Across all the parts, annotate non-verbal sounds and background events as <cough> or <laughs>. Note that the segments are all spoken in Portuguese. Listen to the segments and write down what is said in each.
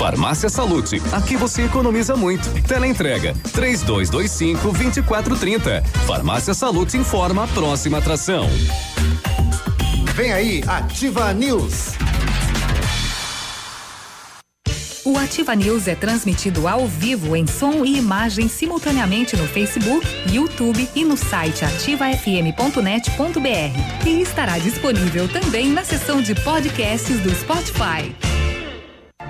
Farmácia Salute, aqui você economiza muito. Teleentrega, três dois, dois cinco, vinte e quatro, trinta. Farmácia Salute informa a próxima atração. Vem aí, Ativa News. O Ativa News é transmitido ao vivo em som e imagem simultaneamente no Facebook, YouTube e no site ativafm.net.br. E estará disponível também na seção de podcasts do Spotify.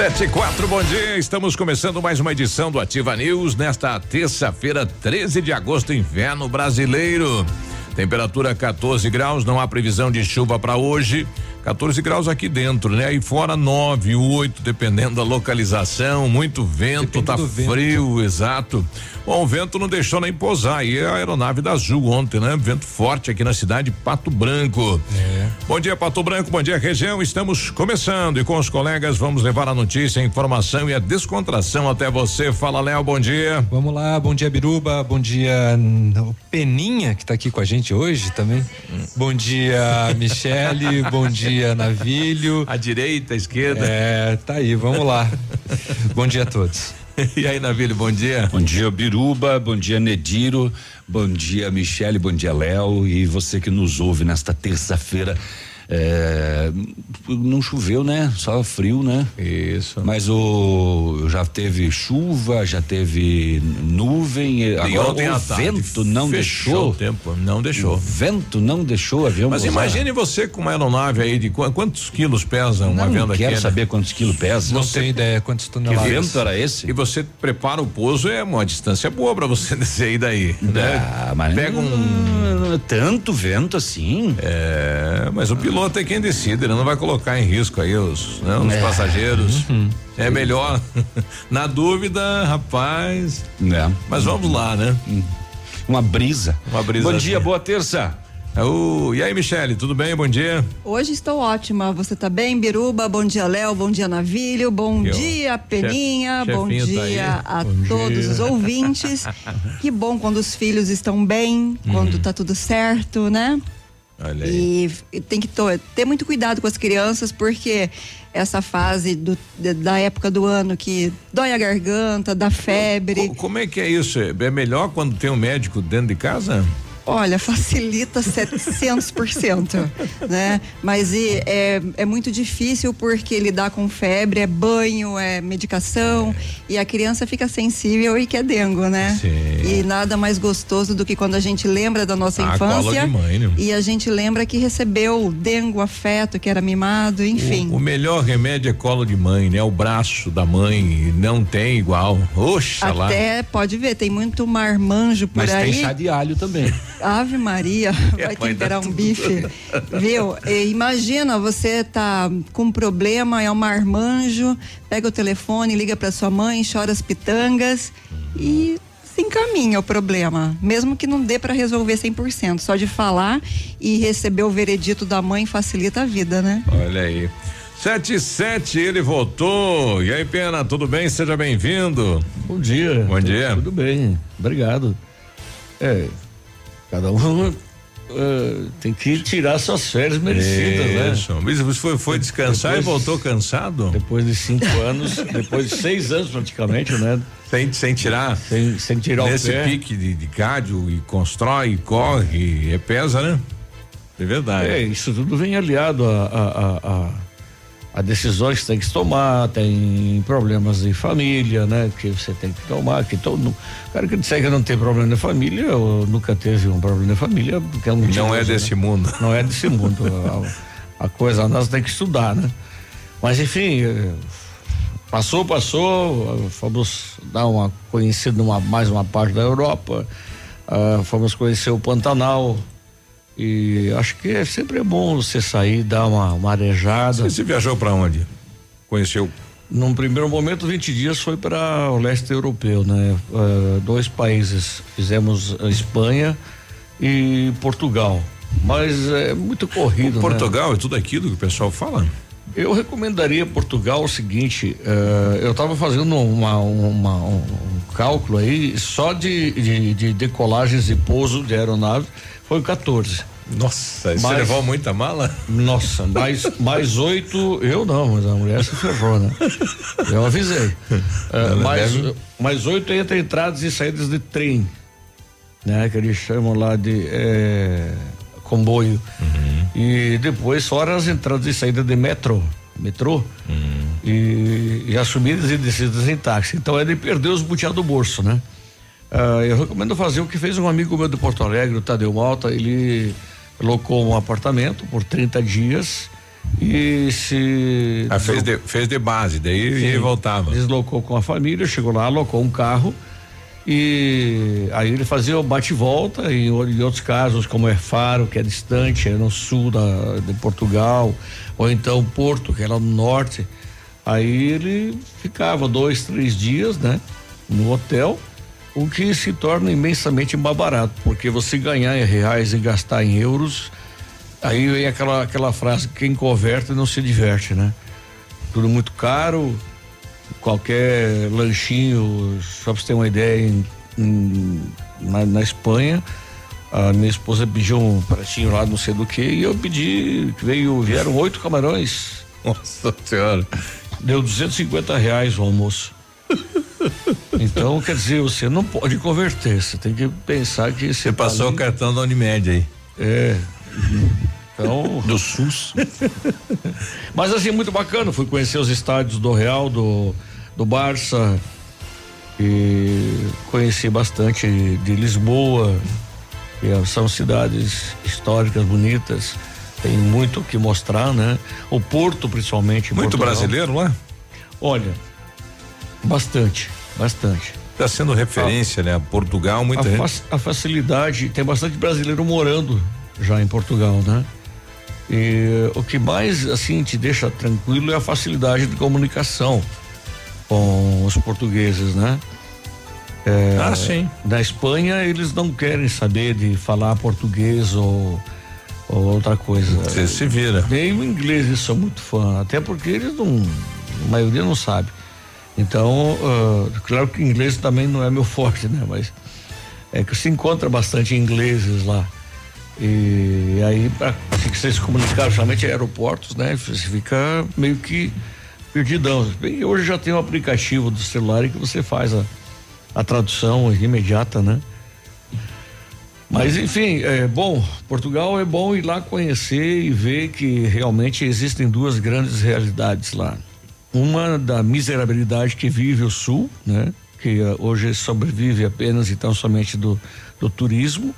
Sete e quatro, bom dia. Estamos começando mais uma edição do Ativa News nesta terça-feira, 13 de agosto, inverno brasileiro. Temperatura 14 graus, não há previsão de chuva para hoje. 14 graus aqui dentro, né? Aí fora 9, 8, dependendo da localização, muito vento, Depende tá frio, vento. exato. Bom, o vento não deixou nem pousar. E a aeronave da Azul ontem, né? Vento forte aqui na cidade Pato Branco. É. Bom dia, Pato Branco, bom dia, região. Estamos começando e com os colegas vamos levar a notícia, a informação e a descontração até você. Fala, Léo, bom dia. Vamos lá, bom dia, Biruba, bom dia, Peninha, que tá aqui com a gente hoje também. Hum. Bom dia, Michele, bom dia, Navilho. A direita, a esquerda. É, tá aí, vamos lá. bom dia a todos. E aí, Navilho, bom dia. Bom dia, Biruba, bom dia, Nediro, bom dia, Michele, bom dia, Léo, e você que nos ouve nesta terça-feira é, não choveu, né? Só frio, né? Isso. Mas o já teve chuva, já teve nuvem. E agora o vento não deixou. O tempo, não deixou. O vento não deixou o avião. Mas imagine você com uma aeronave aí de quantos quilos pesa um não, avião não daquele? Quero saber quantos quilos pesa. Não tenho ideia quantos toneladas. Que vento era esse? E você prepara o pouso é uma distância boa para você <laughs> descer aí daí. Né? Ah, mas pega um tanto vento assim. É, mas o piloto piloto é quem decide, ele não vai colocar em risco aí os, né, os é. passageiros. Uhum. É melhor. <laughs> Na dúvida, rapaz. É. Mas vamos lá, né? Uma brisa. Uma brisa. Bom assim. dia, boa terça. Uh, e aí, Michele, tudo bem? Bom dia. Hoje estou ótima. Você tá bem, Biruba? Bom dia, Léo. Bom dia, Navilho. Bom Eu. dia, Peninha. Chef, bom tá dia tá a bom todos dia. os ouvintes. <laughs> que bom quando os filhos estão bem, quando uhum. tá tudo certo, né? Olha aí. E tem que ter muito cuidado com as crianças, porque essa fase do, da época do ano que dói a garganta, dá febre. Como é que é isso? É melhor quando tem um médico dentro de casa? Olha, facilita 700%, <laughs> né? Mas e, é, é muito difícil porque lidar com febre é banho, é medicação é. e a criança fica sensível e quer dengo, né? Sim. E nada mais gostoso do que quando a gente lembra da nossa ah, infância mãe, né? e a gente lembra que recebeu dengo, afeto, que era mimado, enfim. O, o, melhor remédio é colo de mãe, né? O braço da mãe não tem igual. Oxalá. Até pode ver, tem muito marmanjo por Mas aí. Mas tem chá de alho também. <laughs> Ave Maria, <laughs> é, vai temperar um bife. Viu? E imagina, você tá com um problema, é um marmanjo, pega o telefone, liga para sua mãe, chora as pitangas e se encaminha o problema, mesmo que não dê para resolver 100%, só de falar e receber o veredito da mãe facilita a vida, né? Olha aí. Sete e sete, ele voltou. E aí, Pena, tudo bem? Seja bem-vindo. Bom dia. Bom dia. Tudo bem, obrigado. É, Cada um uh, <laughs> tem que tirar suas férias merecidas, né? Isso. né? Mas foi, foi descansar depois, e voltou cansado? Depois de cinco anos, <laughs> depois de seis anos praticamente, né? Sem, sem tirar. Sem, sem tirar Nesse o pé. pique de, de cádio e constrói, corre, é pesa, né? É verdade. É, isso tudo vem aliado a, a, a, a a decisões que tem que tomar, tem problemas de família, né? Que você tem que tomar, que todo cara que disser que não tem problema de família, ou nunca teve um problema de família, porque é um Não é desse né? mundo. <laughs> Não é desse mundo. a, a, coisa nós tem que estudar, né? Mas enfim, eh, passou, passou, fomos dar uma conhecida numa, mais uma parte da Europa, uh, fomos conhecer o Pantanal, E acho que é sempre bom você sair, dar uma, uma arejada. Você, viajou para onde? Conheceu? Num primeiro momento, 20 dias foi para o leste europeu, né? Uh, dois países. Fizemos a Espanha e Portugal. Mas é muito corrido. O né? Portugal né? é tudo aquilo que o pessoal fala? Eu recomendaria Portugal o seguinte: uh, eu estava fazendo uma, uma, um cálculo aí só de, de, de decolagens e pouso de aeronave foi 14. Nossa, você levou muita mala? Nossa, mais, mais oito, eu não, mas a mulher se ferrou, né? Eu avisei. <laughs> Uh, mais, deve... mais oito entre entradas e saídas de trem, né? Que eles chamam lá de é, comboio. Uhum. E depois fora as entradas e saídas de metrô, metrô. Uhum. E, e as subidas e descidas em táxi. Então é de perder os butiá do bolso, né? Uh, eu recomendo fazer o que fez um amigo meu de Porto Alegre, o Tadeu Malta, ele locou um apartamento por 30 dias e se. Ah, fez, de, fez de base, daí Sim, voltava. Deslocou com a família, chegou lá, alocou um carro e aí ele fazia o bate-volta e em outros casos, como é Faro, que é distante, é no sul da, de Portugal, ou então Porto, que era no norte. Aí ele ficava dois, três dias, né? No hotel o que se torna imensamente mais barato, porque você ganhar em reais e gastar em euros, aí vem aquela, aquela frase, quem converte não se diverte, né? Tudo muito caro, qualquer lanchinho, só pra você ter uma ideia, em, em, na, na, Espanha, a minha esposa pediu um pratinho lá, não sei do que, e eu pedi, veio, vieram oito camarões. Nossa senhora. Deu 250 reais o almoço. <laughs> Então, quer dizer, você não pode converter, você tem que pensar que você. Tá passou ali... o cartão da Unimed aí. É. Então. do SUS. <laughs> Mas assim, muito bacana. Fui conhecer os estádios do Real, do, do Barça. E conheci bastante de Lisboa. Que são cidades históricas, bonitas. Tem muito o que mostrar, né? O Porto, principalmente. Muito Portugal. brasileiro lá? Olha, Bastante, bastante. Está sendo referência, a, né? Portugal, muita a, gente. a facilidade, tem bastante brasileiro morando já em Portugal, né? E o que mais assim te deixa tranquilo é a facilidade de comunicação com os portugueses, né? É, ah, sim. Na Espanha eles não querem saber de falar português ou, ou outra coisa. Você se vira. Nem o inglês eles são muito fã, até porque eles não, a maioria não sabe. Então, uh, claro que inglês também não é meu forte, né? Mas é que se encontra bastante ingleses lá. E aí, para se comunicar, justamente aeroportos, né? Você fica meio que perdidão. Bem, hoje já tem um aplicativo do celular em que você faz a, a tradução imediata, né? Mas enfim, é bom, Portugal é bom ir lá conhecer e ver que realmente existem duas grandes realidades lá. Uma da miserabilidade que vive o Sul, né? Que uh, hoje sobrevive apenas e tão somente do, do turismo,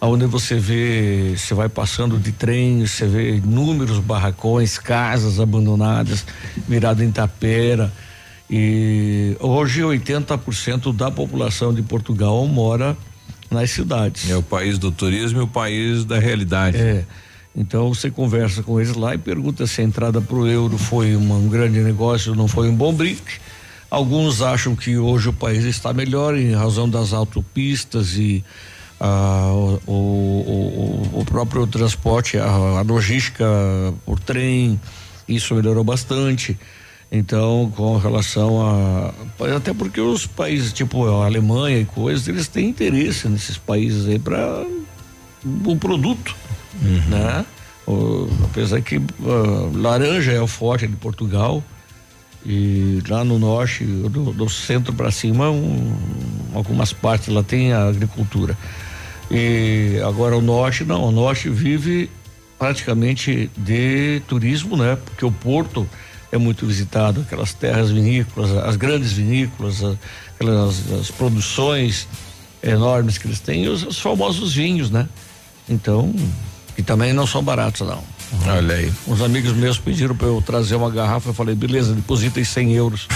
aonde você vê, você vai passando de trem, você vê inúmeros barracões, casas abandonadas, virado em tapera. E hoje 80% da população de Portugal mora nas cidades. É o país do turismo e o país da realidade. É. Então você conversa com eles lá e pergunta se a entrada para o euro foi uma, um grande negócio, não foi um bom brinque. Alguns acham que hoje o país está melhor em razão das autopistas e ah, o, o, o, próprio transporte, a, a logística por trem, isso melhorou bastante. Então, com relação a. Até porque os países, tipo a Alemanha e coisas, eles têm interesse nesses países aí para o produto uhum. né? O, apesar que uh, laranja é o forte de Portugal e lá no norte, do, do centro para cima, um, algumas partes lá tem a agricultura. E agora o norte não, o norte vive praticamente de turismo, né? Porque o porto é muito visitado, aquelas terras vinícolas, as grandes vinícolas, aquelas as produções enormes que eles têm os, os famosos vinhos, né? Então, e também não são baratos, não. Olha aí. Uns amigos meus pediram para eu trazer uma garrafa, eu falei, beleza, deposita aí 100 euros.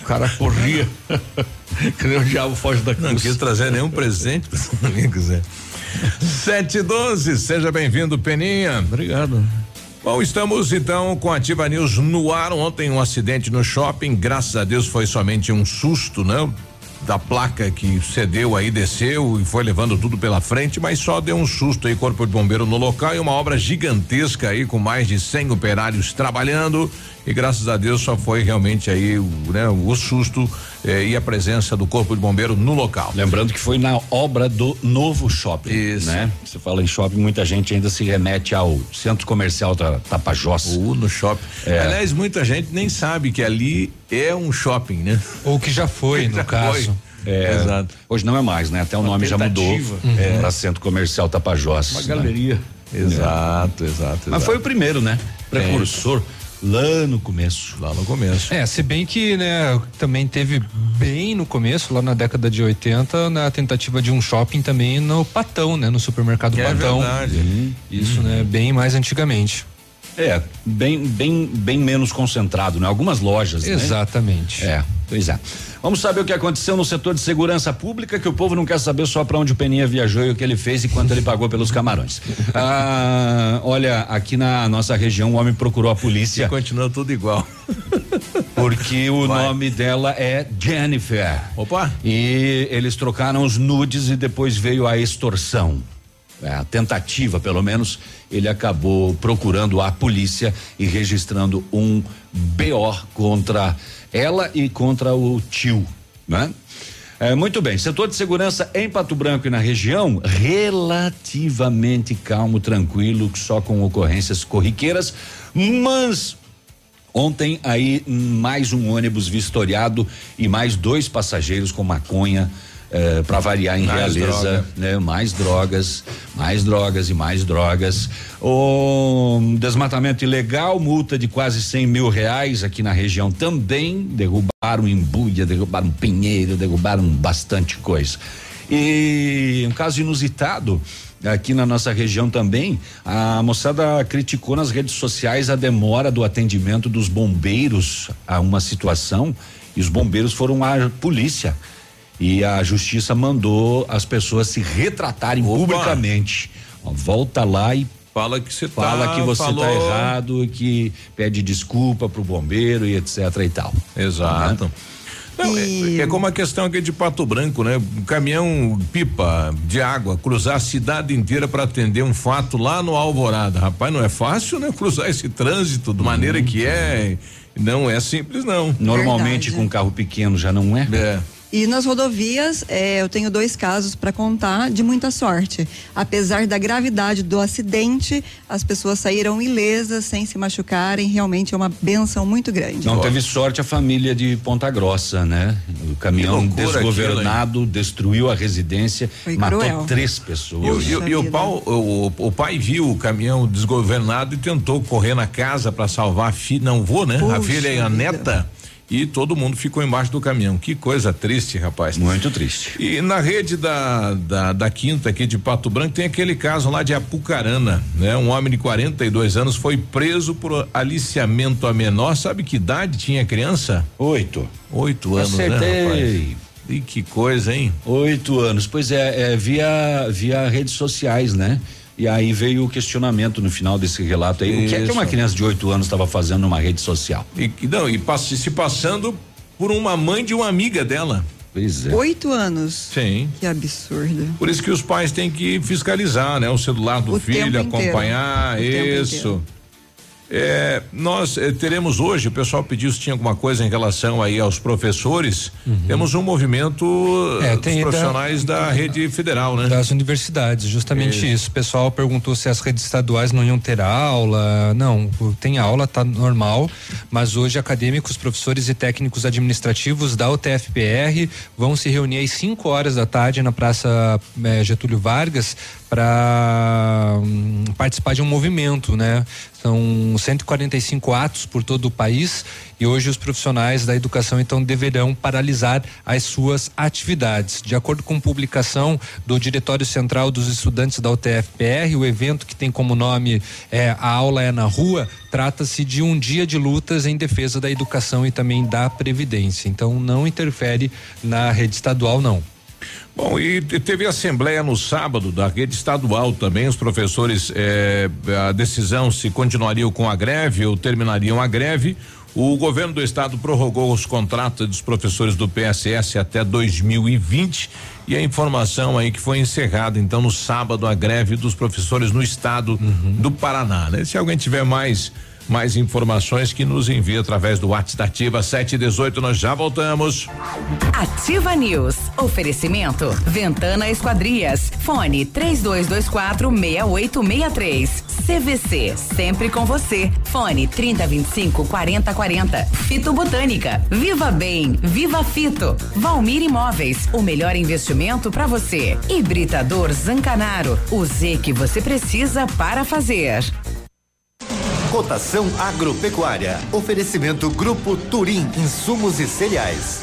o <laughs> cara corria. <laughs> que nem o diabo foge da cruz. Não quis trazer nenhum presente para os <laughs> amigos, é. Sete e doze, seja bem-vindo, Peninha. Obrigado. Bom, estamos então com a Ativa News no ar. Ontem um acidente no shopping, graças a Deus foi somente um susto, né? Da placa que cedeu aí, desceu e foi levando tudo pela frente, mas só deu um susto aí, corpo de bombeiro no local e uma obra gigantesca aí com mais de 100 operários trabalhando e graças a Deus só foi realmente aí o, né, o susto eh, e a presença do corpo de bombeiro no local. Lembrando que foi na obra do novo shopping, Isso. né? Você fala em shopping, muita gente ainda se remete ao centro comercial da Tapajós. O no shopping. É. Aliás, muita gente nem sabe que ali é um shopping, né? Ou que já foi, <laughs> no Já caso. foi. É, Exato. Hoje não é mais, né? Até o nome já mudou tentativa. é, para Centro Comercial Tapajós. Uma né? galeria. Exato, exato. Mas foi o primeiro, né? Precursor lá no começo. lá no começo. É, se bem que, né, também teve bem no começo, lá na década de 80, na tentativa de um shopping também no Patão, né, no supermercado É Patão. verdade. Isso, né, bem mais antigamente. É, bem, bem, bem menos concentrado, né? Algumas lojas, né? Exatamente. É, pois é. Vamos saber o que aconteceu no setor de segurança pública, que o povo não quer saber só para onde o Peninha viajou e o que ele fez e quanto ele pagou pelos camarões. Ah, olha, aqui na nossa região, o homem procurou a E polícia continua tudo igual. porque o Vai. nome dela é Jennifer. Opa! E eles trocaram os nudes e depois veio a extorsão. É, a tentativa, pelo menos, ele acabou procurando a polícia e registrando um BO contra ela e contra o tio, né? É, muito bem, setor de segurança em Pato Branco e na região, relativamente calmo, tranquilo, só com ocorrências corriqueiras, mas Ontem aí mais um ônibus vistoriado e mais dois passageiros com maconha eh, para variar em Mais realeza, droga. né? Mais drogas, mais drogas e mais drogas. O desmatamento ilegal, multa de quase 100 mil reais aqui na região também. Derrubaram embuia, derrubaram pinheiro, derrubaram bastante coisa. E um caso inusitado aqui na nossa região também, a moçada criticou nas redes sociais a demora do atendimento dos bombeiros a uma situação e os bombeiros foram à polícia. E a justiça mandou as pessoas se retratarem Opa. publicamente. Ó, volta lá e Fala que você fala tá, que você falou. tá errado e que pede desculpa pro bombeiro e etc e tal. Exato. Não, E- é, é como a questão aqui de Pato Branco, né? Um caminhão pipa de água cruzar a cidade inteira para atender um fato lá no Alvorada. Rapaz, não é fácil, né? Cruzar esse trânsito de maneira que é. Não é simples, não. Normalmente Verdade. com carro pequeno já não é? É. E nas rodovias, eh, eu tenho dois casos para contar de muita sorte. Apesar da gravidade do acidente, as pessoas saíram ilesas, sem se machucarem. Realmente é uma benção muito grande. Não teve sorte a família de Ponta Grossa, né? O caminhão desgovernado destruiu a residência, Foi matou cruel. três E, pessoas. e o- Puxa e o, pau- o, o pai viu o caminhão desgovernado e tentou correr na casa para salvar a filha, não vou, né? a Puxa filha e a vida. E todo mundo ficou embaixo do caminhão. Que coisa triste, rapaz. Muito triste. E na rede da, da, da quinta aqui de Pato Branco tem aquele caso lá de Apucarana, né? Um homem de 42 anos foi preso por aliciamento a menor. Sabe que idade tinha a criança? Oito. Oito anos, né, rapaz? Acertei. E que coisa, hein? Oito anos. Pois é, é, via, via redes sociais, né? E aí veio o questionamento no final desse relato aí. O que é que Isso. uma criança de oito anos estava fazendo numa rede social? E, e não, e pass- se passando por uma mãe de uma amiga dela. Pois é. Oito anos. Sim. Que absurdo. Por isso que os pais têm que fiscalizar, né? O celular do O filho, acompanhar, O tempo isso. É, nós eh, teremos hoje, o pessoal pediu se tinha alguma coisa em relação aí aos professores. Temos um movimento Uhum. É, eh, dos da- profissionais da, rede federal, né? Das universidades, justamente isso. O pessoal perguntou se as redes estaduais não iam ter aula. Não, tem aula, tá normal, mas hoje acadêmicos, professores e técnicos administrativos da UTFPR vão se reunir às 5 horas da tarde na Praça eh, Getúlio Vargas para participar de um movimento, né? São 145 atos por todo o país e hoje os profissionais da educação então deverão paralisar as suas atividades. De acordo com publicação do Diretório Central dos Estudantes da UTFPR, o evento que tem como nome é, A Aula é na Rua, trata-se de um dia de lutas em defesa da educação e também da previdência. Então não interfere na rede estadual não. Bom, e teve assembleia no sábado da rede estadual também. Os professores, eh, a decisão se continuariam com a greve ou terminariam a greve. O governo do estado prorrogou os contratos dos professores do PSS até 2020 e a informação aí que foi encerrada então no sábado a greve dos professores no estado uhum. do Paraná, né? Se alguém tiver mais mais informações que nos envie através do WhatsApp da Ativa 718. Nós já voltamos. Ativa News. Oferecimento. Ventana Esquadrias. Fone 3224 6863. CVC. Sempre com você. Fone 3025 4040. Fito Botânica. Viva Bem. Viva Fito. Valmir Imóveis. O melhor investimento para você. Hibridador Zancanaro. O Z que você precisa para fazer. Cotação agropecuária. Oferecimento Grupo Turim, insumos e cereais.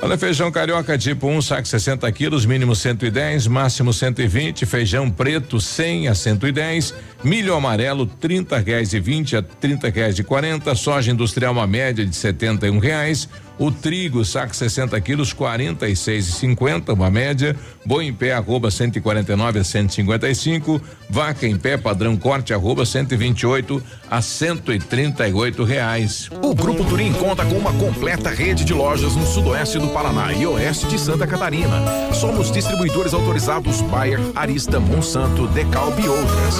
Olha, feijão carioca tipo 1, um, saco 60 quilos, mínimo 110, máximo 120. Feijão preto 100 a 110. Milho amarelo 30 reais e 20 a 30 reais e 40. Soja industrial uma média de 71 reais. O trigo, saco 60 quilos, 46 e 50, uma média. Boi em pé, arroba 149 a 155. Vaca em pé, padrão corte, arroba 128 a 138 reais. O Grupo Turim conta com uma completa rede de lojas no sudoeste do Paraná e oeste de Santa Catarina. Somos distribuidores autorizados Bayer, Arista, Monsanto, Decalb e outras.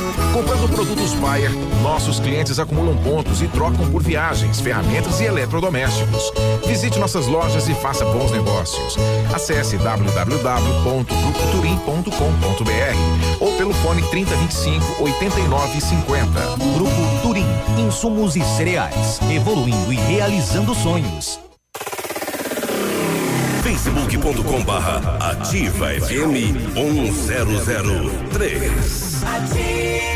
Comprando produtos Bayer, nossos clientes acumulam pontos e trocam por viagens, ferramentas e eletrodomésticos. Visite nossas lojas e faça bons negócios. Acesse www.grupoturim.com.br ou pelo fone 3025 8950. Grupo Turim, insumos e cereais, evoluindo e realizando sonhos. facebook.com barra ativa FM 1003. Ativa.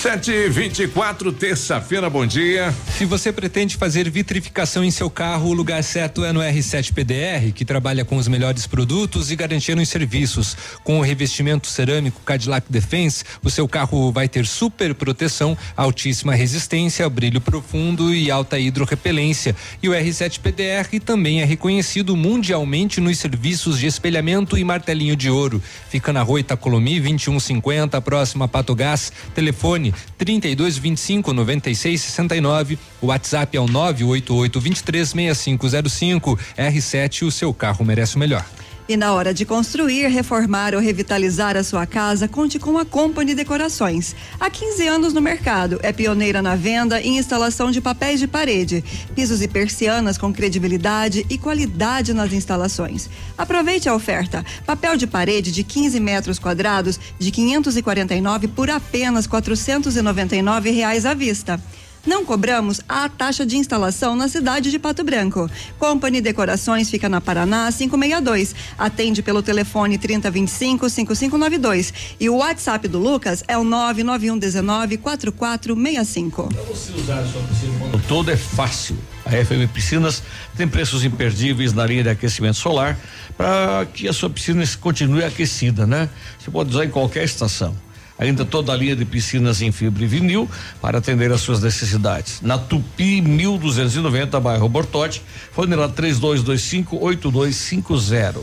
Sete e vinte e quatro, terça-feira, bom dia. Se você pretende fazer vitrificação em seu carro, o lugar certo é no R7 PDR, que trabalha com os melhores produtos e garantia nos serviços. Com o revestimento cerâmico Cadillac Defense, o seu carro vai ter super proteção, altíssima resistência, brilho profundo e alta hidrorrepelência. E o R7 PDR também é reconhecido mundialmente nos serviços de espelhamento e martelinho de ouro. Fica na rua Itacolomi 2150, próxima a Pato Gás. Telefone telefone 32 25 96 69. O WhatsApp é o 988 23 6505. R7, o seu carro merece o melhor. E na hora de construir, reformar ou revitalizar a sua casa, conte com a Company Decorações. Há 15 anos no mercado, é pioneira na venda e instalação de papéis de parede, pisos e persianas com credibilidade e qualidade nas instalações. Aproveite a oferta: papel de parede de 15 metros quadrados de 549 por apenas 499 reais à vista. Não cobramos a taxa de instalação na cidade de Pato Branco. Company Decorações fica na Paraná 562. Atende pelo telefone 3025 5592. E o WhatsApp do Lucas é o 991 19 4465. Para você usar a sua piscina todo é fácil. A FM Piscinas tem preços imperdíveis na linha de aquecimento solar para que a sua piscina continue aquecida, né? Você pode usar em qualquer estação ainda toda a linha de piscinas em fibra e vinil para atender às suas necessidades. Na Tupi 1290, bairro Bortote, fone lá 3225 8250.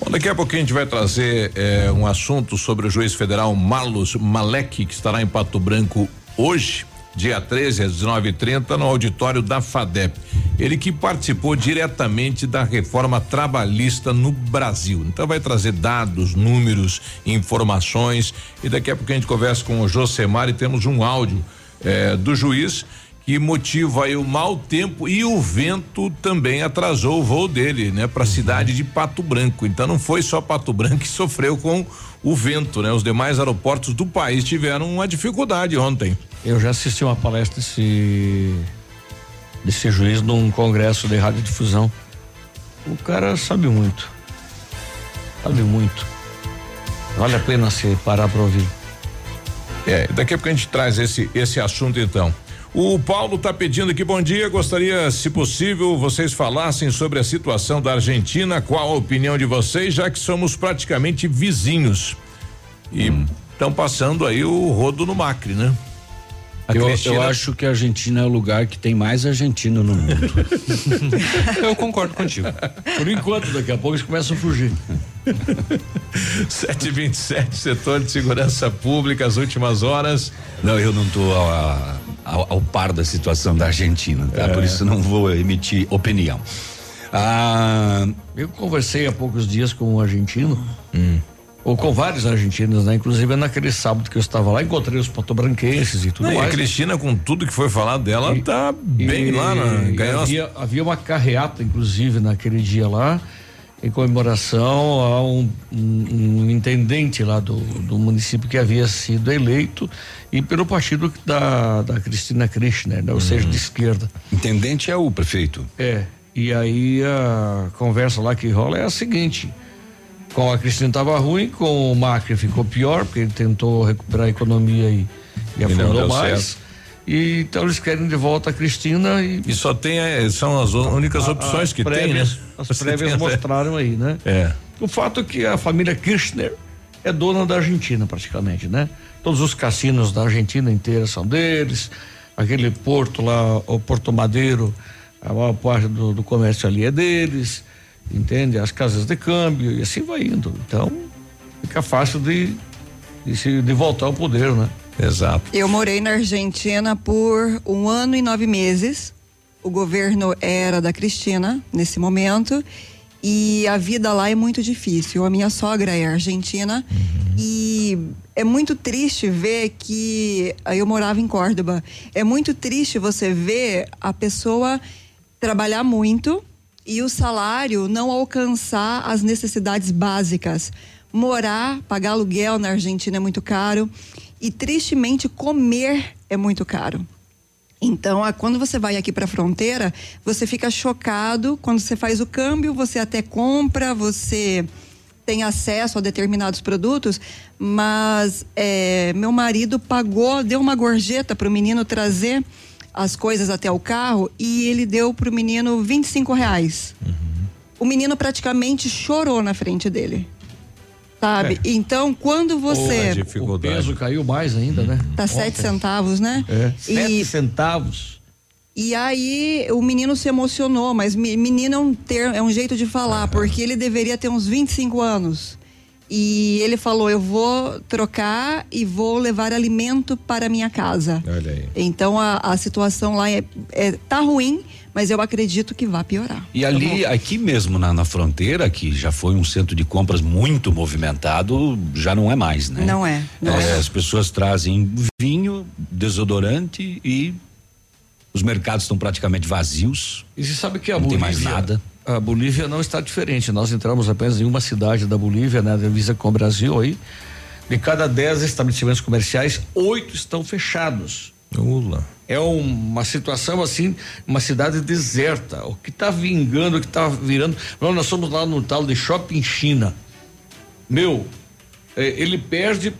Bom, daqui a pouquinho a gente vai trazer eh, um assunto sobre o juiz federal Malus Malek, que estará em Pato Branco hoje dia 13 às 19:30 no auditório da FADEP. Ele que participou diretamente da reforma trabalhista no Brasil. Então vai trazer dados, números, informações e daqui a pouco a gente conversa com o Josemar e temos um áudio eh, do juiz que motiva aí o mau tempo e o vento também atrasou o voo dele, né, para a cidade de Pato Branco. Então não foi só Pato Branco que sofreu com o vento, né? Os demais aeroportos do país tiveram uma dificuldade ontem. Eu já assisti uma palestra desse, desse juiz num congresso de radiodifusão. O cara sabe muito. Sabe muito. Vale a pena se parar para ouvir. É, daqui a pouco a gente traz esse, esse assunto então. O Paulo está pedindo aqui, bom dia. Gostaria, se possível, vocês falassem sobre a situação da Argentina. Qual a opinião de vocês, já que somos praticamente vizinhos? E estão hum. passando aí o rodo no Macri, né? Eu, Cristina... eu, acho que a Argentina é o lugar que tem mais argentino no mundo. <laughs> eu concordo contigo. Por enquanto, daqui a pouco eles começam a fugir. 727, setor de segurança pública, as últimas horas. Não, eu não estou ao, ao, ao, par da situação da Argentina, tá? É. Por isso não vou emitir opinião. Ah, eu conversei há poucos dias com um argentino. Hum ou com vários argentinos, né? Inclusive naquele sábado que eu estava lá, encontrei os potobranquenses e tudo Não, mais. E a Cristina, com tudo que foi falado dela, e, tá bem e, lá, né? Ganhou havia, as... havia uma carreata, inclusive, naquele dia lá, em comemoração a um, um, um intendente lá do, do, município que havia sido eleito e pelo partido da, da Cristina Kirchner, né? Ou seja, de esquerda. Intendente é o prefeito. É. E aí a conversa lá que rola é a seguinte com a Cristina estava ruim, com o Macri ficou pior, porque ele tentou recuperar a economia e, e afundou mais. Certo. E então eles querem de volta a Cristina e. E só tem, são as únicas a, opções que <laughs> prévias, tem, né? As prévias mostraram aí, né? É. O fato é que a família Kirchner é dona da Argentina, praticamente, né? Todos os cassinos da Argentina inteira são deles, aquele porto lá, o Porto Madeiro, a maior parte do, do comércio ali é deles entende? As casas de câmbio e assim vai indo. Então, fica fácil de, de, se, de voltar ao poder, né? Exato. Eu morei na Argentina por um ano e nove meses. O governo era da Cristina nesse momento e a vida lá é muito difícil. A minha sogra é argentina uhum. e é muito triste ver que eu morava em Córdoba. É muito triste você ver a pessoa trabalhar muito e o salário não alcançar as necessidades básicas. Morar, pagar aluguel na Argentina é muito caro e tristemente comer é muito caro. Então, quando você vai aqui para a fronteira, você fica chocado quando você faz o câmbio, você até compra, você tem acesso a determinados produtos, mas é, meu marido pagou, deu uma gorjeta para o menino trazer as coisas até o carro e ele deu pro menino 25 reais. Uhum. O menino praticamente chorou na frente dele. Sabe? É. Então, quando você. o peso caiu mais ainda, né? Tá Ontem. sete centavos, né? É. Sete e... centavos. E aí o menino se emocionou, mas menino é um, ter, é um jeito de falar, porque ele deveria ter uns 25 anos. E ele falou: Eu vou trocar e vou levar alimento para minha casa. Olha aí. Então a, a situação lá é, é, tá ruim, mas eu acredito que vai piorar. E ali, tá aqui mesmo na, na, fronteira, que já foi um centro de compras muito movimentado, já não é mais, né? Não é. Não é, é. As pessoas trazem vinho, desodorante e os mercados estão praticamente vazios. E você sabe que a não Bolívia, tem mais nada a Bolívia não está diferente. Nós entramos apenas em uma cidade da Bolívia, na né, divisa com o Brasil aí. De cada dez estabelecimentos comerciais, oito estão fechados. Ula. É uma situação assim, uma cidade deserta. O que está vingando, o que está virando. Nós, nós somos lá no tal de Shopping China. Meu, é, ele perde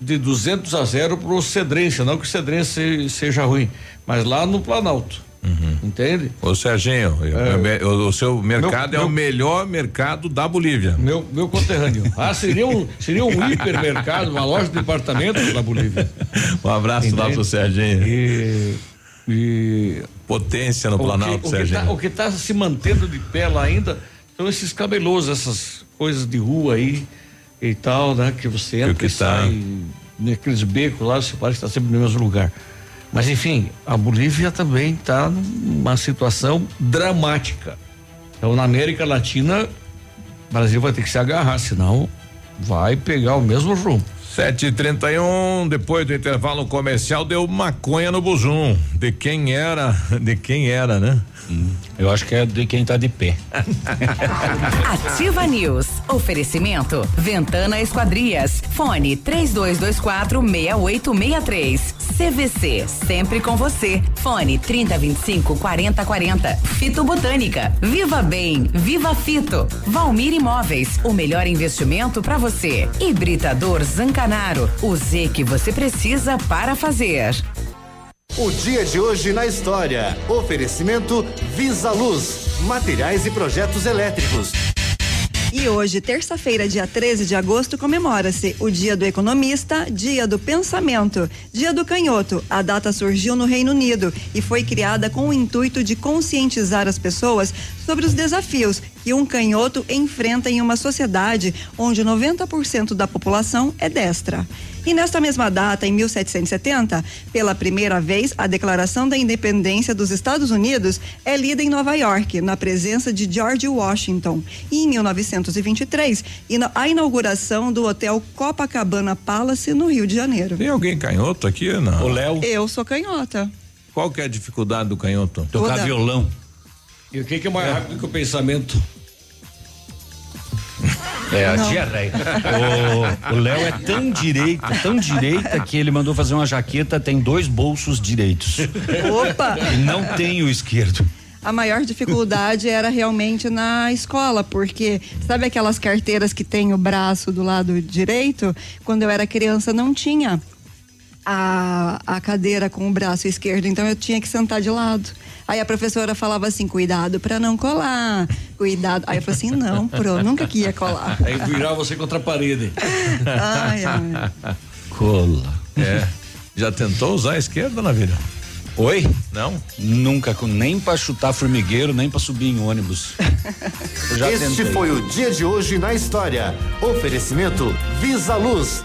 de 200 a 0 para o Cedrense. Não que o Cedrense seja ruim, mas lá no Planalto. Uhum. Entende? Ô Serginho, é, o, o, seu mercado meu, é meu, o melhor mercado da Bolívia. Meu, meu conterrâneo. ah, seria um, seria um hipermercado, uma loja de departamento da Bolívia. <laughs> Um abraço Entende? lá pro Serginho. E, e Potência no Planalto, que, Serginho. O que está tá se mantendo de pé lá ainda são esses cabelosos, essas coisas de rua aí e tal, né? Que você entra que e tá... sai naqueles becos lá, você parece que está sempre no mesmo lugar. Mas enfim, a Bolívia também está numa situação dramática. Então na América Latina, o Brasil vai ter que se agarrar, senão vai pegar o mesmo rumo. Sete e trinta e um, depois do intervalo comercial deu maconha no buzum. De quem era, de quem era, né? Eu acho que é de quem tá de pé. <laughs> Ativa News. Oferecimento. Ventana Esquadrias. Fone 3224 6863. CVC. Sempre com você. Fone 3025 4040. Fito Botânica. Viva Bem. Viva Fito. Valmir Imóveis. O melhor investimento para você. Hibridador Zancanaro. O Z que você precisa para fazer. O dia de hoje na história. Oferecimento Visa Luz, materiais e projetos elétricos. E hoje, terça-feira, dia 13 de agosto, comemora-se o Dia do Economista, Dia do Pensamento, Dia do Canhoto. A data surgiu no Reino Unido e foi criada com o intuito de conscientizar as pessoas sobre os desafios que um canhoto enfrenta em uma sociedade onde 90% da população é destra. E nesta mesma data, em 1770, pela primeira vez, a Declaração da Independência dos Estados Unidos é lida em Nova York, na presença de George Washington. E em 1923, a inauguração do Hotel Copacabana Palace, no Rio de Janeiro. Tem alguém canhoto aqui? Não. O Léo. Eu sou canhota. Qual que é a dificuldade do canhoto? Tocar Toda. violão. E o que, que é mais rápido que o pensamento? <laughs> É, a diarreia. O- O Léo é tão direito, tão direita que ele mandou fazer uma jaqueta, tem dois bolsos direitos. Opa! E não tem o esquerdo. A maior dificuldade era realmente na escola, porque sabe aquelas carteiras que tem o braço do lado direito? Quando eu era criança não tinha a, a cadeira com o braço esquerdo, então eu tinha que sentar de lado. Aí a professora falava assim: cuidado para não colar, cuidado. Aí eu falei assim: não, pro, nunca que ia colar. Aí virar você contra a parede. Ai, ai. Cola. É. Já tentou usar a esquerda na vida? Oi? Não? Nunca, com- nem pra chutar formigueiro, nem pra subir em ônibus. Este tentei. foi o dia de hoje na história. Oferecimento Visa Luz.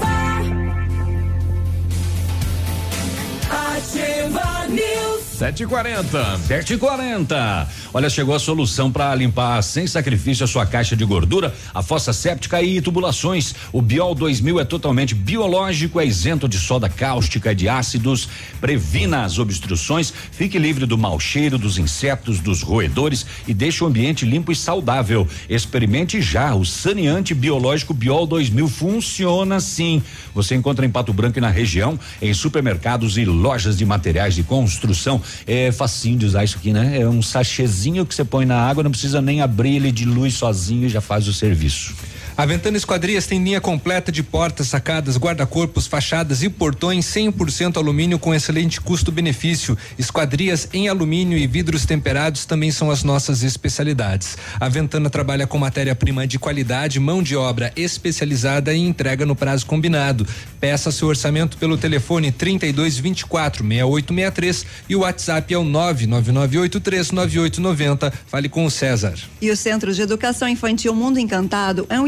News. 7h40. 7h40. Olha, chegou a solução para limpar sem sacrifício a sua caixa de gordura, a fossa séptica e tubulações. O Biol 2000 é totalmente biológico, é isento de soda cáustica, de ácidos, previna as obstruções, fique livre do mau cheiro, dos insetos, dos roedores e deixe o ambiente limpo e saudável. Experimente já o saneante biológico Biol 2000 funciona sim. Você encontra em Pato Branco e na região, em supermercados e lojas de materiais de construção. É facinho de usar isso aqui, né? É um sachêzinho que você põe na água, não precisa nem abrir ele de luz sozinho e já faz o serviço. A Ventana Esquadrias tem linha completa de portas, sacadas, guarda-corpos, fachadas e portões 100% alumínio com excelente custo-benefício. Esquadrias em alumínio e vidros temperados também são as nossas especialidades. A Ventana trabalha com matéria-prima de qualidade, mão de obra especializada e entrega no prazo combinado. Peça seu orçamento pelo telefone 3224 6863 e o WhatsApp é o 999839890. Fale com o César. E o Centro de Educação Infantil Mundo Encantado é um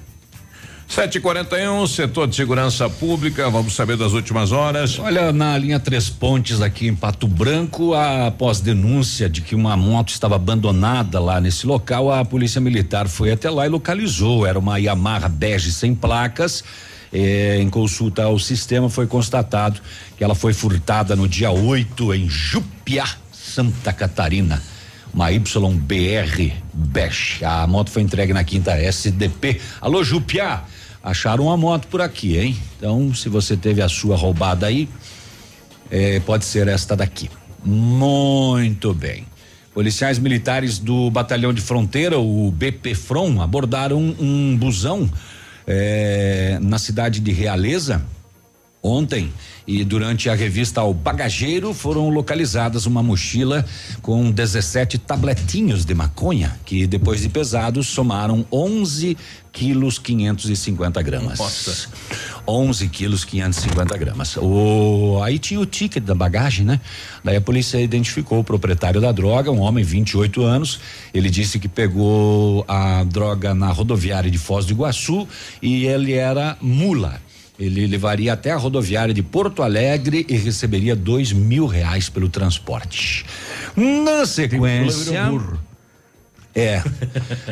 741, setor de segurança pública, vamos saber das últimas horas. Olha, na linha Três Pontes, aqui em Pato Branco, após denúncia de que uma moto estava abandonada lá nesse local, a polícia militar foi até lá e localizou. Era uma Yamaha bege sem placas. Eh, em consulta ao sistema, foi constatado que ela foi furtada no dia 8 em Jupiá, Santa Catarina uma YBR Bash. A moto foi entregue na quinta SDP. Alô, Jupiá, acharam uma moto por aqui, hein? Então, se você teve a sua roubada aí, eh, pode ser esta daqui. Muito bem. Policiais militares do Batalhão de Fronteira, o BP From, abordaram um, busão eh, na cidade de Realeza ontem e durante a revista ao bagageiro foram localizadas uma mochila com 17 tabletinhos de maconha que depois de pesados somaram 11 quilos 550 gramas. Nossa. 11 quilos 550 gramas. O, aí tinha o ticket da bagagem, né? Daí a polícia identificou o proprietário da droga, um homem, 28 anos. Ele disse que pegou a droga na rodoviária de Foz do Iguaçu e ele era mula. Ele levaria até a rodoviária de Porto Alegre e receberia dois mil reais pelo transporte. Na sequência. É,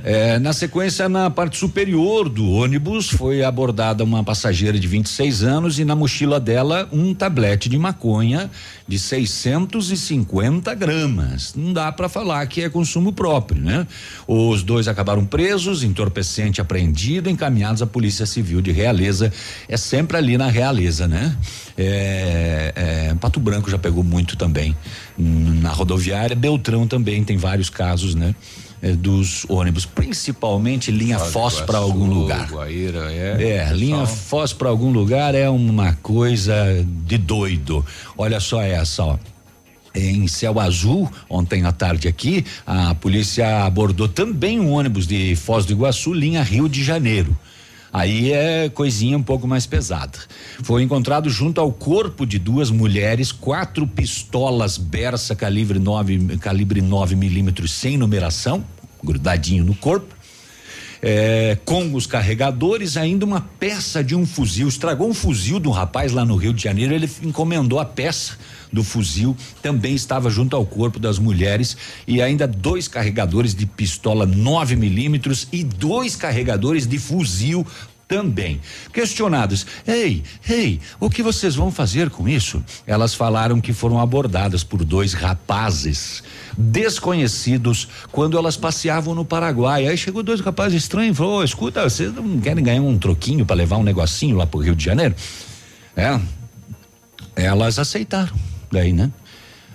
é, Na sequência, na parte superior do ônibus, foi abordada uma passageira de 26 anos e na mochila dela um tablete de maconha de 650 gramas. Não dá para falar que é consumo próprio, né? Os dois acabaram presos, entorpecente apreendido, encaminhados à Polícia Civil de Realeza. É sempre ali na Realeza, né? É, é, Pato Branco já pegou muito também hum, na rodoviária. Beltrão também tem vários casos, né? Eh, dos ônibus, principalmente linha Foz para algum lugar. Guaíra, é. É, linha Foz para algum lugar é uma coisa de doido. Olha só essa, ó. Em céu azul, ontem à tarde aqui, a polícia abordou também um ônibus de Foz do Iguaçu, linha Rio de Janeiro. Aí é coisinha um pouco mais pesada. Foi encontrado junto ao corpo de duas mulheres quatro pistolas Bersa calibre 9 calibre 9 milímetros sem numeração, grudadinho no corpo. É, com os carregadores, ainda uma peça de um fuzil. Estragou um fuzil de um rapaz lá no Rio de Janeiro. Ele encomendou a peça do fuzil, também estava junto ao corpo das mulheres. E ainda dois carregadores de pistola 9 milímetros e dois carregadores de fuzil também. Questionadas, ei, ei, o que vocês vão fazer com isso? Elas falaram que foram abordadas por dois rapazes desconhecidos quando elas passeavam no Paraguai. Aí chegou dois rapazes estranhos e falou: "Ô, escuta, vocês não querem ganhar um troquinho para levar um negocinho lá pro Rio de Janeiro? É. Elas aceitaram. Daí, né?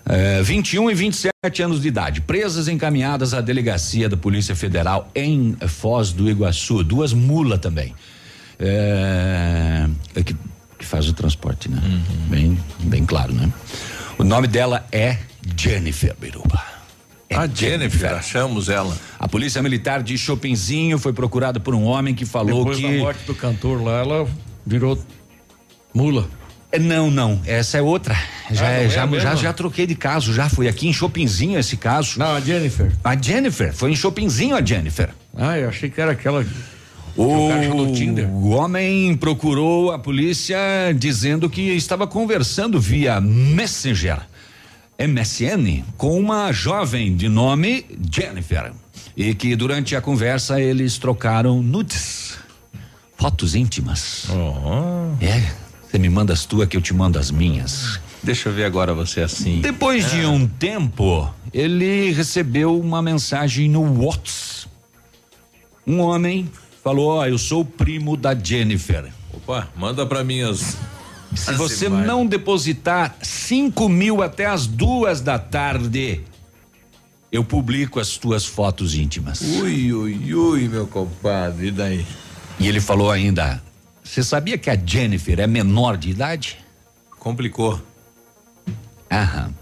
É, 21 e 27 anos de idade, presas encaminhadas à delegacia da Polícia Federal em Foz do Iguaçu, duas mulas também. É, é que, que faz o transporte, né? Bem, bem claro, né? O nome dela é Jennifer Biruba. É A Jennifer, achamos ela. A polícia militar de Chopinzinho foi procurada por um homem que falou Depois que da morte do cantor lá, ela virou mula. É, Não, não, essa é outra. Já, Ah, é- é já, já, já troquei de caso, já foi aqui em Chopinzinho esse caso. Não, a Jennifer. A Jennifer, foi em Chopinzinho a Jennifer. Ah, eu achei que era aquela. O, o homem procurou a polícia dizendo que estava conversando via Messenger, MSN, com uma jovem de nome Jennifer. E que durante a conversa eles trocaram nudes, fotos íntimas. É, você me manda as tuas que eu te mando as minhas. Deixa eu ver agora você assim. Depois de um tempo, ele recebeu uma mensagem no WhatsApp. Um homem falou: Ó, eu sou o primo da Jennifer. Opa, manda pra mim as. Se as você não depositar cinco mil até as duas da tarde, eu publico as tuas fotos íntimas. Ui, ui, ui, meu compadre, e daí? E ele falou ainda: Você sabia que a Jennifer é menor de idade? Complicou. Aham.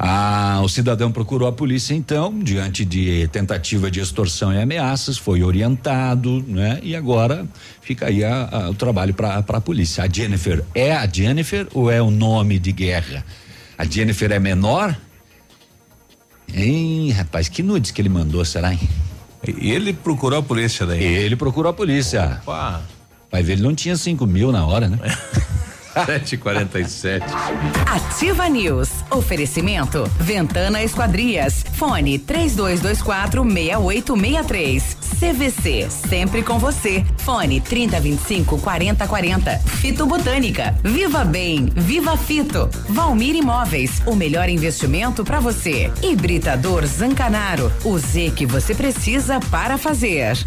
Ah, o cidadão procurou a polícia então, diante de tentativa de extorsão e ameaças, foi orientado, né? E agora fica aí a- a- o trabalho para a polícia. A Jennifer é a Jennifer ou é o nome de guerra? A Jennifer é menor? Hein, rapaz, que nudes que ele mandou, será, hein? Ele procurou a polícia daí. Ele procurou a polícia. Opa. Vai ver, ele não tinha 5 mil na hora, né? <laughs> 747. Ativa News. Oferecimento. Ventana Esquadrias. Fone 3224 6863. CVC. Sempre com você. Fone 3025 4040. Fito Botânica. Viva Bem. Viva Fito. Valmir Imóveis. O melhor investimento para você. Hibridador Zancanaro. O Z que você precisa para fazer.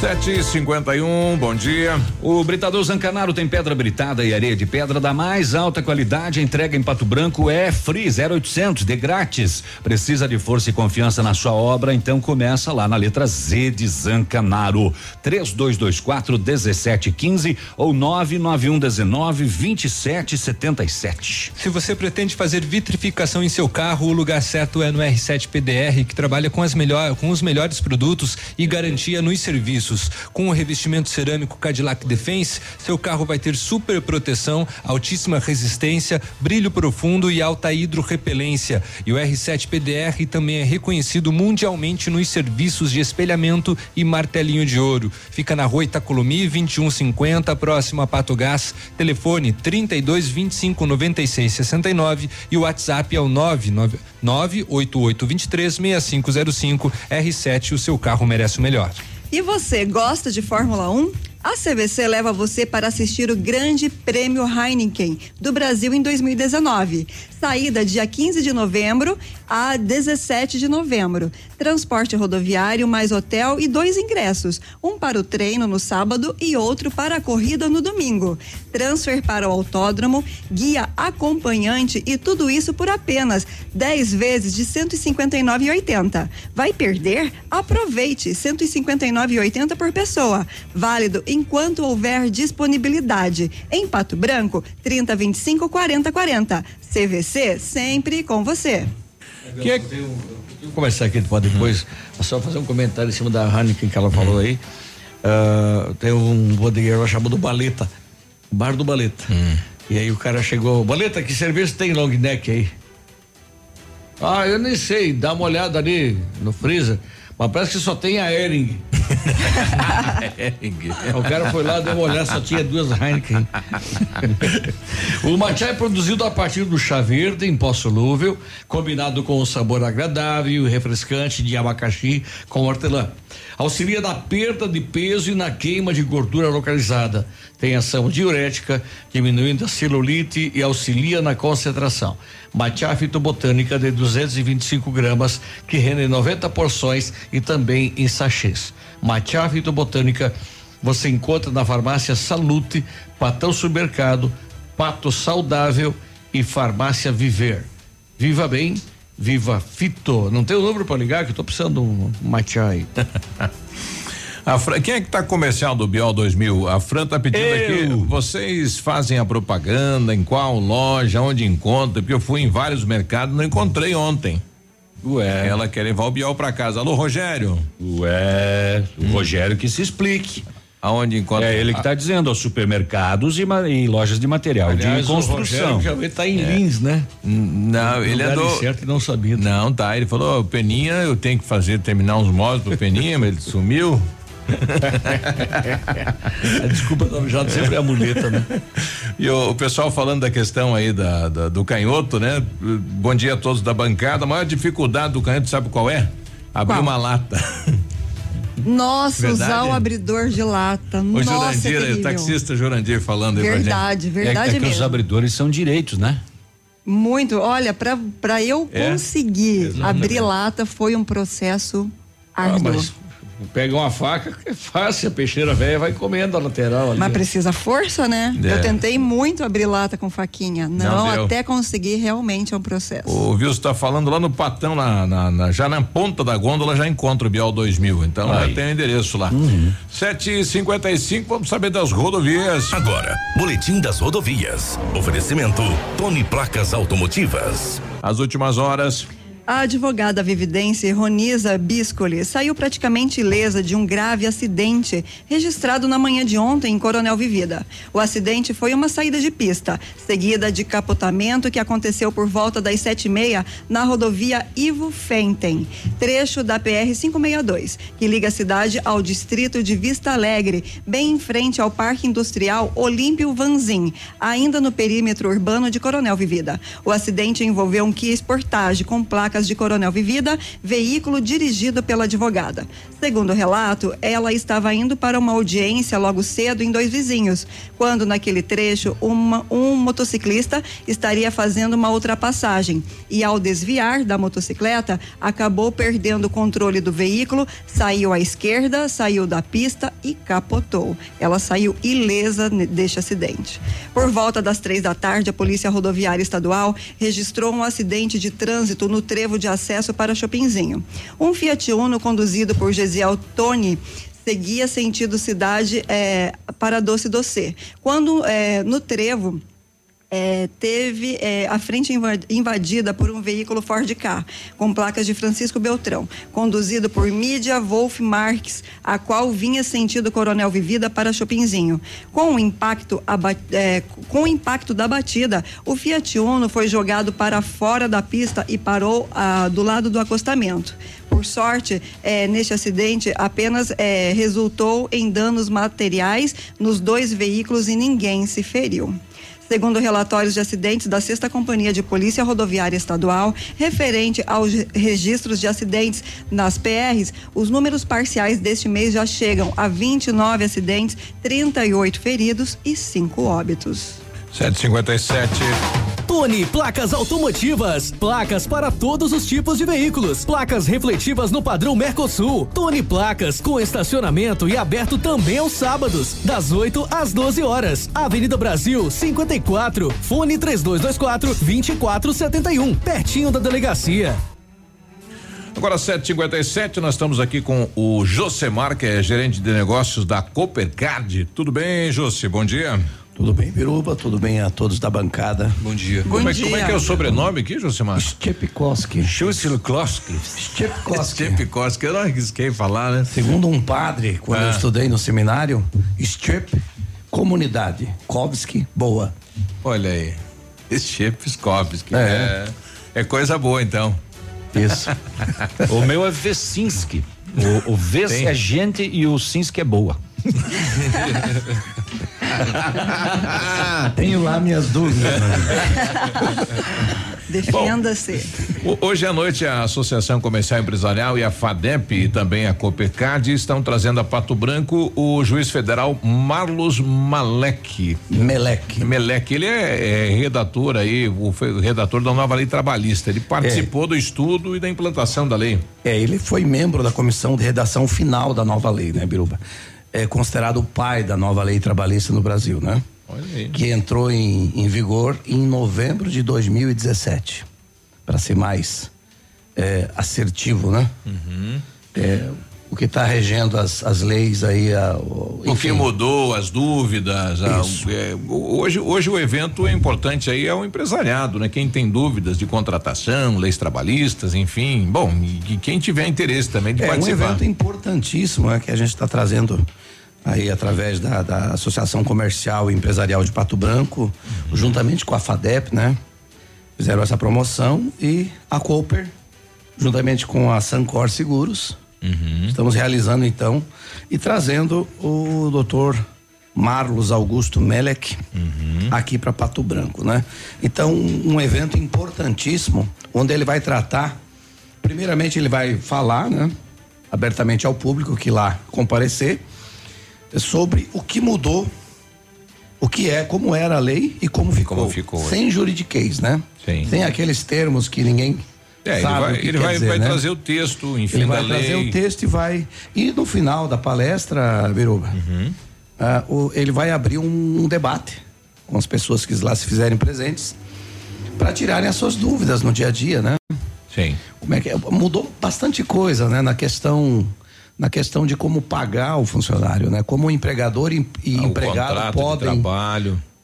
751, bom dia. O Britador Zancanaro tem pedra britada e areia de pedra da mais alta qualidade. Entrega em Pato Branco é free 0800 de grátis. Precisa de força e confiança na sua obra? Então começa lá na letra Z de Zancanaro. 3224 1715 ou 99119 2777. Se você pretende fazer vitrificação em seu carro, o lugar certo é no R7 PDR, que trabalha com, as melhor, com os melhores produtos e garantia nos serviços. Com o revestimento cerâmico Cadillac Defense, seu carro vai ter super proteção, altíssima resistência, brilho profundo e alta hidrorrepelência. E o R7 PDR também é reconhecido mundialmente nos serviços de espelhamento e martelinho de ouro. Fica na rua Itacolomi 2150, próximo a Pato Gás. Telefone 32 25 96 69 e o WhatsApp é o 99 988 23 6505. R7, o seu carro merece o melhor. E você gosta de Fórmula 1? A CVC leva você para assistir o Grande Prêmio Heineken do Brasil em 2019. Saída dia 15 de novembro a 17 de novembro. Transporte rodoviário mais hotel e dois ingressos, um para o treino no sábado e outro para a corrida no domingo. Transfer para o autódromo, guia acompanhante e tudo isso por apenas 10 vezes de 159,80. Vai perder? Aproveite, 159,80 por pessoa. Válido enquanto houver disponibilidade. Em Pato Branco, 30 25 40 40. CVC sempre com você. Que é... Vou conversar aqui para depois, só fazer um comentário em cima da Heineken que ela falou aí. Ah, tem um bodegueiro chamado Baleta, Bar do Baleta. E aí o cara chegou, Baleta, que serviço tem long neck aí? Ah, eu nem sei, dá uma olhada ali no freezer, mas parece que só tem a Ering. O cara foi lá, deu uma olhada, só tinha duas Heineken. o matcha é produzido a partir do chá verde em pó solúvel, combinado com o sabor agradável e refrescante de abacaxi com hortelã. Auxilia na perda de peso e na queima de gordura localizada. Tem ação diurética, diminuindo a celulite e auxilia na concentração. Matcha fitobotânica de 225 gramas, que rende 90 porções e também em sachês. Matcha fitobotânica você encontra na farmácia Salute, Patão Supermercado, Pato Saudável e Farmácia Viver. Viva bem, viva Fito. Não tem o número para ligar que eu tô precisando de um matcha aí. <laughs> A Fran, quem é que tá comercial do Biol 2000? A Fran tá pedindo Eu. aqui. Vocês fazem a propaganda em qual loja, onde encontra? Porque eu fui em vários mercados, não encontrei ontem. Ué. Ela quer levar o Biol pra casa. Alô, Rogério. Ué, o Rogério que se explique. Aonde encontra? É ele que está dizendo, aos supermercados e, ma- e lojas de material Aliás, de o construção. Rogério já vê, tá em É. Lins, né? Não, ele é do. certo e não sabia. Não, tá. Ele falou, "Ô, Peninha, eu tenho que fazer, terminar uns móveis pro Peninha, mas ele sumiu. A <laughs> desculpa do Alejandro sempre é a muleta, né? <laughs> E o, o pessoal falando da questão aí da, da- do canhoto, né? Bom dia a todos da bancada. A maior dificuldade do canhoto, sabe qual é? Abrir Qual? uma lata. <laughs> Nossa, Verdade? usar o abridor de lata. O Nossa, é Jurandir, o terrível. taxista Jurandir falando aí pra gente. Verdade, verdade é, é que os mesmo. abridores são direitos, né? Muito. Olha, pra, pra eu É? conseguir Exatamente. abrir lata foi um processo Ah, árduo. mas pega uma faca, que é fácil, a peixeira velha vai comendo a lateral ali. Mas precisa força, né? É. Eu tentei muito abrir lata com faquinha. Não, Não até conseguir realmente é um processo. O Wilson tá falando lá no Patão, na, na- na- já na ponta da gôndola, já encontra o Biol 2000. Então já tem o endereço lá. 7h55, vamos saber das rodovias. Agora, Boletim das Rodovias. Oferecimento Tony Placas Automotivas. As últimas horas. A advogada vividense Ronisa Biscoli saiu praticamente ilesa de um grave acidente registrado na manhã de ontem em Coronel Vivida. O acidente foi uma saída de pista, seguida de capotamento que aconteceu por volta das sete e meia na rodovia Ivo Fenten, trecho da PR 562, que liga a cidade ao distrito de Vista Alegre, bem em frente ao Parque Industrial Olímpio Vanzin, ainda no perímetro urbano de Coronel Vivida. O acidente envolveu um Kia Sportage com placas de Coronel Vivida, veículo dirigido pela advogada. Segundo o relato, ela estava indo para uma audiência logo cedo em dois vizinhos, quando naquele trecho uma, um motociclista estaria fazendo uma ultrapassagem e ao desviar da motocicleta acabou perdendo o controle do veículo, saiu à esquerda, saiu da pista e capotou. Ela saiu ilesa deste acidente. Por volta das três da tarde, a Polícia Rodoviária Estadual registrou um acidente de trânsito no trevo de acesso para Chopinzinho. Um Fiat Uno conduzido por Gesiel Tony seguia sentido cidade eh, para Doce Doce. Quando eh, no trevo é, teve é, a frente inva- invadida por um veículo Ford K, com placas de Francisco Beltrão, conduzido por Mídia Wolf Marques, a qual vinha sentido Coronel Vivida para Chopinzinho. Com o impacto, é, com o impacto da batida, o Fiat Uno foi jogado para fora da pista e parou ah, do lado do acostamento. Por sorte, eh, neste acidente apenas eh, resultou em danos materiais nos dois veículos e ninguém se feriu. Segundo relatórios de acidentes da Sexta Companhia de Polícia Rodoviária Estadual, referente aos re- registros de acidentes nas PRs, os números parciais deste mês já chegam a 29 acidentes, 38 feridos e 5 óbitos. 757. Tony Placas Automotivas. Placas para todos os tipos de veículos. Placas refletivas no padrão Mercosul. Tony Placas com estacionamento e aberto também aos sábados, das 8 às 12 horas. Avenida Brasil 54. Fone 3224 2471. Pertinho da delegacia. Agora 757, nós estamos aqui com o Josemar, que é gerente de negócios da Coopercard. Tudo bem, José? Bom dia. Tudo bem, Biruba? Tudo bem a todos da bancada? Bom dia. Como, é, como é que é o sobrenome aqui, Josemar? Stepkowski. Chusilkowski. Stepkowski. Stepkowski, eu não arrisquei falar, né? Segundo um padre, quando eu Ah. estudei no seminário, Step, comunidade. Kovski, boa. Olha aí. Stepkowski. É. É, é coisa boa, então. Isso. <laughs> o meu é Vesinski. O, o Ves Tem? é gente e o Sinski é boa. Tenho lá minhas dúvidas. Defenda-se. Hoje à noite a Associação Comercial Empresarial e a FADEP e também a Coopercard estão trazendo a Pato Branco o juiz federal Marlos Malek. Melec. Melec, ele é, é redator aí, o, redator da nova lei trabalhista. Ele participou do estudo e da implantação da lei. É, ele foi membro da comissão de redação final da nova lei, né, Biruba? É considerado o pai da nova lei trabalhista no Brasil, né? Olha aí. Que entrou em, em vigor em novembro de 2017. Para ser mais é, assertivo, né? Uhum. É, o que está regendo as, as leis aí. A, o, O que mudou, as dúvidas. a- é, hoje, hoje o evento é importante aí é o empresariado, né? Quem tem dúvidas de contratação, leis trabalhistas, enfim. Bom, e, e quem tiver interesse também de É um participar. evento importantíssimo né, que a gente está trazendo aí através da, da Associação Comercial e Empresarial de Pato Branco, juntamente com a FADEP, né? Fizeram essa promoção e a Cooper, juntamente com a Sancor Seguros, estamos realizando então e trazendo o doutor Marlos Augusto Melek aqui para Pato Branco, né? Então, um evento importantíssimo onde ele vai tratar Primeiramente, ele vai falar, né, abertamente ao público que lá comparecer, sobre o que mudou, o que é, como era a lei e como ficou. como ficou hoje. Sem juridiquês, né? Sim. Sem aqueles termos que ninguém É, ele sabe vai, o que ele vai, dizer, vai né? trazer o texto, enfim, Ele vai lei. trazer o texto e vai. E no final da palestra, Biruba, Uhum. ah, ele vai abrir um, um debate com as pessoas que lá se fizerem presentes para tirarem as suas dúvidas no dia a dia, né? Sim. Como é que é? mudou bastante coisa, né? Na questão na questão de como pagar o funcionário, né? Como o empregador e, Ah, o empregado podem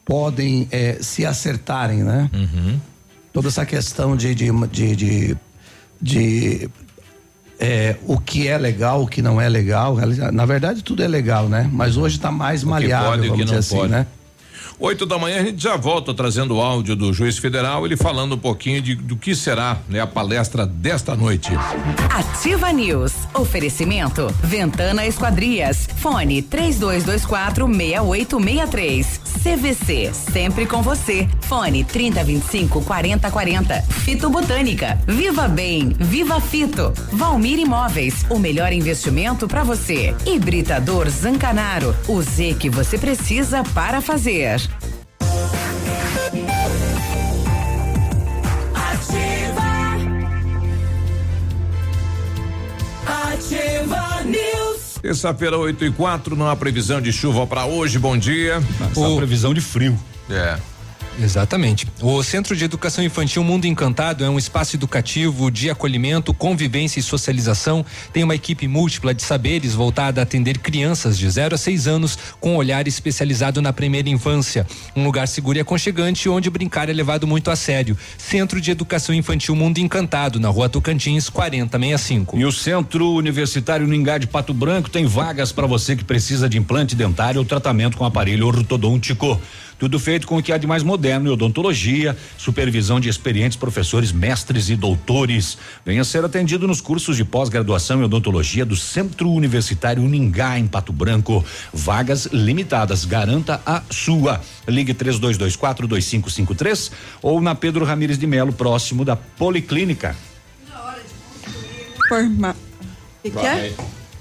podem eh, se acertarem, né? Uhum. Toda essa questão de, de, de, de, de é, o que é legal, o que não é legal. Na verdade, tudo é legal, né? Mas hoje está mais maleável, pode vamos dizer assim, pode. né? Oito da manhã a gente já volta trazendo o áudio do juiz federal, ele falando um pouquinho de, do que será né, a palestra desta noite. Ativa News. Oferecimento. Ventana Esquadrias. Fone 3224 6863. CVC. Sempre com você. Fone 3025 4040. Fito Botânica. Viva Bem. Viva Fito. Valmir Imóveis. O melhor investimento para você. Hibridador Zancanaro. O Z que você precisa para fazer. Terça-feira, 8 e 4, não há previsão de chuva para hoje. Bom dia. Só previsão de frio. É. Exatamente. O Centro de Educação Infantil Mundo Encantado é um espaço educativo de acolhimento, convivência e socialização. Tem uma equipe múltipla de saberes voltada a atender crianças de 0 a 6 anos com olhar especializado na primeira infância. Um lugar seguro e aconchegante onde brincar é levado muito a sério. Centro de Educação Infantil Mundo Encantado, na rua Tocantins, 4065. E o Centro Universitário Ningá de Pato Branco tem vagas para você que precisa de implante dentário ou tratamento com aparelho ortodôntico. Tudo feito com o que há de mais moderno em odontologia, supervisão de experientes professores, mestres e doutores. Venha ser atendido nos cursos de pós-graduação em odontologia do Centro Universitário Ningá, em Pato Branco. Vagas limitadas. Garanta a sua. Ligue 32242553 ou na Pedro Ramires de Melo, próximo da Policlínica. Forma. O que, que é?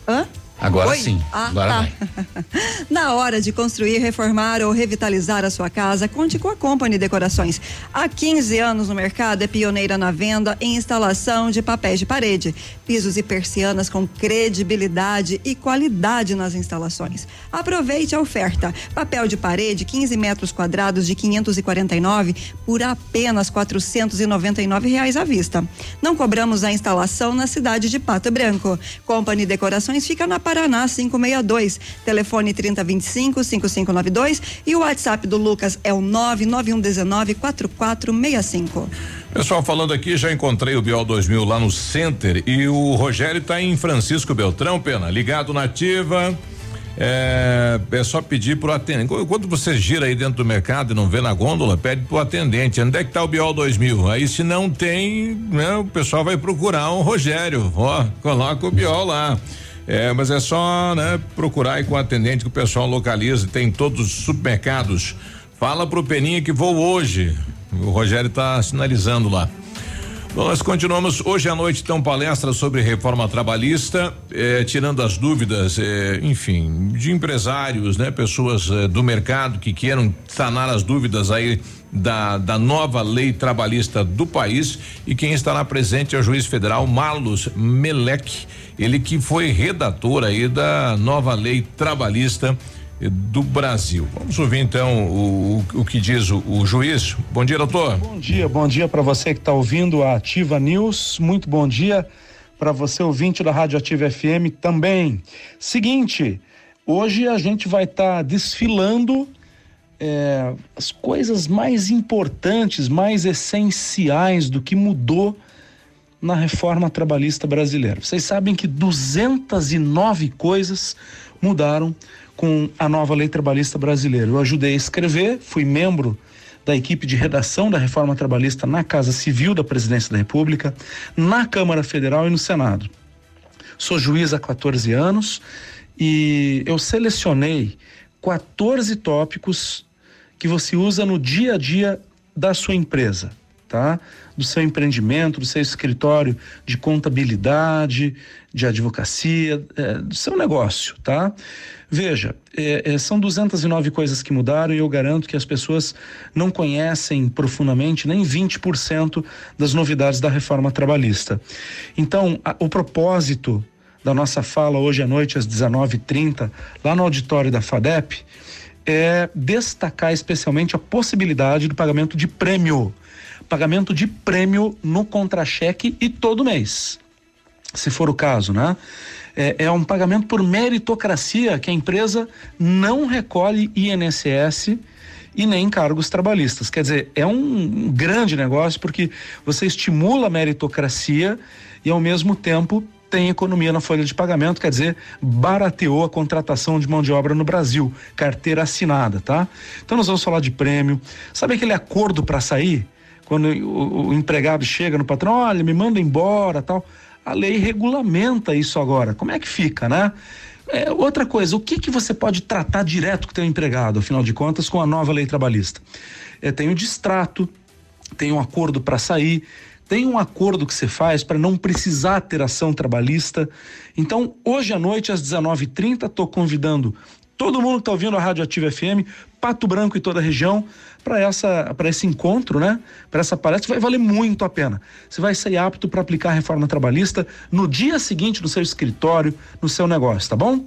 Hã? Agora Oi? sim. Ah, Agora tá. vai. <laughs> Na hora de construir, reformar ou revitalizar a sua casa, conte com a Company Decorações. Há 15 anos no mercado, é pioneira na venda e instalação de papéis de parede, pisos e persianas com credibilidade e qualidade nas instalações. Aproveite a oferta. Papel de parede, 15 metros quadrados de 549 por apenas 499 reais à vista. Não cobramos a instalação na cidade de Pato Branco. Company Decorações fica na Paraná 562. Telefone 3025 5592 e o WhatsApp do Lucas é o 99119 4465. Pessoal, falando aqui, já encontrei o Biol 2000 lá no Center e o Rogério tá em Francisco Beltrão, pena, ligado na ativa. É, é só pedir pro atendente. Quando- Quando você gira aí dentro do mercado e não vê na gôndola, pede pro atendente. Onde é que tá o Biol 2000? Aí se não tem, né, o pessoal vai procurar um Rogério. Ó, coloca o Biol lá. É, mas é só, né, procurar aí com o atendente que o pessoal localiza. Tem em todos os supermercados. Fala pro Peninha que vou hoje. O Rogério tá sinalizando lá. Bom, nós continuamos hoje à noite, então, palestra sobre reforma trabalhista, eh, tirando as dúvidas, eh, enfim, de empresários, né? Pessoas eh, do mercado que queiram sanar as dúvidas aí da, da nova lei trabalhista do país e quem estará presente é o juiz federal Marlos Melec, ele que foi redator aí da nova lei trabalhista eh, do Brasil. Vamos ouvir então o, o, o que diz o, o juiz. Bom dia, doutor. Bom dia, bom dia para você que está ouvindo a Ativa News. Muito bom dia para você ouvinte da Rádio Ativa FM também. Seguinte, hoje a gente vai estar desfilando é, as coisas mais importantes, mais essenciais do que mudou na reforma trabalhista brasileira. Vocês sabem que 209 coisas mudaram com a nova lei trabalhista brasileira. Eu ajudei a escrever, fui membro da equipe de redação da reforma trabalhista na Casa Civil da Presidência da República, na Câmara Federal e no Senado. Sou juiz há 14 anos e eu selecionei 14 tópicos que você usa no dia a dia da sua empresa, tá? Do seu empreendimento, do seu escritório de contabilidade, de advocacia, eh, do seu negócio, tá? Veja, eh, eh, são 209 coisas que mudaram e eu garanto que as pessoas não conhecem profundamente nem 20% das novidades da reforma trabalhista. Então, a- o propósito da nossa fala hoje à noite às 19h30, lá no auditório da FADEP, é destacar especialmente a possibilidade do pagamento de prêmio. Pagamento de prêmio no contra-cheque e todo mês, se for o caso, né? É, é um pagamento por meritocracia que a empresa não recolhe INSS e nem cargos trabalhistas. Quer dizer, é um grande negócio porque você estimula a meritocracia e ao mesmo tempo tem economia na folha de pagamento, quer dizer, barateou a contratação de mão de obra no Brasil, carteira assinada, tá? Então nós vamos falar de prêmio. Sabe aquele acordo para sair? Quando o, o empregado chega no patrão, olha, me manda embora, tal. A lei regulamenta isso agora. Como é que fica, né? É, outra coisa, o que que você pode tratar direto com o teu empregado, afinal de contas, com a nova lei trabalhista? É, tem o distrato, tem um acordo para sair, tem um acordo que você faz para não precisar ter ação trabalhista. Então, hoje à noite, às 19h30, estou convidando todo mundo que está ouvindo a Rádio Ativa FM, Pato Branco e toda a região, para essa para esse encontro, né? Para essa palestra vai valer muito a pena. Você vai sair apto para aplicar a reforma trabalhista no dia seguinte no seu escritório, no seu negócio, tá bom?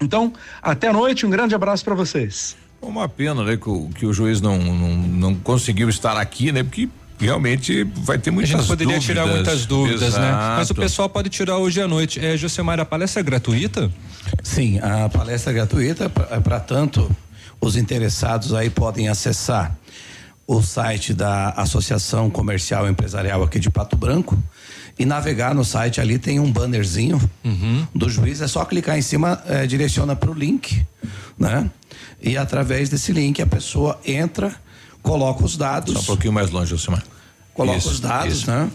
Então, até a noite, um grande abraço para vocês. Uma pena, né, que o, que o juiz não, não, não conseguiu estar aqui, né? Porque realmente vai ter muitas A gente poderia dúvidas. tirar muitas dúvidas, né? Mas o Exato. pessoal pode tirar hoje à noite. É, Josemar, a palestra é gratuita? Sim, a palestra é gratuita para tanto os interessados aí podem acessar o site da Associação Comercial e Empresarial aqui de Pato Branco e navegar no site ali tem um bannerzinho do juiz, é só clicar em cima, eh, direciona para o link, né? E através desse link a pessoa entra, coloca os dados. Só um pouquinho mais longe, Josimar. Coloca Isso, os dados, isso. né?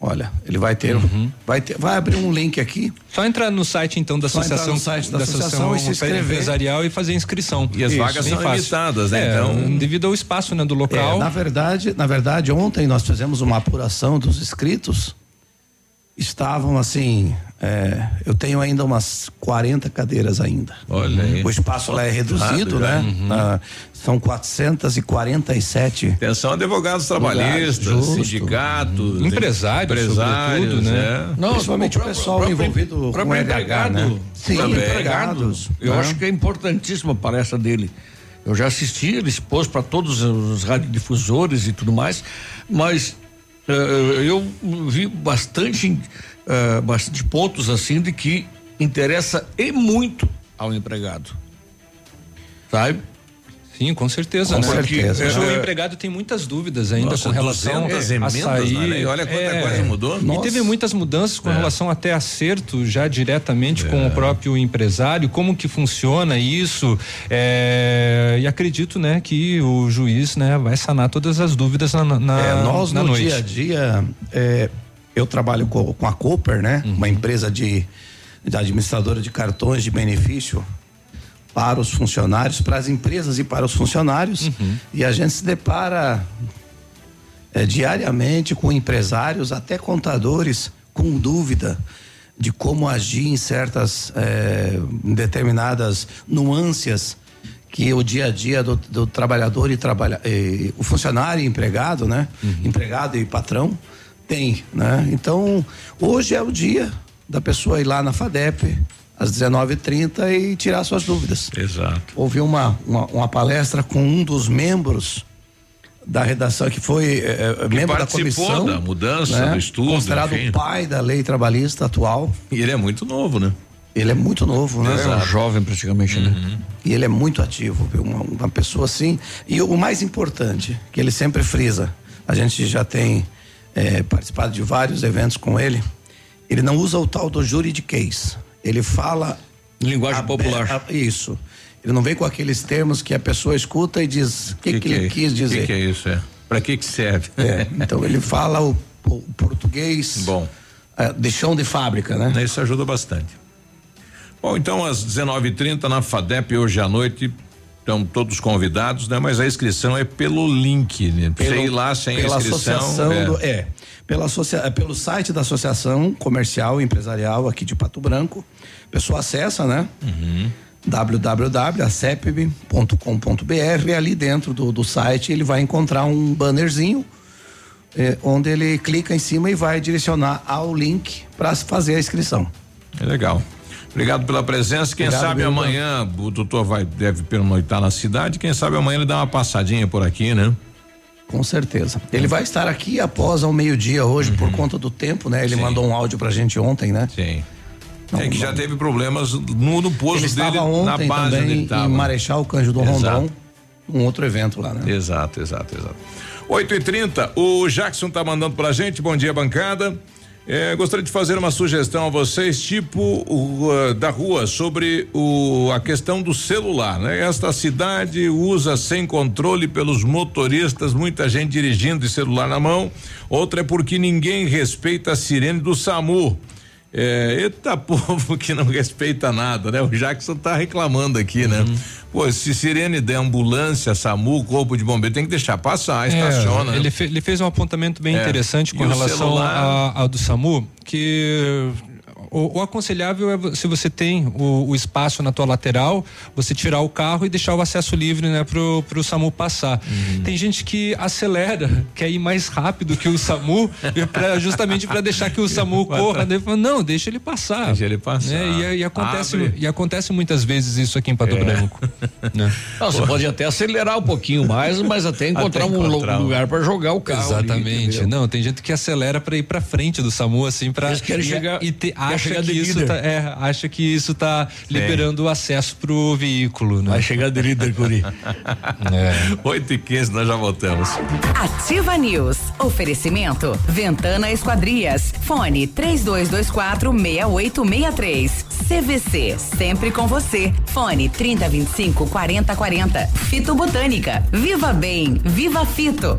Olha, ele vai ter, vai ter, vai abrir um link aqui. Só entrar no site então da Só associação, no site da associação e se inscrever. empresarial e fazer inscrição. E as vagas bem são fácil. limitadas, né? É, Então- devido ao espaço né, do local. É, na verdade, na verdade, ontem nós fizemos uma apuração dos inscritos. Estavam assim, é, eu tenho ainda umas 40 cadeiras ainda. Olha aí. O espaço lá é reduzido, já. né? Uhum. Ah, são 447. Atenção, advogados trabalhistas, Justo. sindicatos, Empresários, empresários, sobretudo, né? né? Não, Principalmente o pessoal próprio- envolvido com próprio RH, empregado, né? Sim, próprio empregados, Eu né? acho que é importantíssima a palestra dele. Eu já assisti, ele expôs para todos os radiodifusores e tudo mais, mas eh, eu vi bastante, eh, bastante pontos assim de que interessa e muito ao empregado. Sabe? Sim, com certeza, Com né? certeza. Porque É. o empregado tem muitas dúvidas ainda Nossa, com relação 200 a sair. lei, olha quanta coisa mudou. E Nossa. teve muitas mudanças com É. relação até acerto já diretamente com o próprio empresário, como que funciona isso. é, e acredito, né, que o juiz, né, vai sanar todas as dúvidas na, na, É, nós na no noite. dia a dia, é, eu trabalho com, com a Cooper, né? Uhum. Uma empresa de, de administradora de cartões de benefício para os funcionários, para as empresas e para os funcionários. Uhum. E a gente se depara é, diariamente com empresários, até contadores, com dúvida de como agir em certas é, determinadas nuances que o dia a dia do, do trabalhador e trabalha, eh, o funcionário e empregado, né? Empregado e patrão tem, né? Então, hoje é o dia da pessoa ir lá na FADEP às 19h30 e tirar suas dúvidas. Exato. Houve uma, uma, uma palestra com um dos membros da redação que foi eh, Que membro da comissão da mudança, né? do estudo, considerado enfim. o pai da lei trabalhista atual. E ele é muito novo, né? Ele é muito novo, né? É um jovem praticamente, né? E ele é muito ativo, viu? uma, uma pessoa assim. E o mais importante, que ele sempre frisa, a gente já tem eh, participado de vários eventos com ele. Ele não usa o tal do juridiquês. Ele fala. Linguagem popular. isso. Ele não vem com aqueles termos que a pessoa escuta e diz o que, que, ele é- quis dizer. O que, que é isso? É? Pra que que serve? É, então ele fala o, o português Bom. eh, de chão de fábrica, né? Isso ajuda bastante. Bom, então às 19h30 na FADEP hoje à noite estão todos convidados, né? Mas a inscrição é pelo link, né? Você ir lá sem pela inscrição. associação é. do- é, pela associa, é, pelo site da Associação Comercial e Empresarial aqui de Pato Branco. A pessoa acessa, né? Uhum. www.acepb.com.br e ali dentro do, do site ele vai encontrar um bannerzinho é, onde ele clica em cima e vai direcionar ao link para fazer a inscrição. É legal. Obrigado pela presença. Quem Obrigado, sabe amanhã o doutor vai deve pernoitar na cidade. Quem sabe amanhã ele dá uma passadinha por aqui, né? Com certeza. Ele vai estar aqui após ao meio-dia hoje por conta do tempo, né? Ele Uhum. Sim. mandou um áudio pra gente ontem, né? Sim. Não, é que já não. teve problemas no, no posto Ele dele, estava na ontem base também estava. em Marechal Cândido Exato. Rondon. um outro evento lá, né? Exato, exato, exato. 8 e 30 o Jackson tá mandando pra gente, bom dia bancada. É, gostaria de fazer uma sugestão a vocês, tipo o, uh, da rua, sobre o, a questão do celular. Né? Esta cidade usa sem controle pelos motoristas, muita gente dirigindo de celular na mão. Outra é porque ninguém respeita a sirene do SAMU. É, eita <laughs> povo que não respeita nada, né? O Jackson tá reclamando aqui, né? Pô, se sirene der ambulância, SAMU, corpo de bombeiro, tem que deixar passar, estaciona. É, ele, fe, ele, fez um apontamento bem É. interessante com E relação ao do SAMU, que o, o aconselhável é se você tem o, o espaço na tua lateral, você tirar o carro e deixar o acesso livre, né, pro, pro SAMU passar. Uhum. Tem gente que acelera, <laughs> quer ir mais rápido que o SAMU, e pra- justamente para deixar que o SAMU <laughs> corra, né? Fala, Não, deixa ele passar. Deixa ele passar. É, e, e acontece, Abre. e acontece muitas vezes isso aqui em Pato É. Branco. né? <laughs> Não, você pode até acelerar um pouquinho mais, mas até encontrar, Até um encontrar um- lugar para jogar o carro. ali, Exatamente. entendeu? não, tem gente que acelera para ir para frente do SAMU assim para Eles querem chegar- e te- acha chegar que de isso líder. tá, é, acha que isso tá liberando o acesso pro veículo, né? Vai chegar de líder, Curi. <laughs> É. 8 e 15 nós já voltamos. Ativa News. Oferecimento. Ventana Esquadrias. Fone 3224 6863. CVC. Sempre com você. Fone 3025 4040. Fito Botânica. Viva Bem. Viva Fito.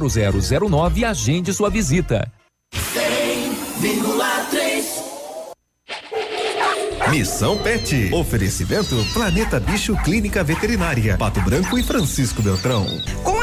32250009 e agende sua visita. 100,3 Missão Pet. Oferecimento Planeta Bicho Clínica Veterinária. Pato Branco e Francisco Beltrão. Com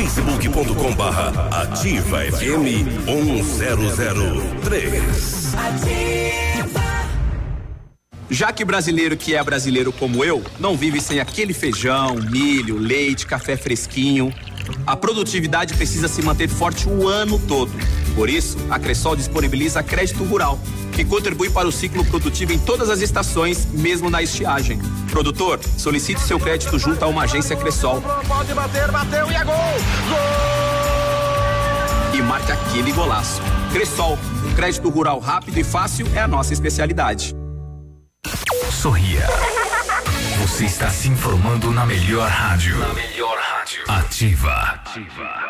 facebook.com barra ativa FM 1003. Já que brasileiro que é brasileiro como eu, não vive sem aquele feijão, milho, leite, café fresquinho. A produtividade precisa se manter forte o ano todo. Por isso, a Cressol disponibiliza crédito rural, que contribui para o ciclo produtivo em todas as estações, mesmo na estiagem. Produtor, solicite seu crédito junto a uma agência Cressol Pode bater, bateu e é gol! e marque aquele golaço. Cressol, um crédito rural rápido e fácil é a nossa especialidade. Sorria. Você está se informando na melhor rádio. Na melhor rádio. Ativa. Para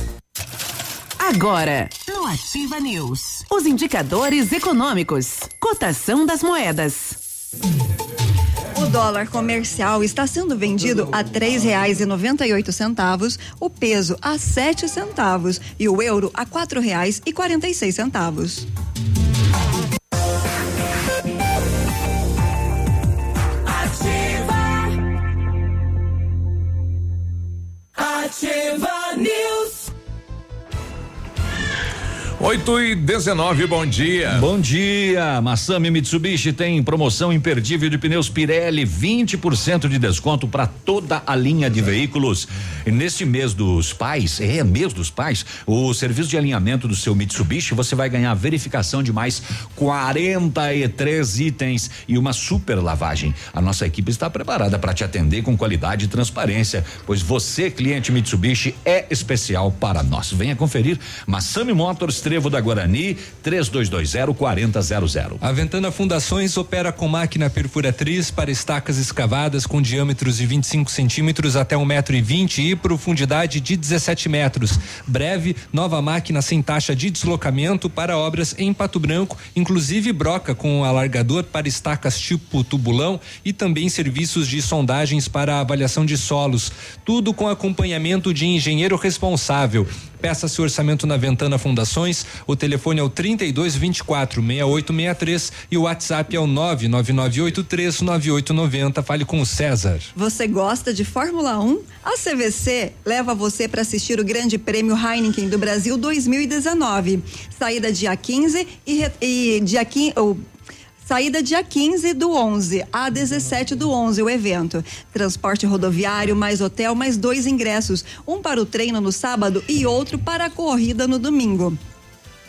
Agora, no Ativa News, os indicadores econômicos, cotação das moedas. O dólar comercial está sendo vendido a três reais e noventa e oito centavos, o peso a sete centavos e o euro a quatro reais e quarenta e seis centavos. Ativa News. 8 e 19, bom dia. Bom dia. Massami Mitsubishi tem promoção imperdível de pneus Pirelli, 20% de desconto para toda a linha de veículos. E neste mês dos pais, é mês dos pais, o serviço de alinhamento do seu Mitsubishi, você vai ganhar verificação de mais 43 itens e uma super lavagem. A nossa equipe está preparada para te atender com qualidade e transparência, pois você, cliente Mitsubishi, é especial para nós. Venha conferir Massami Motors Trevo da Guarani, 3220 4000. A Ventana Fundações opera com máquina perfuratriz para estacas escavadas com diâmetros de 25 centímetros até um metro e vinte e profundidade de 17 metros. Breve, nova máquina sem taxa de deslocamento para obras em Pato Branco, inclusive broca com alargador para estacas tipo tubulão e também serviços de sondagens para avaliação de solos. Tudo com acompanhamento de engenheiro responsável. Peça seu orçamento na Ventana Fundações. O telefone é o 32 24 6863 e o WhatsApp é o 99983 9890. Fale com o César. Você gosta de Fórmula 1? A CVC leva você para assistir o Grande Prêmio Heineken do Brasil 2019. Saída dia 15 e, e dia 15. Oh, Saída dia 15 do 11 a 17 do 11, o evento. Transporte rodoviário, mais hotel, mais dois ingressos. Um para o treino no sábado e outro para a corrida no domingo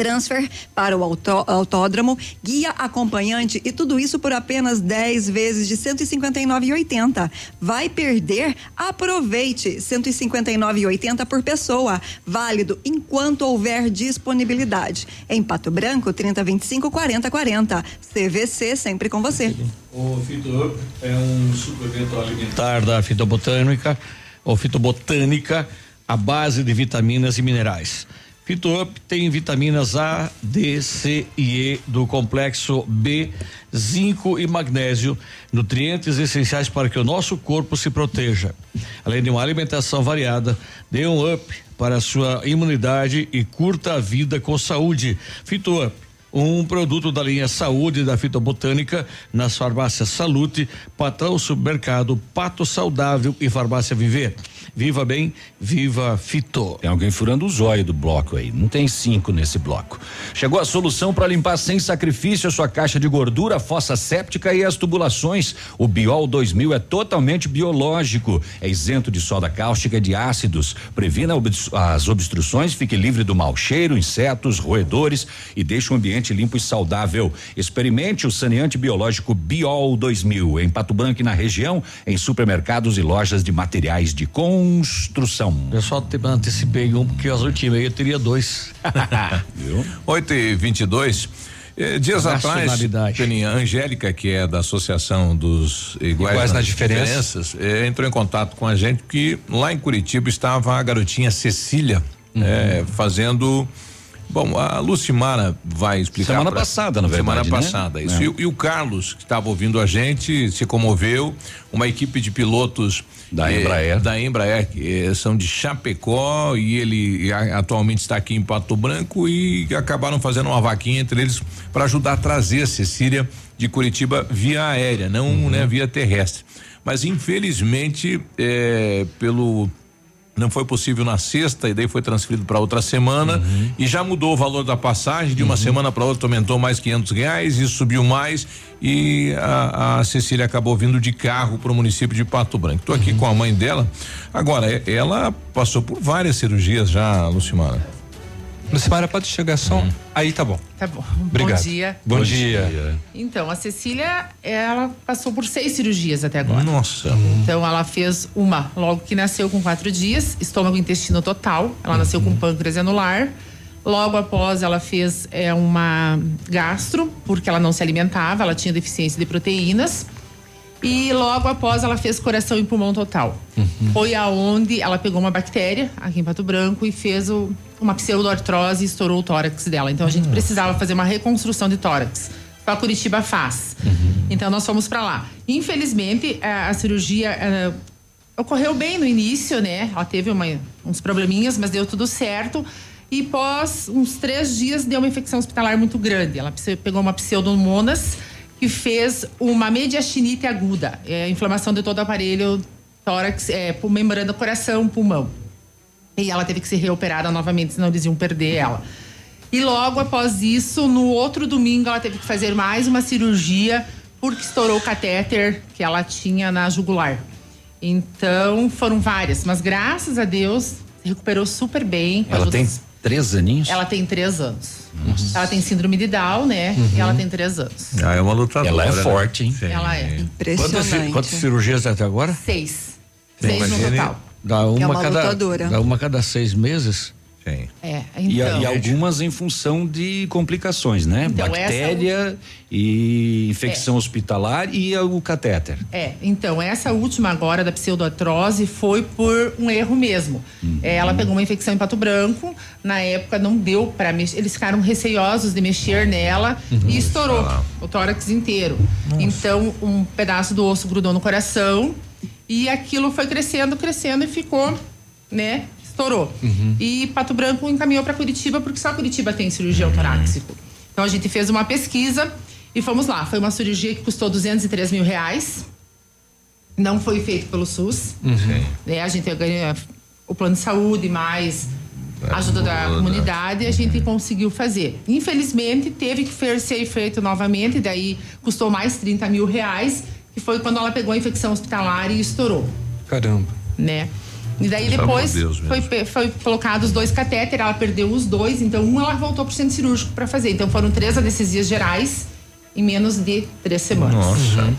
transfer para o autó, autódromo, guia acompanhante e tudo isso por apenas 10 vezes de 159,80. Vai perder? Aproveite, 159,80 por pessoa, válido enquanto houver disponibilidade. Em Pato Branco, 3025 40 40. CVC sempre com você. O Fito é um suplemento alimentar da fitobotânica, ou fitobotânica, a base de vitaminas e minerais. FitoUp tem vitaminas A, D, C e E do complexo B, zinco e magnésio, nutrientes essenciais para que o nosso corpo se proteja. Além de uma alimentação variada, dê um up para a sua imunidade e curta a vida com saúde. FitoUp um produto da linha Saúde da Fitobotânica nas farmácias Salute, Patrão Supermercado, Pato Saudável e Farmácia Viver. Viva bem, viva Fito. Tem alguém furando o zóio do bloco aí. Não tem cinco nesse bloco. Chegou a solução para limpar sem sacrifício a sua caixa de gordura, fossa séptica e as tubulações. O Biol 2000 é totalmente biológico, é isento de soda cáustica e de ácidos, previna as obstruções, fique livre do mau cheiro, insetos, roedores e deixa o ambiente limpo e saudável. Experimente o saneante biológico Biol 2000 em Pato Branco e na região, em supermercados e lojas de materiais de construção construção. Eu só te antecipei um, porque as últimas eu teria dois. <laughs> Viu? 8 e 22 eh, Dias atrás, Peninha, Angélica, que é da Associação dos Iguais, Iguais nas, Diferenças, diferenças eh, entrou em contato com a gente que lá em Curitiba estava a garotinha Cecília uhum. eh, fazendo. Bom, a Lucimara vai explicar. Semana pra, passada, na verdade. Semana né? passada, isso. É. E, e, o Carlos, que estava ouvindo a gente, se comoveu. Uma equipe de pilotos da é, Embraer. Da Embraer, que é, são de Chapecó e ele a, atualmente está aqui em Pato Branco e acabaram fazendo uma vaquinha entre eles para ajudar a trazer a Cecília de Curitiba via aérea, não uhum. né, via terrestre. Mas infelizmente, é, pelo não foi possível na sexta e daí foi transferido para outra semana uhum. e já mudou o valor da passagem de uma uhum. semana para outra aumentou mais quinhentos reais e subiu mais e a, a Cecília acabou vindo de carro para o município de Pato Branco. Estou aqui uhum. com a mãe dela. Agora ela passou por várias cirurgias já, Lucimara. Lucimara, pode chegar só? Aí tá bom. Tá bom. Obrigado. Bom dia. Bom, Bom dia. dia. Então, a Cecília, ela passou por seis cirurgias até agora. Nossa. Então, ela fez uma logo que nasceu com quatro dias, estômago e intestino total. Ela nasceu com pâncreas anular. Logo após, ela fez é, uma gastro, porque ela não se alimentava, ela tinha deficiência de proteínas. E logo após ela fez coração e pulmão total. Uhum. Foi aonde ela pegou uma bactéria aqui em Pato Branco e fez o, uma pseudoartrose e estourou o tórax dela. Então a gente uhum. precisava fazer uma reconstrução de tórax. Só Curitiba faz. Uhum. Então nós fomos para lá. Infelizmente a, a cirurgia a, ocorreu bem no início, né? Ela teve uma, uns probleminhas, mas deu tudo certo. E pós uns três dias deu uma infecção hospitalar muito grande. Ela pegou uma pseudomonas que fez uma mediastinite aguda, é, inflamação de todo o aparelho tórax, é, membrana, coração, pulmão. E ela teve que ser reoperada novamente, senão eles iam perder ela. E logo após isso, no outro domingo, ela teve que fazer mais uma cirurgia porque estourou o catéter que ela tinha na jugular. Então, foram várias, mas graças a Deus, recuperou super bem. Ela tem três aninhos? Ela tem três anos. Nossa. Ela tem síndrome de Down, né? Uhum. E ela tem três anos. Ah, é uma lutadora. Ela é forte, hein? Ela é. Impressionante. Quantas, quantas cirurgias até agora? Seis. Seis no total. Dá uma, é uma cada, lutadora. dá uma cada seis meses? É, então. E, e, algumas em função de complicações, né? Então, Bactéria essa... e infecção é. hospitalar e o catéter. É, então, essa última agora da pseudoartrose foi por um erro mesmo. Uhum. É, ela pegou uma infecção em pato branco, na época não deu para mexer, eles ficaram receiosos de mexer nela uhum. e estourou o tórax inteiro. Nossa. Então, um pedaço do osso grudou no coração e aquilo foi crescendo, crescendo e ficou, né? Estourou. Uhum. E Pato Branco encaminhou para Curitiba, porque só Curitiba tem cirurgião uhum. torácico. Então a gente fez uma pesquisa e fomos lá. Foi uma cirurgia que custou 203 mil reais. Não foi feito pelo SUS. Uhum. Né? A gente ganha o plano de saúde, mais a ajuda da comunidade, e a gente conseguiu fazer. Infelizmente, teve que ser feito novamente, daí custou mais 30 mil reais, que foi quando ela pegou a infecção hospitalar e estourou. Caramba. Né? E daí depois foi, foi colocado os dois catéteres, ela perdeu os dois, então um ela voltou pro centro cirúrgico para fazer. Então foram três anestesias gerais em menos de três semanas. Nossa. Uhum.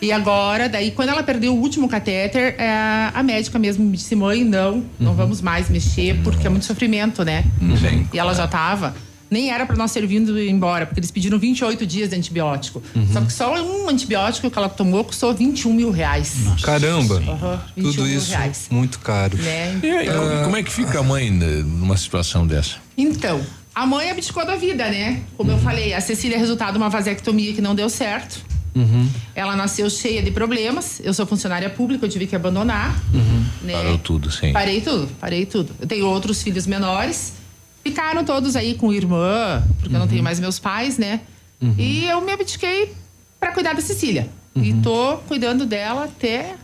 E agora, daí, quando ela perdeu o último catéter, é, a médica mesmo me disse, mãe, não, uhum. não vamos mais mexer, porque é muito sofrimento, né? Uhum. E ela já tava nem era para nós ser vindo embora, porque eles pediram 28 dias de antibiótico. Uhum. Só que só um antibiótico que ela tomou custou 21 mil reais. Nossa. Caramba! Uhum, Tudo isso reais. muito caro. Né? E aí, uh, como é que fica a mãe numa situação dessa? Então, a mãe abdicou da vida, né? Como uhum. eu falei, a Cecília é resultado de uma vasectomia que não deu certo. Uhum. Ela nasceu cheia de problemas. Eu sou funcionária pública, eu tive que abandonar. Uhum. Né? Parou tudo, sim. Parei tudo, parei tudo. Eu tenho outros filhos menores Ficaram todos aí com irmã, porque uhum. eu não tenho uhum. mais meus pais, né? Uhum. E eu me abdiquei para cuidar da Cecília. Uhum. E tô cuidando dela até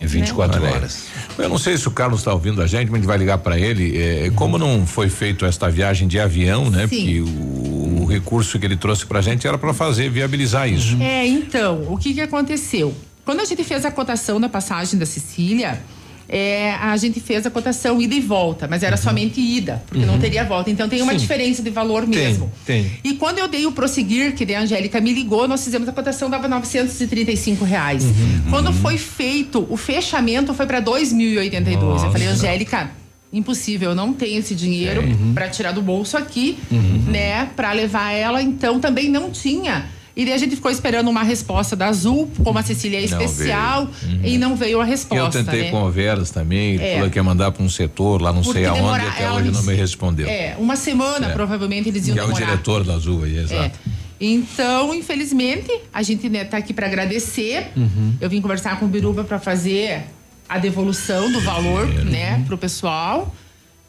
em 24 né? horas. Eu não sei se o Carlos está ouvindo a gente, mas a gente vai ligar para ele. É, como não foi feito esta viagem de avião, né? Sim. Porque o, o recurso que ele trouxe para a gente era para fazer, viabilizar isso. É, então, o que que aconteceu? Quando a gente fez a cotação da passagem da Cecília, é, a gente fez a cotação ida e volta, mas era uhum. somente ida, porque uhum. não teria volta. Então tem uma Sim. diferença de valor mesmo. Tem, tem. E quando eu dei o prosseguir, que a Angélica me ligou, nós fizemos a cotação, dava 935 reais. Uhum. Quando foi feito, o fechamento foi para 2.082. Eu falei, Angélica impossível, eu não tenho esse dinheiro uhum. para tirar do bolso aqui, uhum. né, para levar ela, então também não tinha e daí a gente ficou esperando uma resposta da Azul, como a Cecília é especial, uhum. e não veio a resposta. Eu tentei né? com a Veras também, é. falou que ia mandar para um setor lá, não Porque sei aonde, demora, até hoje não me respondeu. É, uma semana é. provavelmente eles iam que demorar. é o diretor da Azul aí, exato. É. Então, infelizmente, a gente né, tá aqui para agradecer. Uhum. Eu vim conversar com o Biruba para fazer a devolução do valor, uhum. né, pro pessoal.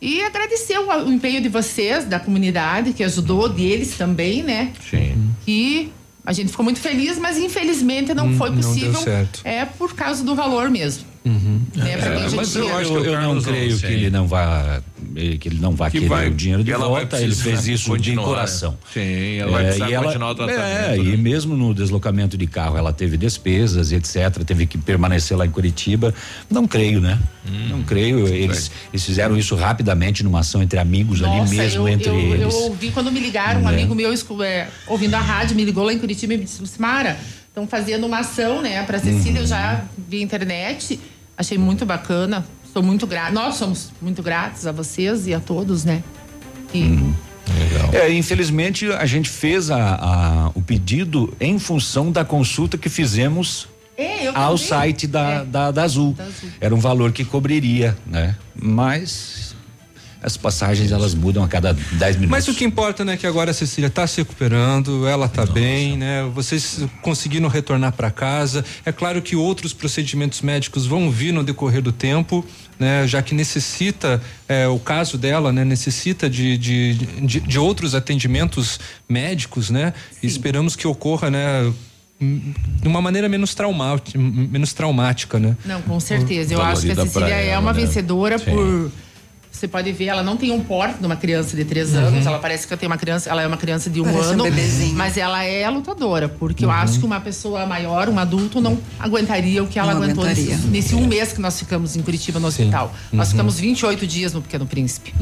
E agradecer o, o, empenho de vocês, da comunidade, que ajudou, deles também, né? Sim. Que a gente ficou muito feliz, mas infelizmente não hum, foi possível. Não deu certo. É por causa do valor mesmo. Uhum. Né, é, mas eu, eu, eu não creio que ele não vá eh, que ele não vai Que querer vai- o dinheiro de que volta, ele fez isso de continuar, coração. né? Sim, ela vai precisar e ela- continuar o tratamento, É, né? e mesmo no deslocamento de carro ela teve despesas, etc. Teve que permanecer lá em Curitiba. Não creio, né? Hum. Não creio. Eles, eles fizeram isso rapidamente numa ação entre amigos ali Nossa, mesmo eu, entre eu, eles. Eu ouvi quando me ligaram, um É. amigo meu é, ouvindo a rádio, me ligou lá em Curitiba e me disse, Lucimara, estão fazendo uma ação, né, pra Cecília, eu já vi a internet, achei muito bacana, sou muito grata, nós somos muito gratos a vocês e a todos, né. E É, infelizmente a gente fez a- a- o pedido em função da consulta que fizemos É, ao site da, da, da Azul. Era um valor que cobriria, né? Mas as passagens elas mudam a cada 10 minutos. Mas o que importa, né, que agora a Cecília está se recuperando, ela está bem, né? Vocês conseguiram retornar para casa. É claro que outros procedimentos médicos vão vir no decorrer do tempo, né? Já que necessita, é, o caso dela, né? Necessita de, de, de, de outros atendimentos médicos, né? E esperamos que ocorra, né? De uma maneira menos traumática, menos traumática, né? Não, com certeza. Eu acho que a Cecília pra é ela, uma né? vencedora Sim. por. Você pode ver, ela não tem um porte de uma criança de três Uhum. anos. Ela parece que eu tenho uma criança, ela é uma criança de um Parece um ano. bebezinho. mas ela é lutadora, porque eu Uhum. acho que uma pessoa maior, um adulto, não aguentaria o que ela Não aguentou nesse, nesse um mês que nós ficamos em Curitiba no hospital. Nós Uhum. ficamos 28 dias no Pequeno Príncipe.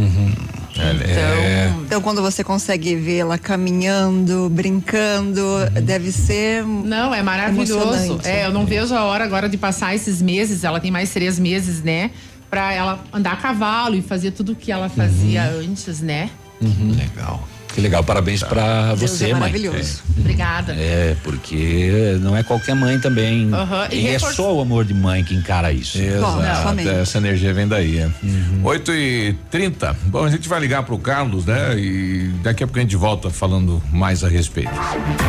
Então, então, quando você consegue vê-la caminhando, brincando, deve ser. Não, é maravilhoso. É, eu não vejo a hora agora de passar esses meses. Ela tem mais três meses, né? Pra ela andar a cavalo e fazer tudo o que ela fazia antes, né? Legal. Que legal, parabéns pra Deus você, é mãe. maravilhoso. Obrigada. É, porque não é qualquer mãe também. Aham, e E, é só o amor de mãe que encara isso. Exato, essa energia vem daí. é. Uhum. 8 e 30 Bom, a gente vai ligar pro Carlos, né? E daqui a pouco a gente volta falando mais a respeito.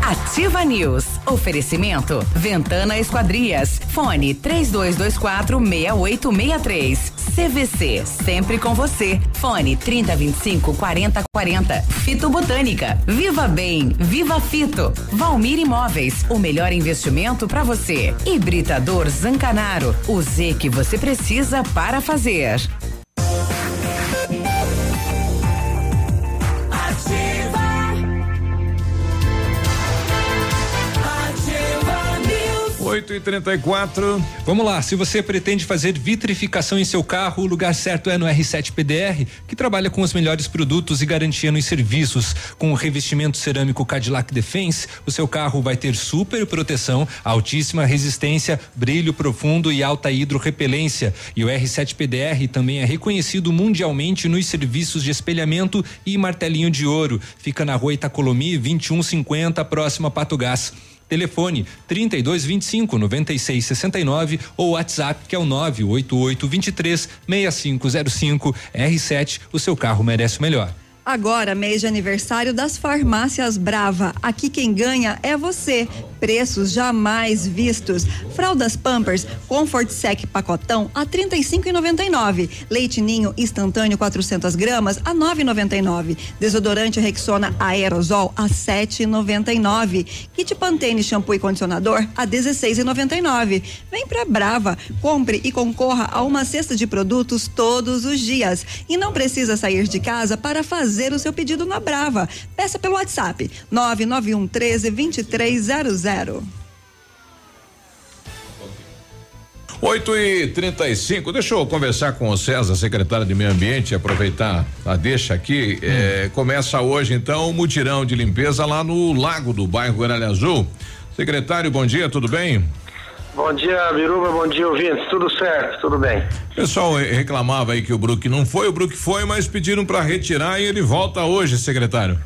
Ativa News. Oferecimento. Ventana Esquadrias. Fone 3224 6863. CVC. Sempre com você. Fone 3025 4040. Fito Botânica. Viva Bem. Viva Fito. Valmir Imóveis. O melhor investimento para você. Hibridador Zancanaro. O Z que você precisa para fazer. 8 e 34 Vamos lá, se você pretende fazer vitrificação em seu carro, o lugar certo é no R7 PDR, que trabalha com os melhores produtos e garantia nos serviços. Com o revestimento cerâmico Cadillac Defense, o seu carro vai ter super proteção, altíssima resistência, brilho profundo e alta hidrorrepelência. E o R7 PDR também é reconhecido mundialmente nos serviços de espelhamento e martelinho de ouro. Fica na rua Itacolomi 2150, próximo a Pato Gás. Telefone 3225 9669 ou WhatsApp que é o 988 23 6505. R7, o seu carro merece o melhor. Agora, mês de aniversário das farmácias Brava. Aqui quem ganha é você. Preços jamais vistos. Fraldas Pampers Comfort Sec pacotão a 35,99. Leite Ninho instantâneo 400 gramas a 9,99. Desodorante Rexona aerosol a 7,99. Kit Pantene shampoo e condicionador a 16,99. Vem pra Brava, compre e concorra a uma cesta de produtos todos os dias e não precisa sair de casa para fazer o seu pedido na Brava. Peça pelo WhatsApp 991 13 2300. 8 e 35 Deixa eu conversar com o César, secretário de Meio Ambiente, aproveitar a deixa aqui. É, começa hoje, então, o mutirão de limpeza lá no Lago do bairro Guaralha Azul. Secretário, bom dia, tudo bem? Bom dia, Biruba, bom dia, ouvintes. Tudo certo, tudo bem. O pessoal reclamava aí que o Brook não foi, o Brook foi, mas pediram para retirar e ele volta hoje, secretário.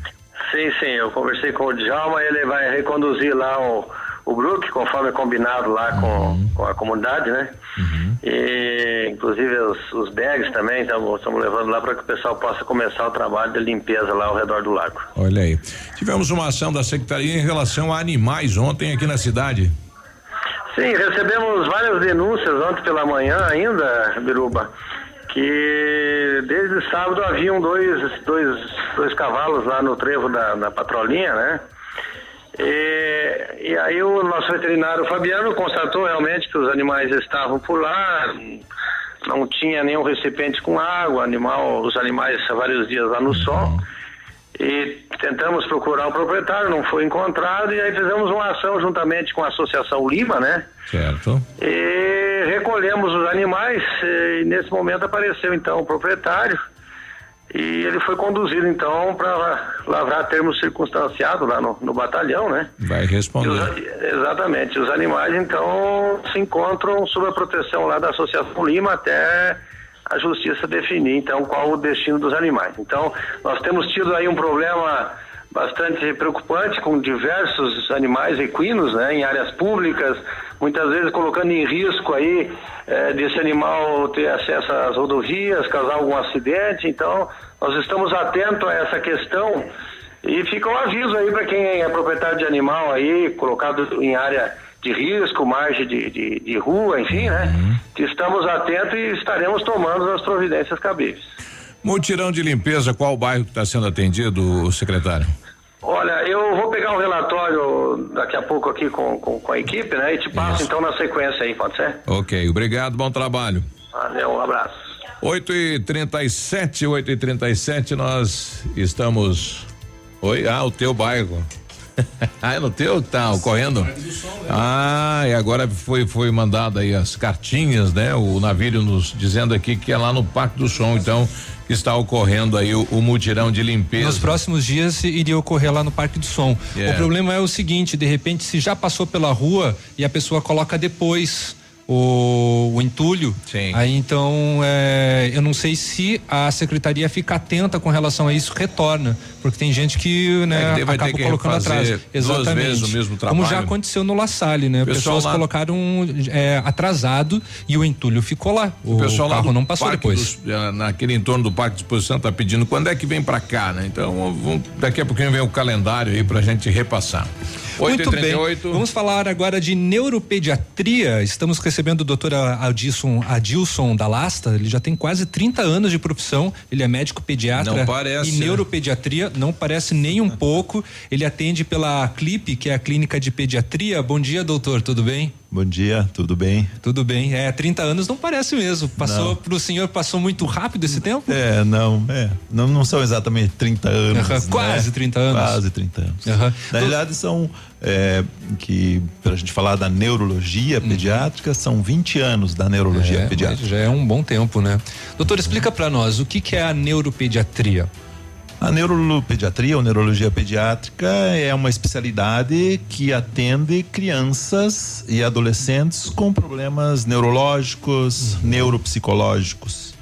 Sim, sim, eu conversei com o Djalma, ele vai reconduzir lá o, o Brook, conforme combinado lá com, com a comunidade, né? E inclusive os, os bags também, estamos levando lá para que o pessoal possa começar o trabalho de limpeza lá ao redor do lago. Olha aí. Tivemos uma ação da secretaria em relação a animais ontem aqui na cidade. Sim, recebemos várias denúncias ontem pela manhã ainda, Biruba, que desde sábado haviam dois, dois, dois cavalos lá no trevo da, da patrolinha, né? E, e aí o nosso veterinário Fabiano constatou realmente que os animais estavam por lá, não tinha nenhum recipiente com água, animal, os animais há vários dias lá no sol. E tentamos procurar o proprietário, não foi encontrado, e aí fizemos uma ação juntamente com a Associação Lima, né? Certo. E recolhemos os animais e nesse momento apareceu então o proprietário e ele foi conduzido então para lavrar termo circunstanciado lá no, no batalhão, né? Vai responder. os- exatamente. Os animais então se encontram sob a proteção lá da Associação Lima até a justiça definir então qual o destino dos animais. Então nós temos tido aí um problema bastante preocupante com diversos animais equinos, né, em áreas públicas, muitas vezes colocando em risco aí eh, desse animal ter acesso às rodovias, causar algum acidente. Então nós estamos atentos a essa questão e fica um aviso aí para quem é proprietário de animal aí, colocado em área de risco, margem de, de, de rua, enfim, né? Que estamos atentos e estaremos tomando as providências cabíveis. Mutirão de limpeza, qual bairro que está sendo atendido, secretário? Olha, eu vou pegar um relatório daqui a pouco aqui com, com, com a equipe, né? E te passo então na sequência aí, pode ser? Ok, obrigado, bom trabalho. Valeu, um abraço. 8 e 37 8 e 37 nós estamos. Oi? Ah, o teu bairro. <laughs> ah, é no teu que tá ocorrendo? Ah, e agora foi foi mandada aí as cartinhas, né? O navio nos dizendo aqui que é lá no Parque do Som, então que está ocorrendo aí o, o mutirão de limpeza. Nos próximos dias iria ocorrer lá no Parque do Som. Yeah. O problema é o seguinte, de repente, se já passou pela rua e a pessoa coloca depois o, o entulho, aí então é, eu não sei se a secretaria fica atenta com relação a isso, retorna, porque tem gente que, né, É, que acaba colocando atrás. Exatamente. o mesmo Como já trabalho. aconteceu no La Salle, né? Pessoal Pessoas lá- colocaram é, atrasado e o entulho ficou lá. O, O pessoal lá carro do não passou depois. dos- eh, naquele entorno do Parque de Exposição tá pedindo quando é que vem pra cá, né? Então, vamos- daqui a pouquinho vem o calendário aí pra gente repassar. Muito bem. 8h38. Vamos falar agora de neuropediatria. Estamos recebendo o doutor Adilson, Adilson da Lasta. Ele já tem quase 30 anos de profissão. Ele é médico pediatra Não parece, e né? neuropediatria. Não parece nem um <laughs> pouco. Ele atende pela CLIP, que é a Clínica de Pediatria. Bom dia, doutor. Tudo bem? Bom dia, tudo bem? Tudo bem. É, 30 anos não parece mesmo. Passou Não. pro senhor, passou muito rápido esse tempo? É, não, é. Não, não são exatamente 30 anos. Né? quase 30 anos. Quase 30 anos. Aham. Na realidade, são. É, que, pra gente falar da neurologia pediátrica, são 20 anos da neurologia É, pediátrica. já é um bom tempo, né? Doutor, explica pra nós o que, que é a neuropediatria. A neuropediatria ou neurologia pediátrica é uma especialidade que atende crianças e adolescentes com problemas neurológicos, neuropsicológicos.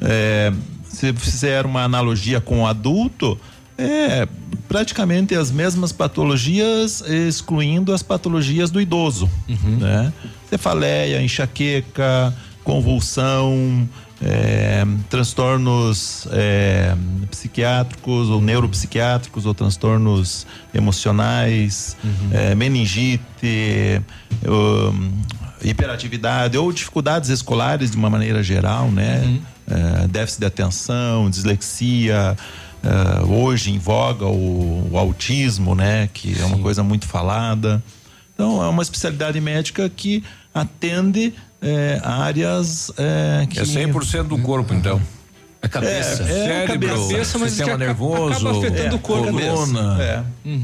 É, se fizer uma analogia com o adulto, é praticamente as mesmas patologias, excluindo as patologias do idoso, né? Cefaleia, enxaqueca, convulsão, é, transtornos é, psiquiátricos ou neuropsiquiátricos ou transtornos emocionais, é, meningite, hiperatividade ou dificuldades escolares de uma maneira geral, né? É, déficit de atenção, dislexia, é, hoje em voga o, o autismo, né? Que é uma coisa muito falada. Então é uma especialidade médica que atende é, áreas é, que É 100% do corpo, então. A cabeça. É, é, Cérebro, cabeça, mas sistema que aca- nervoso, acaba afetando o corpo. coluna. É,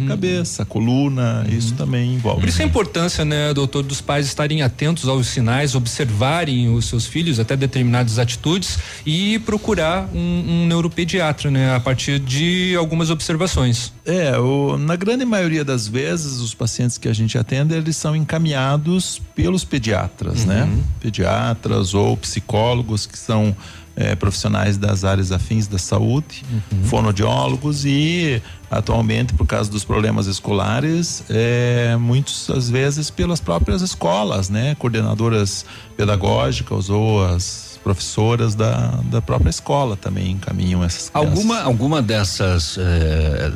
cabeça, coluna, isso também envolve. Por isso a importância, né, doutor, dos pais estarem atentos aos sinais, observarem os seus filhos até determinadas atitudes e procurar um, um neuropediatra, né, a partir de algumas observações. É, o- na grande maioria das vezes, os pacientes que a gente atende, eles são encaminhados pelos pediatras, né? Pediatras ou psicólogos que são eh, profissionais das áreas afins da saúde, fonoaudiólogos e atualmente, por causa dos problemas escolares, eh, muitas às vezes pelas próprias escolas, né? Coordenadoras pedagógicas ou as professoras da, da própria escola também encaminham essas crianças. Alguma, alguma dessas eh,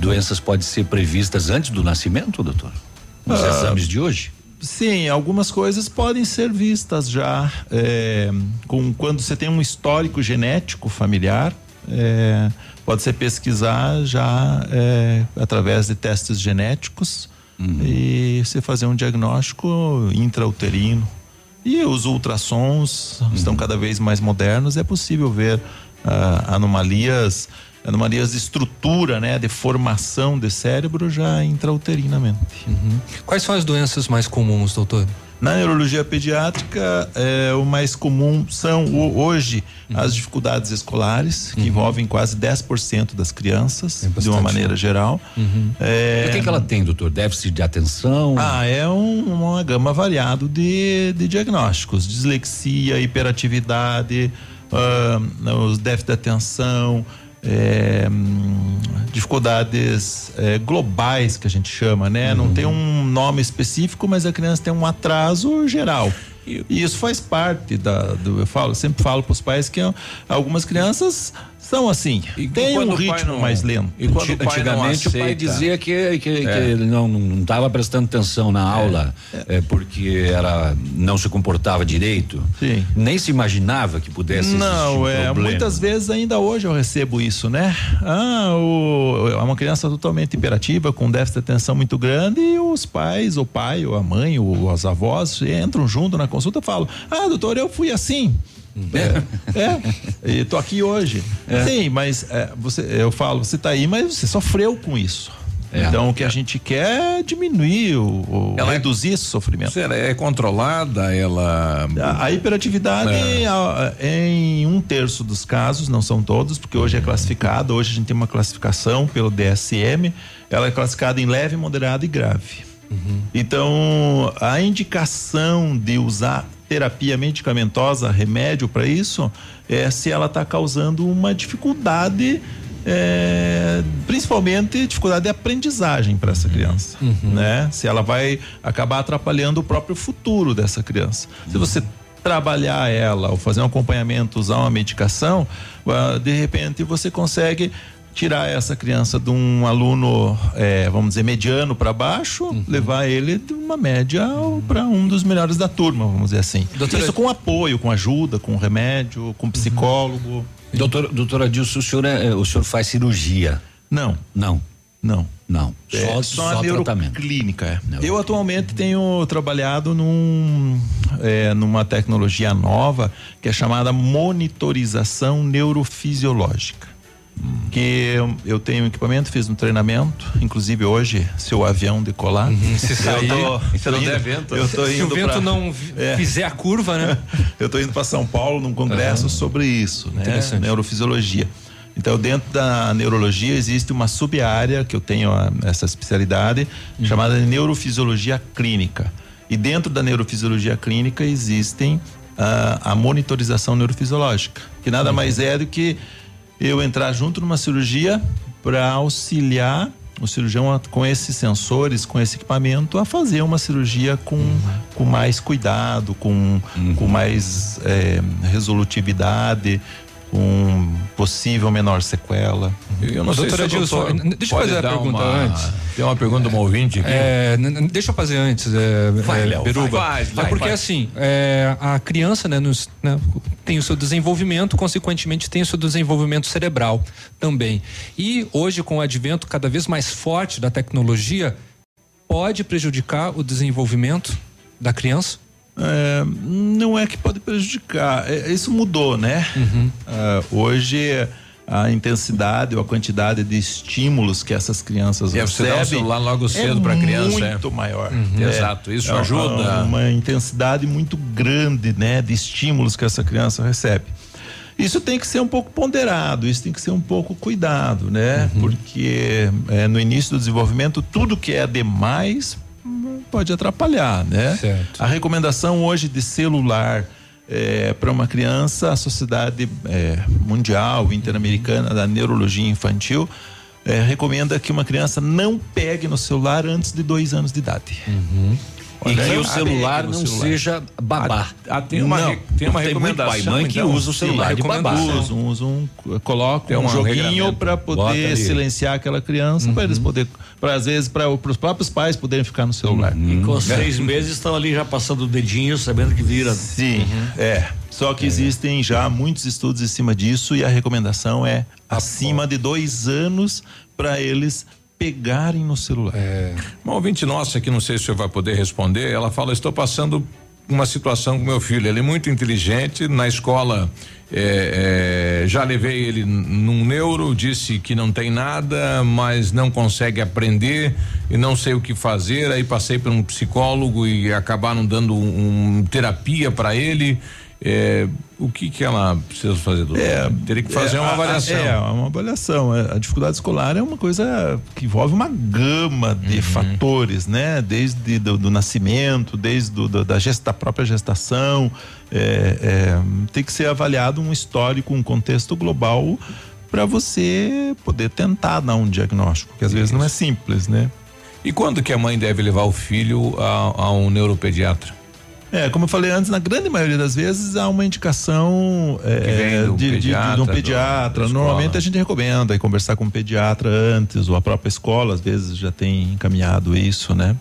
doenças pode ser previstas antes do nascimento, doutor? Nos Ah, exames de hoje? Sim, algumas coisas podem ser vistas já é, com quando você tem um histórico genético familiar, é, pode ser pesquisar já é, através de testes genéticos e você fazer um diagnóstico intrauterino. E os ultrassons estão cada vez mais modernos, é possível ver ah, anomalias, anomalias de estrutura, né, de formação de cérebro já intrauterinamente. Quais são as doenças mais comuns, doutor? Na neurologia pediátrica, é, o mais comum são o- hoje as dificuldades escolares, que envolvem quase 10% das crianças, de uma maneira geral. É, O que, que ela tem, doutor? Déficit de atenção? Ah, é um- uma gama variada de, de diagnósticos: dislexia, hiperatividade, ah, os déficit de atenção, é, hum, dificuldades é, globais que a gente chama, né? Não tem um nome específico, mas a criança tem um atraso geral. E isso faz parte da, do, eu falo, sempre falo para os pais que ah, algumas crianças são assim, tem quando um ritmo não- mais lento. E quando Antigamente o pai dizia que, que, que ele não estava prestando atenção na aula é, porque era, não se comportava direito. Sim. Nem se imaginava que pudesse existir Não, um é, problema. muitas vezes ainda hoje eu recebo isso, né? Ah, o, é uma criança totalmente hiperativa, com déficit de atenção muito grande, e os pais, o pai, ou a mãe, ou os avós entram junto na consulta e falam: Ah, doutor, eu fui assim. É, é, e tô aqui hoje. É. Sim, mas é, você, eu falo, você tá aí, mas você sofreu com isso. É. Então o que a gente quer é diminuir o, o Ela é- reduzir esse sofrimento. Ela é controlada, ela. A, a hiperatividade É. a- em um terço dos casos, não são todos, porque hoje é classificado, hoje a gente tem uma classificação pelo DSM, ela é classificada em leve, moderado e grave. Então, a indicação de usar terapia medicamentosa, remédio para isso, é se ela está causando uma dificuldade, é, principalmente dificuldade de aprendizagem para essa criança, né? Se ela vai acabar atrapalhando o próprio futuro dessa criança. Se você trabalhar ela ou fazer um acompanhamento, usar uma medicação, ah, de repente você consegue tirar essa criança de um aluno, eh, vamos dizer, mediano para baixo, levar ele de uma média para um dos melhores da turma, vamos dizer assim. Doutora- Isso com apoio, com ajuda, com remédio, com psicólogo. Doutor, doutor Adilson, o senhor, é- o senhor faz cirurgia? Não. Não. Não. Não. É, Só, só, só a tratamento. neuroclínica. é. Eu atualmente tenho trabalhado num, é, numa tecnologia nova que é chamada monitorização neurofisiológica. Que eu, eu tenho equipamento, fiz um treinamento, inclusive hoje, se o avião decolar. se eu sair, tô, se não indo- der vento. Eu tô Se indo o vento pra- não vi- fizer a curva, né? <laughs> eu tô indo para São Paulo num congresso Aham. sobre isso, né? Neurofisiologia. Então, dentro da neurologia existe uma sub-área que eu tenho a- essa especialidade Uhum. chamada de neurofisiologia clínica. E dentro da neurofisiologia clínica existem ah, a monitorização neurofisiológica, que Uhum. nada mais é do que eu entrar junto numa cirurgia para auxiliar o cirurgião a- com esses sensores, com esse equipamento, a fazer uma cirurgia com, Uhum. com mais cuidado, com, com mais eh, resolutividade, com possível menor sequela. Eu não sei se doutor deixa eu fazer a pergunta uma- antes. Tem uma pergunta de uma ouvinte aqui. É, deixa eu fazer antes, é, Vai, é, Léo, Beruba. vai, vai, é porque vai. assim, é, a criança, né, nos- né, tem o seu desenvolvimento, consequentemente tem o seu desenvolvimento cerebral também. E hoje, com o advento cada vez mais forte da tecnologia, pode prejudicar o desenvolvimento da criança? É, não é que pode prejudicar. É, isso mudou, né? Ah, hoje a intensidade ou a quantidade de estímulos que essas crianças É, você dá o recebem celular logo é cedo pra criança, é. muito maior. Uhum. É, Exato, isso é uma- ajuda. Uma intensidade muito grande, né, de estímulos que essa criança recebe. Isso tem que ser um pouco ponderado, isso tem que ser um pouco cuidado, né? Uhum. Porque é, no início do desenvolvimento, tudo que é demais pode atrapalhar, né? A recomendação hoje de celular para uma criança, a Sociedade é, Mundial Interamericana da Neurologia Infantil é, recomenda que uma criança não pegue no celular antes de dois anos de idade. E que o celular não celular. seja babá. Ah, tem uma Não. tem uma muito pai e recomendação, mãe que então? usa o celular de babá. Usam, usam, um, colocam Tem um, um joguinho para poder silenciar aquela criança, para eles poderem, para às vezes para os próprios pais poderem ficar no celular. E com Né? seis meses estão ali já passando o dedinho, sabendo que vira. Sim, é. Só que existem já muitos estudos em cima disso e a recomendação é acima de dois anos para eles pegarem no celular. Uma ouvinte nossa que não sei se o senhor vai poder responder, ela fala: estou passando uma situação com meu filho. Ele é muito inteligente na escola. é, é, já levei ele num neuro, disse que não tem nada, mas não consegue aprender e não sei o que fazer. Aí passei por um psicólogo e acabaram dando um, um terapia para ele. É, o que que ela precisa fazer, doutor? Teria que fazer É, uma avaliação. É, uma avaliação. É, A dificuldade escolar é uma coisa que envolve uma gama de Uhum. fatores, né? Desde do, do nascimento, desde do, da, gesta, da própria gestação. É, é, tem que ser avaliado um histórico, um contexto global para você poder tentar dar um diagnóstico, que às vezes não é simples, né? E quando que a mãe deve levar o filho a, a um neuropediatra? É, como eu falei antes, na grande maioria das vezes há uma indicação é, do de, de- de- de pediatra, um do- pediatra. escola. Normalmente a gente recomenda ir conversar com o pediatra antes, ou a própria escola às vezes já tem encaminhado isso, né?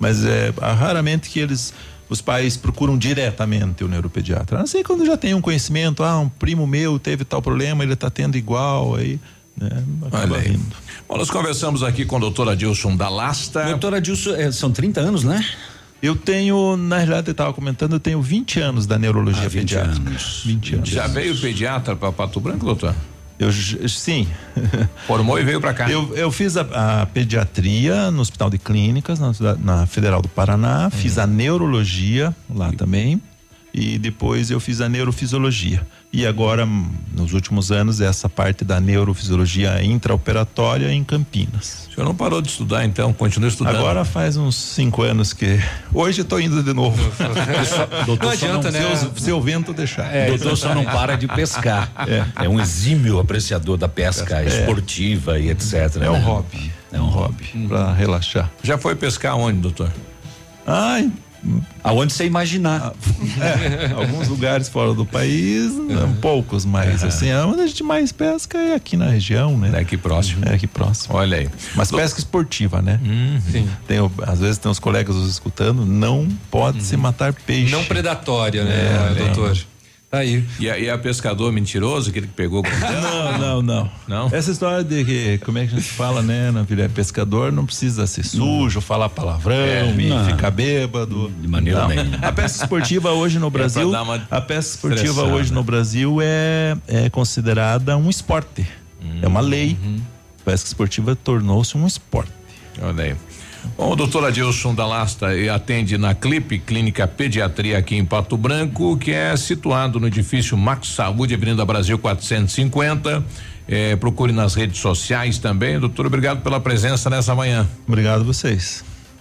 Mas é raramente que eles, os pais procuram diretamente o neuropediatra. A não ser quando já tem um conhecimento, ah, um primo meu teve tal problema, ele está tendo igual, aí, né? Acaba Olha. Bom, nós conversamos aqui com o doutor Adilson da Lasta. Doutor Adilson, é, são 30 anos, né? Eu tenho, na realidade, eu estava comentando, eu tenho 20 anos da neurologia Ah, 20 pediátrica. anos. 20 anos. Já veio pediatra para Pato Branco, doutor? Eu sim. <laughs> Formou e veio para cá. Eu, eu fiz a, a pediatria no Hospital de Clínicas, na, na Federal do Paraná, fiz a neurologia lá também. E depois eu fiz a neurofisiologia. E agora, hum, nos últimos anos, essa parte da neurofisiologia intraoperatória em Campinas. O senhor não parou de estudar, então? Continua estudando? Agora faz uns cinco anos que. Hoje estou indo de novo. <laughs> Doutor, não adianta, não- né? Se, se o vento deixar. É, o doutor só não para de pescar. <laughs> É. um exímio apreciador da pesca É. esportiva e etc. É um né? hobby. É um hobby. Para relaxar. Já foi pescar onde, doutor? Ai. Aonde você imaginar. É, alguns lugares fora do país, né, poucos, mas assim, onde a gente mais pesca é aqui na região, né? É aqui próximo. É aqui próximo. Olha aí. Mas pesca esportiva, né? Sim. Tem, às vezes tem os colegas nos escutando, não pode se matar peixe. Não predatória, né, É, doutor? Tá aí. E, e a pescador mentiroso, aquele que pegou <laughs> Não, não, não. Não? Essa história de que, como é que a gente fala, né, na vida, é pescador não precisa ser sujo, falar palavrão É, ficar bêbado. De maneira nenhuma. A pesca esportiva hoje no <laughs> Brasil, dar uma a pesca esportiva hoje no Brasil é, é considerada um esporte. É uma lei. A pesca esportiva tornou-se um esporte. Olha aí. Bom, o doutor Adilson da Lasta eh, atende na Clipe Clínica Pediatria aqui em Pato Branco, que é situado no edifício Max Saúde, Avenida Brasil 450. Eh, procure nas redes sociais também. Doutor, obrigado pela presença nessa manhã. Obrigado a vocês.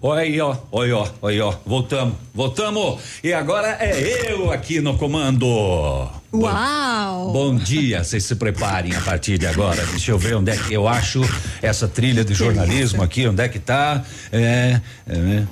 Olha aí, ó, olha, ó, olha, ó. Voltamos, voltamos. E agora é eu aqui no comando. Uau! Bom dia, vocês se preparem a partir de agora. Deixa eu ver onde é que eu acho essa trilha de jornalismo aqui, onde é que tá. É. é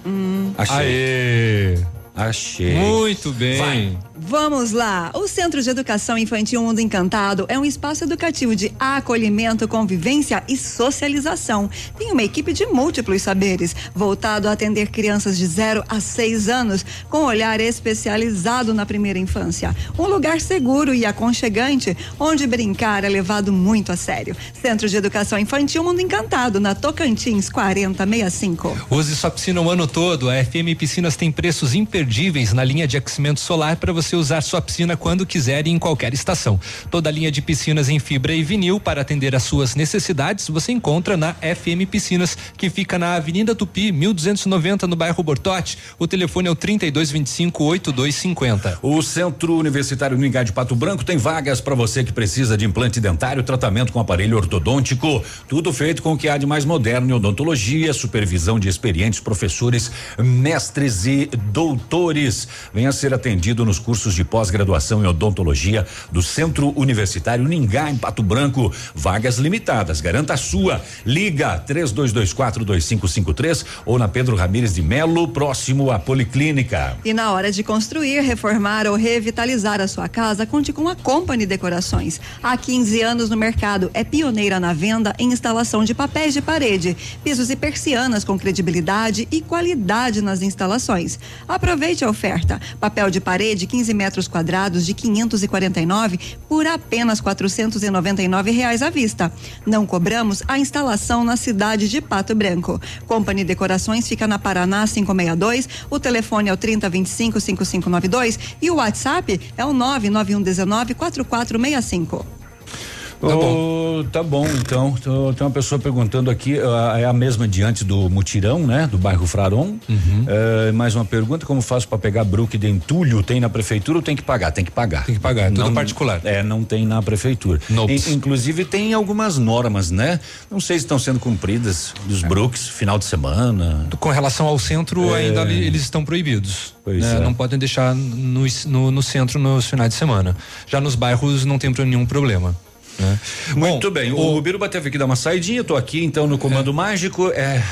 achei. Aê! Achei. Muito bem. Vai. Vamos lá! O Centro de Educação Infantil Mundo Encantado é um espaço educativo de acolhimento, convivência e socialização. Tem uma equipe de múltiplos saberes, voltado a atender crianças de 0 a 6 anos, com olhar especializado na primeira infância. Um lugar seguro e aconchegante, onde brincar é levado muito a sério. Centro de Educação Infantil Mundo Encantado, na Tocantins 4065. Use sua piscina o ano todo. A FM Piscinas tem preços imperdíveis na linha de aquecimento solar para você usar sua piscina quando quiser e em qualquer estação. Toda a linha de piscinas em fibra e vinil para atender às suas necessidades você encontra na FM Piscinas, que fica na Avenida Tupi, 1290, no bairro Bortote. O telefone é o 3225 8250. O Centro Universitário Uningá de Pato Branco tem vagas para você que precisa de implante dentário, tratamento com aparelho ortodôntico, tudo feito com o que há de mais moderno em odontologia, supervisão de experientes professores, mestres e doutores. Venha ser atendido nos cursos de pós-graduação em odontologia do Centro Universitário Ningá, em Pato Branco. Vagas limitadas. Garanta a sua. Liga 32242553 ou na Pedro Ramires de Melo, próximo à Policlínica. E na hora de construir, reformar ou revitalizar a sua casa, conte com a Company Decorações. Há 15 anos no mercado, é pioneira na venda em instalação de papéis de parede, pisos e persianas com credibilidade e qualidade nas instalações. Aproveite a oferta. Papel de parede 15 metros quadrados de 549 por apenas 499 reais à vista. Não cobramos a instalação na cidade de Pato Branco. Company Decorações fica na Paraná 562. O telefone é o 3025 5592 e o WhatsApp é o 99119 4465. Tá bom. tá bom, então. Tô- Tem uma pessoa perguntando aqui, ah, é a mesma diante do mutirão, né? Do bairro Fraron. Eh, mais uma pergunta: como faço para pegar Brook de entulho? Tem na prefeitura ou tem que pagar? Tem que pagar. Tem que pagar, é tudo particular. É, não tem na prefeitura. In- inclusive tem algumas normas, né? Não sei se estão sendo cumpridas dos Brooks, final de semana. Com relação ao centro, É. ainda eles estão proibidos. Pois né? é. Não podem deixar no, no, no centro nos finais de semana. Já nos bairros não tem nenhum problema. Né? Muito bem, o, Biruba teve que dar uma saidinha, tô aqui então no comando mágico. É.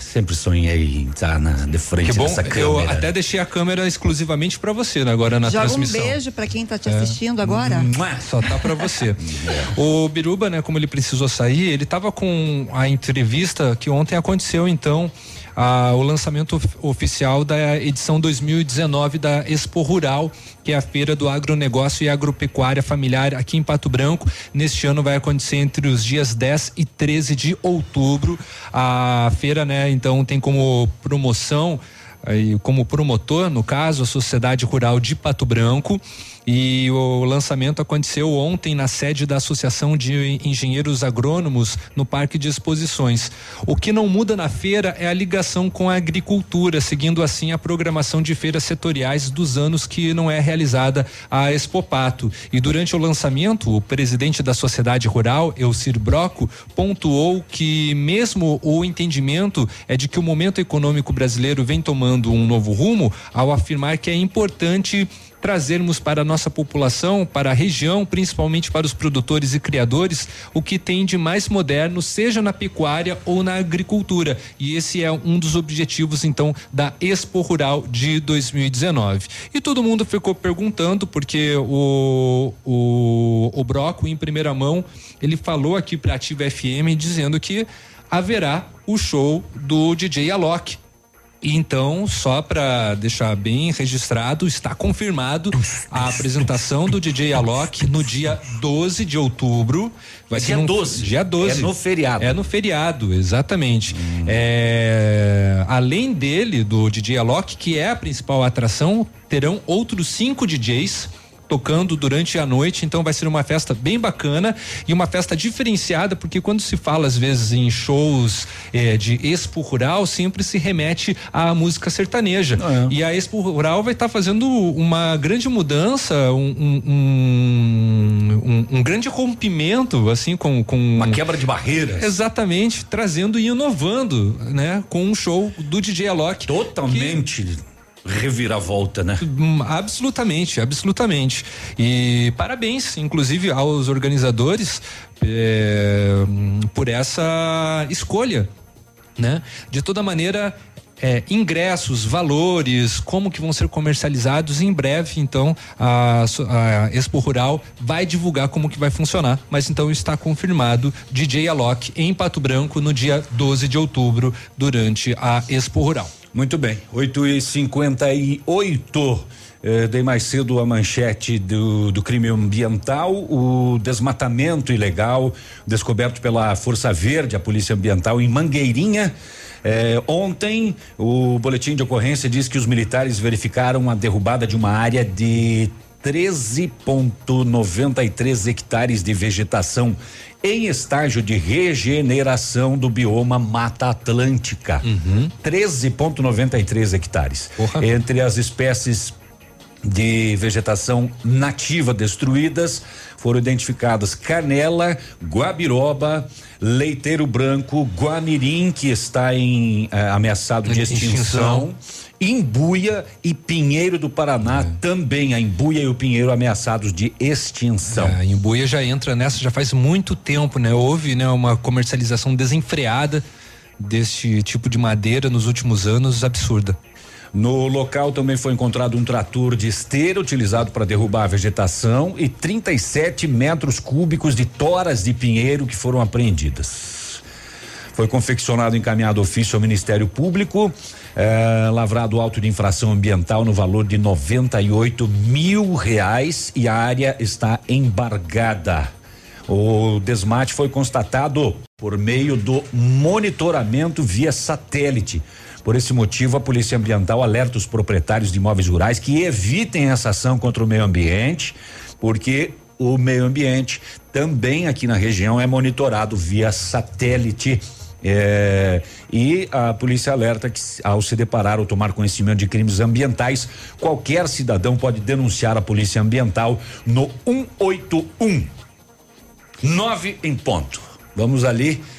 Sempre sonhei em estar na, de frente Que bom, dessa eu câmera. até deixei a câmera exclusivamente para você né, agora na Joga um transmissão. beijo para quem tá te É. assistindo agora. Só tá pra você. <laughs> o Biruba, né, como ele precisou sair, ele tava com a entrevista que ontem aconteceu, então, a- o lançamento of- oficial da edição 2019 da Expo Rural, que é a feira do agronegócio e agropecuária familiar aqui em Pato Branco. Neste ano vai acontecer entre os dias 10 e 13 de outubro. A feira, né, então, tem como promoção aí como promotor, no caso, a Sociedade Rural de Pato Branco. E o lançamento aconteceu ontem na sede da Associação de Engenheiros Agrônomos no Parque de Exposições. O que não muda na feira é a ligação com a agricultura, seguindo assim a programação de feiras setoriais dos anos que não é realizada a Expopato. E durante o lançamento, o presidente da Sociedade Rural, Elcir Broco, pontuou que mesmo o entendimento é de que o momento econômico brasileiro vem tomando um novo rumo, ao afirmar que é importante trazermos para a nossa população, para a região, principalmente para os produtores e criadores, o que tem de mais moderno, seja na pecuária ou na agricultura. E esse é um dos objetivos, então, da Expo Rural de 2019. E todo mundo ficou perguntando, porque o, o, o Broco, em primeira mão, ele falou aqui para Ativa FM dizendo que haverá o show do DJ Alok. Então, só para deixar bem registrado, está confirmado a apresentação do DJ Alok no dia 12 de outubro. Vai Dia ser um, 12? Dia 12. É no feriado. É no feriado, exatamente. É, além dele, do DJ Alok, que é a principal atração, terão outros cinco DJs tocando durante a noite, então vai ser uma festa bem bacana e uma festa diferenciada, porque quando se fala às vezes em shows eh, de Expo Rural, sempre se remete à música sertaneja. E a Expo Rural vai estar fazendo uma grande mudança, um, um, um, um- grande rompimento, assim, com, com. Uma quebra de barreiras. Exatamente, trazendo e inovando, né? Com um show do DJ Alok. Totalmente reviravolta, né? Absolutamente, absolutamente. E parabéns, inclusive, aos organizadores hum, por essa escolha, né? De toda maneira. eh, ingressos, valores, como que vão ser comercializados em breve, então a, a Expo Rural vai divulgar como que vai funcionar, mas então está confirmado DJ Alok em Pato Branco no dia 12 de outubro durante a Expo Rural. Muito bem, 8 e 58 eh, dei mais cedo a manchete do, do crime ambiental, o desmatamento ilegal descoberto pela Força Verde, a Polícia Ambiental, em Mangueirinha. Eh, ontem, o boletim de ocorrência diz que os militares verificaram a derrubada de uma área de 13,93 hectares de vegetação em estágio de regeneração do bioma Mata Atlântica. 13,93 hectares. Entre as espécies de vegetação nativa destruídas foram identificadas canela, guabiroba, leiteiro branco, guamirim que está em eh, ameaçado de Extinção. extinção Imbuia e Pinheiro do Paraná também, a Imbuia e o Pinheiro ameaçados de extinção. É, a Imbuia já entra nessa já faz muito tempo, né? Houve, né, uma comercialização desenfreada deste tipo de madeira nos últimos anos, absurda. No local também foi encontrado um trator de esteira utilizado para derrubar a vegetação e 37 metros cúbicos de toras de pinheiro que foram apreendidas. Foi confeccionado e encaminhado ofício ao Ministério Público, eh, lavrado auto de infração ambiental no valor de 98 mil reais e a área está embargada. O desmate foi constatado por meio do monitoramento via satélite. Por esse motivo, a Polícia Ambiental alerta os proprietários de imóveis rurais que evitem essa ação contra o meio ambiente, porque o meio ambiente também aqui na região é monitorado via satélite. É, e a polícia alerta que ao se deparar ou tomar conhecimento de crimes ambientais, qualquer cidadão pode denunciar a polícia ambiental no 181. Nove em ponto. Vamos ali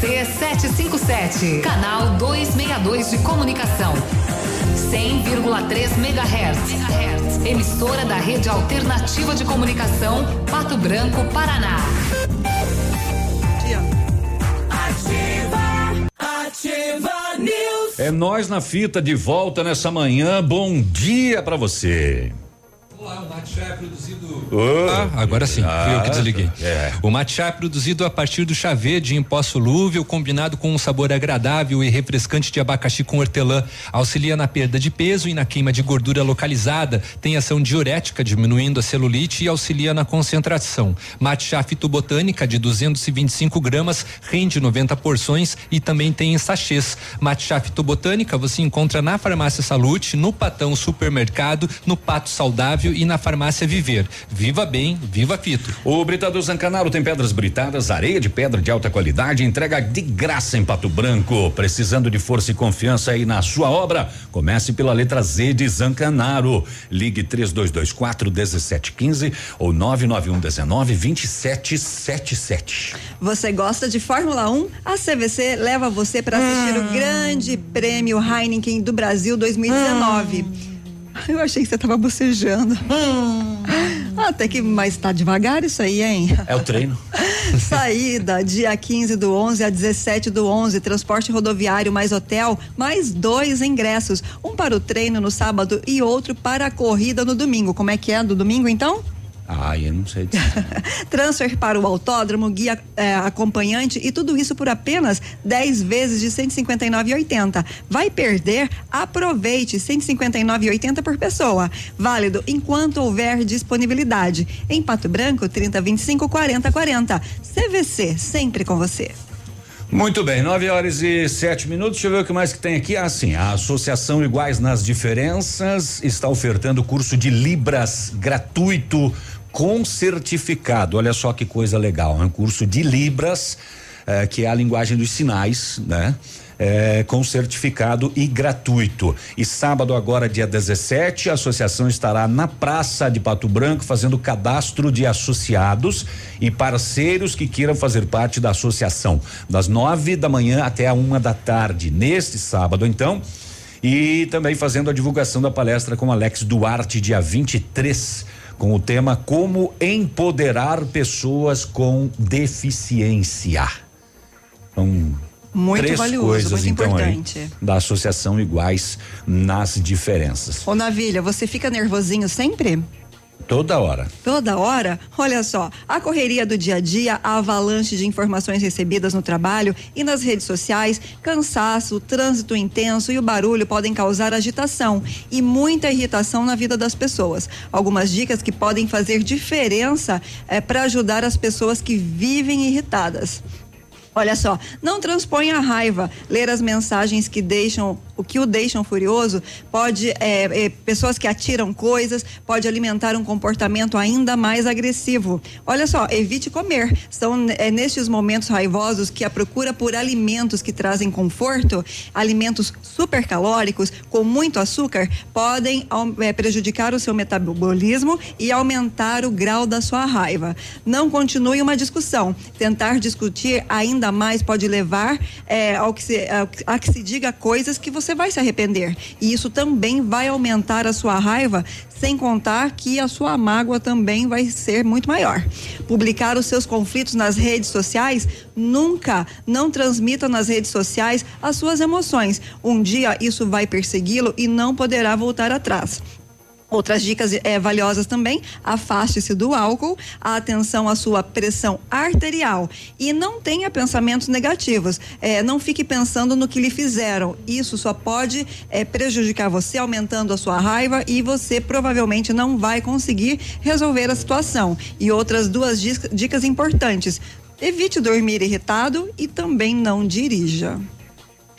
CZC 757, canal 262 de comunicação. 100,3 MHz. Emissora da Rede Alternativa de Comunicação, Pato Branco, Paraná. Ativa, ativa news. É nós na fita de volta nessa manhã. Bom dia para você. Olá, o matcha é produzido. Oh, ah, agora sim, fui eu que desliguei. É. O matcha é produzido a partir do chá verde em pó solúvel, combinado com um sabor agradável e refrescante de abacaxi com hortelã. Auxilia na perda de peso e na queima de gordura localizada. Tem ação diurética, diminuindo a celulite e auxilia na concentração. Matcha fitobotânica de 225 gramas, rende 90 porções e também tem em sachês. Matcha fitobotânica você encontra na Farmácia Salute, no Patão Supermercado, no Pato Saudável e na Farmácia Viver. Viva bem, viva Fito. O Britador Zancanaro tem pedras britadas, areia de pedra de alta qualidade, entrega de graça em Pato Branco. Precisando de força e confiança aí na sua obra? Comece pela letra Z de Zancanaro. Ligue 3224 1715 ou 991 19 2777. Você gosta de Fórmula 1? A CVC leva você para assistir o Grande Prêmio Heineken do Brasil 2019. <laughs> Eu achei que você tava bocejando. Até que, mas tá devagar isso aí, hein? É o treino. <laughs> Saída, dia 15 do 11 a 17 do 11, transporte rodoviário mais hotel, mais dois ingressos. Um para o treino no sábado e outro para a corrida no domingo. Como é que é do domingo, então? Ah, eu não sei dizer. <laughs> Transfer para o autódromo, guia eh, acompanhante e tudo isso por apenas 10 vezes de 159,80. Vai perder? Aproveite 159,80 por pessoa. Válido enquanto houver disponibilidade. Em Pato Branco, 30 25 40 40. CVC, sempre com você. Muito bem, 9 horas e sete minutos. Deixa eu ver o que mais que tem aqui. Ah, sim, a Associação Iguais nas Diferenças está ofertando curso de Libras gratuito com certificado. Olha só que coisa legal. É um curso de Libras, eh, que é a linguagem dos sinais, né? É, com certificado e gratuito. E sábado, agora, dia 17, a associação estará na Praça de Pato Branco fazendo cadastro de associados e parceiros que queiram fazer parte da associação, das nove da manhã até a uma da tarde. Neste sábado, então. E também fazendo a divulgação da palestra com Alex Duarte, dia 23, com o tema Como Empoderar Pessoas com Deficiência. Então, Muito três valioso, coisas, muito então, importante. Aí, da Associação Iguais nas Diferenças. Ô, Navilha, você fica nervosinho sempre? Toda hora. Toda hora? Olha só, a correria do dia a dia, a avalanche de informações recebidas no trabalho e nas redes sociais, cansaço, trânsito intenso e o barulho podem causar agitação e muita irritação na vida das pessoas. Algumas dicas que podem fazer diferença é para ajudar as pessoas que vivem irritadas. Olha só, não transponha a raiva. Ler as mensagens que deixam o que o deixam furioso pode, é, é, pessoas que atiram coisas, pode alimentar um comportamento ainda mais agressivo. Olha só, evite comer. São é, nestes momentos raivosos que a procura por alimentos que trazem conforto, alimentos supercalóricos com muito açúcar, podem é, prejudicar o seu metabolismo e aumentar o grau da sua raiva. Não continue uma discussão. Tentar discutir ainda mais pode levar é, ao que se, a que se diga coisas que você vai se arrepender. E isso também vai aumentar a sua raiva, sem contar que a sua mágoa também vai ser muito maior. Publicar os seus conflitos nas redes sociais, nunca não transmita nas redes sociais as suas emoções. Um dia isso vai persegui-lo e não poderá voltar atrás. Outras dicas é, valiosas também: afaste-se do álcool, a atenção à sua pressão arterial e não tenha pensamentos negativos. É, não fique pensando no que lhe fizeram. Isso só pode é, prejudicar você, aumentando a sua raiva e você provavelmente não vai conseguir resolver a situação. E outras duas dicas, dicas importantes: evite dormir irritado e também não dirija.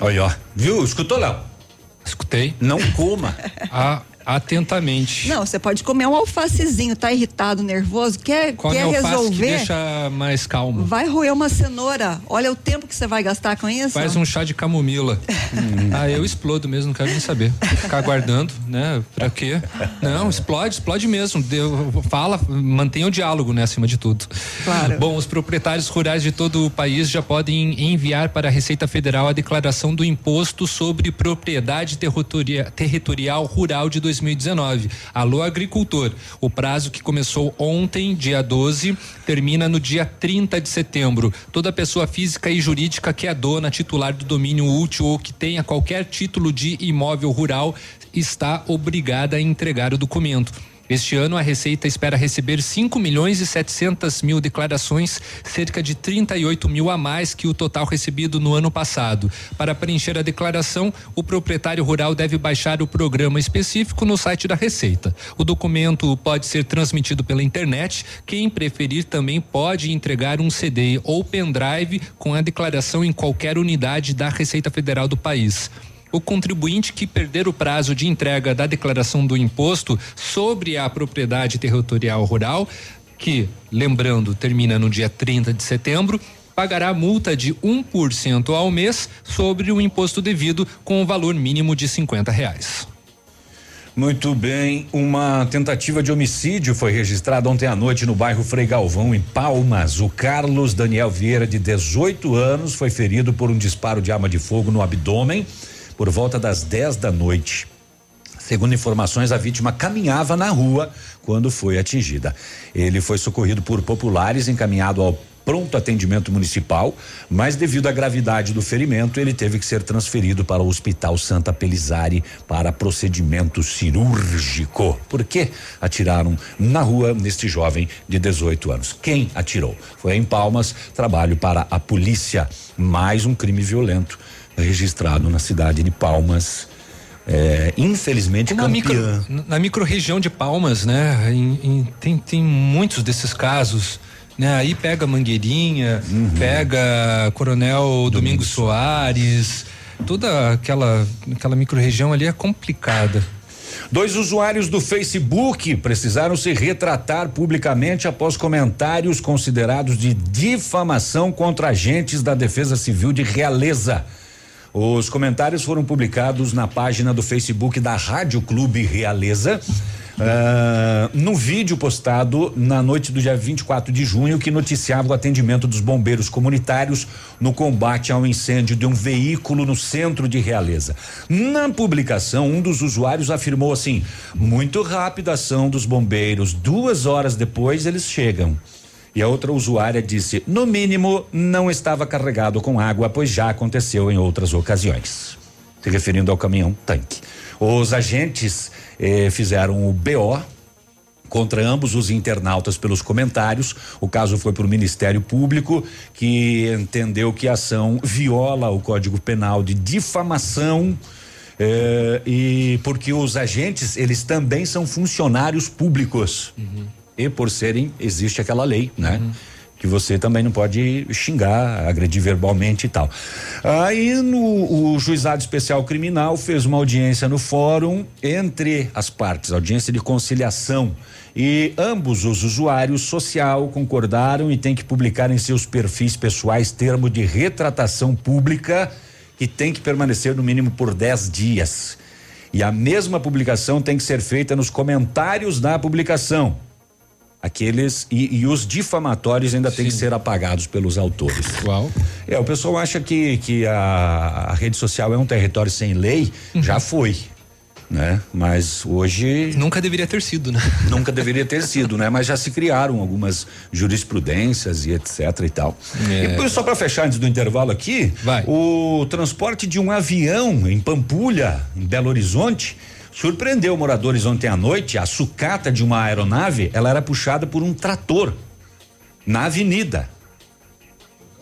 Olha, viu? Escutou, Léo? Escutei. Não coma. <laughs> ah atentamente. Não, você pode comer um alfacezinho, tá irritado, nervoso, quer, Come quer resolver. Que deixa mais calmo. Vai roer uma cenoura. Olha o tempo que você vai gastar com isso. Faz um chá de camomila. hum. <laughs> Ah, eu explodo mesmo, não quero nem saber. Ficar aguardando, né? Pra quê? Não, explode, explode mesmo. Deu, fala, mantenha o diálogo, né, acima de tudo. Claro. Bom, os proprietários rurais de todo o país já podem enviar para a Receita Federal a declaração do imposto sobre propriedade territorial, territorial rural de 2020 2019. Alô, agricultor. O prazo que começou ontem, dia 12, termina no dia 30 de setembro. Toda pessoa física e jurídica que é dona, titular do domínio útil ou que tenha qualquer título de imóvel rural está obrigada a entregar o documento. Este ano, a Receita espera receber 5 milhões e 700 mil declarações, cerca de 38 mil a mais que o total recebido no ano passado. Para preencher a declaração, o proprietário rural deve baixar o programa específico no site da Receita. O documento pode ser transmitido pela internet. Quem preferir também pode entregar um CD ou pendrive com a declaração em qualquer unidade da Receita Federal do país o contribuinte que perder o prazo de entrega da declaração do imposto sobre a propriedade territorial rural, que, lembrando, termina no dia 30 de setembro, pagará multa de 1% ao mês sobre o imposto devido com o valor mínimo de 50 reais. Muito bem, uma tentativa de homicídio foi registrada ontem à noite no bairro Frei Galvão, em Palmas. O Carlos Daniel Vieira, de 18 anos, foi ferido por um disparo de arma de fogo no abdômen por volta das 10 da noite. Segundo informações, a vítima caminhava na rua quando foi atingida. Ele foi socorrido por populares, encaminhado ao pronto atendimento municipal, mas devido à gravidade do ferimento, ele teve que ser transferido para o Hospital Santa Pelizari para procedimento cirúrgico. Por que atiraram na rua neste jovem de 18 anos? Quem atirou? Foi em Palmas, trabalho para a polícia. Mais um crime violento registrado na cidade de Palmas. É, infelizmente na micro, na micro-região de Palmas, né? Em, em, tem, tem muitos desses casos. Né? Aí pega Mangueirinha, uhum. pega Coronel Domingos, Domingos Soares, toda aquela, aquela micro-região ali é complicada. Dois usuários do Facebook precisaram se retratar publicamente após comentários considerados de difamação contra agentes da Defesa Civil de Realeza. Os comentários foram publicados na página do Facebook da Rádio Clube Realeza. Uh, no vídeo postado na noite do dia 24 de junho, que noticiava o atendimento dos bombeiros comunitários no combate ao incêndio de um veículo no centro de Realeza. Na publicação, um dos usuários afirmou assim: muito rápida a ação dos bombeiros, duas horas depois eles chegam. E a outra usuária disse: no mínimo, não estava carregado com água, pois já aconteceu em outras ocasiões. Se referindo ao caminhão tanque. Os agentes eh, fizeram o BO contra ambos os internautas pelos comentários. O caso foi para o Ministério Público, que entendeu que a ação viola o Código Penal de difamação. Eh, e porque os agentes eles também são funcionários públicos. Uhum e por serem existe aquela lei, né? Uhum. que você também não pode xingar, agredir verbalmente e tal. Aí no o juizado especial criminal fez uma audiência no fórum entre as partes, audiência de conciliação. E ambos os usuários social concordaram e têm que publicar em seus perfis pessoais termo de retratação pública que tem que permanecer no mínimo por 10 dias. E a mesma publicação tem que ser feita nos comentários da publicação aqueles e, e, os difamatórios ainda têm que ser apagados pelos autores. Uau. É, o pessoal acha que, que a, a rede social é um território sem lei, uhum. já foi. Né? Mas hoje. Nunca deveria ter sido, né? <laughs> Nunca deveria ter sido, né? Mas já se criaram algumas jurisprudências e etc e tal. É. E só para fechar antes do intervalo aqui, Vai. o transporte de um avião em Pampulha, em Belo Horizonte, surpreendeu moradores ontem à noite. A sucata de uma aeronave, ela era puxada por um trator na avenida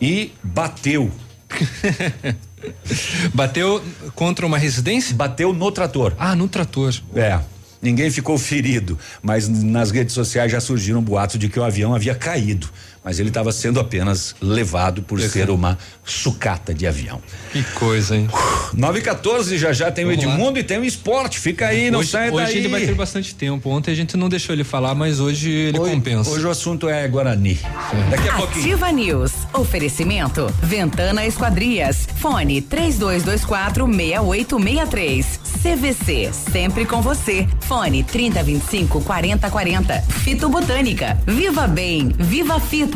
e bateu. <laughs> bateu contra uma residência? Bateu no trator. Ah, no trator. É. Ninguém ficou ferido, mas nas redes sociais já surgiram boatos de que o avião havia caído mas ele estava sendo apenas levado por ser uma sucata de avião. Que coisa, hein? <sighs> 9 e 14 já já tem Vamos o Edmundo lá. e tem o esporte. Fica aí, não hoje, sai hoje daí. Hoje ele vai ter bastante tempo. Ontem a gente não deixou ele falar, mas hoje ele hoje, compensa. Hoje o assunto é Guarani. É. Daqui a pouquinho. Ativa News. Oferecimento. Ventana Esquadrias. Fone 3224 6863. CVC. Sempre com você. Fone 3025 4040. Fito Botânica. Viva Bem. Viva Fito.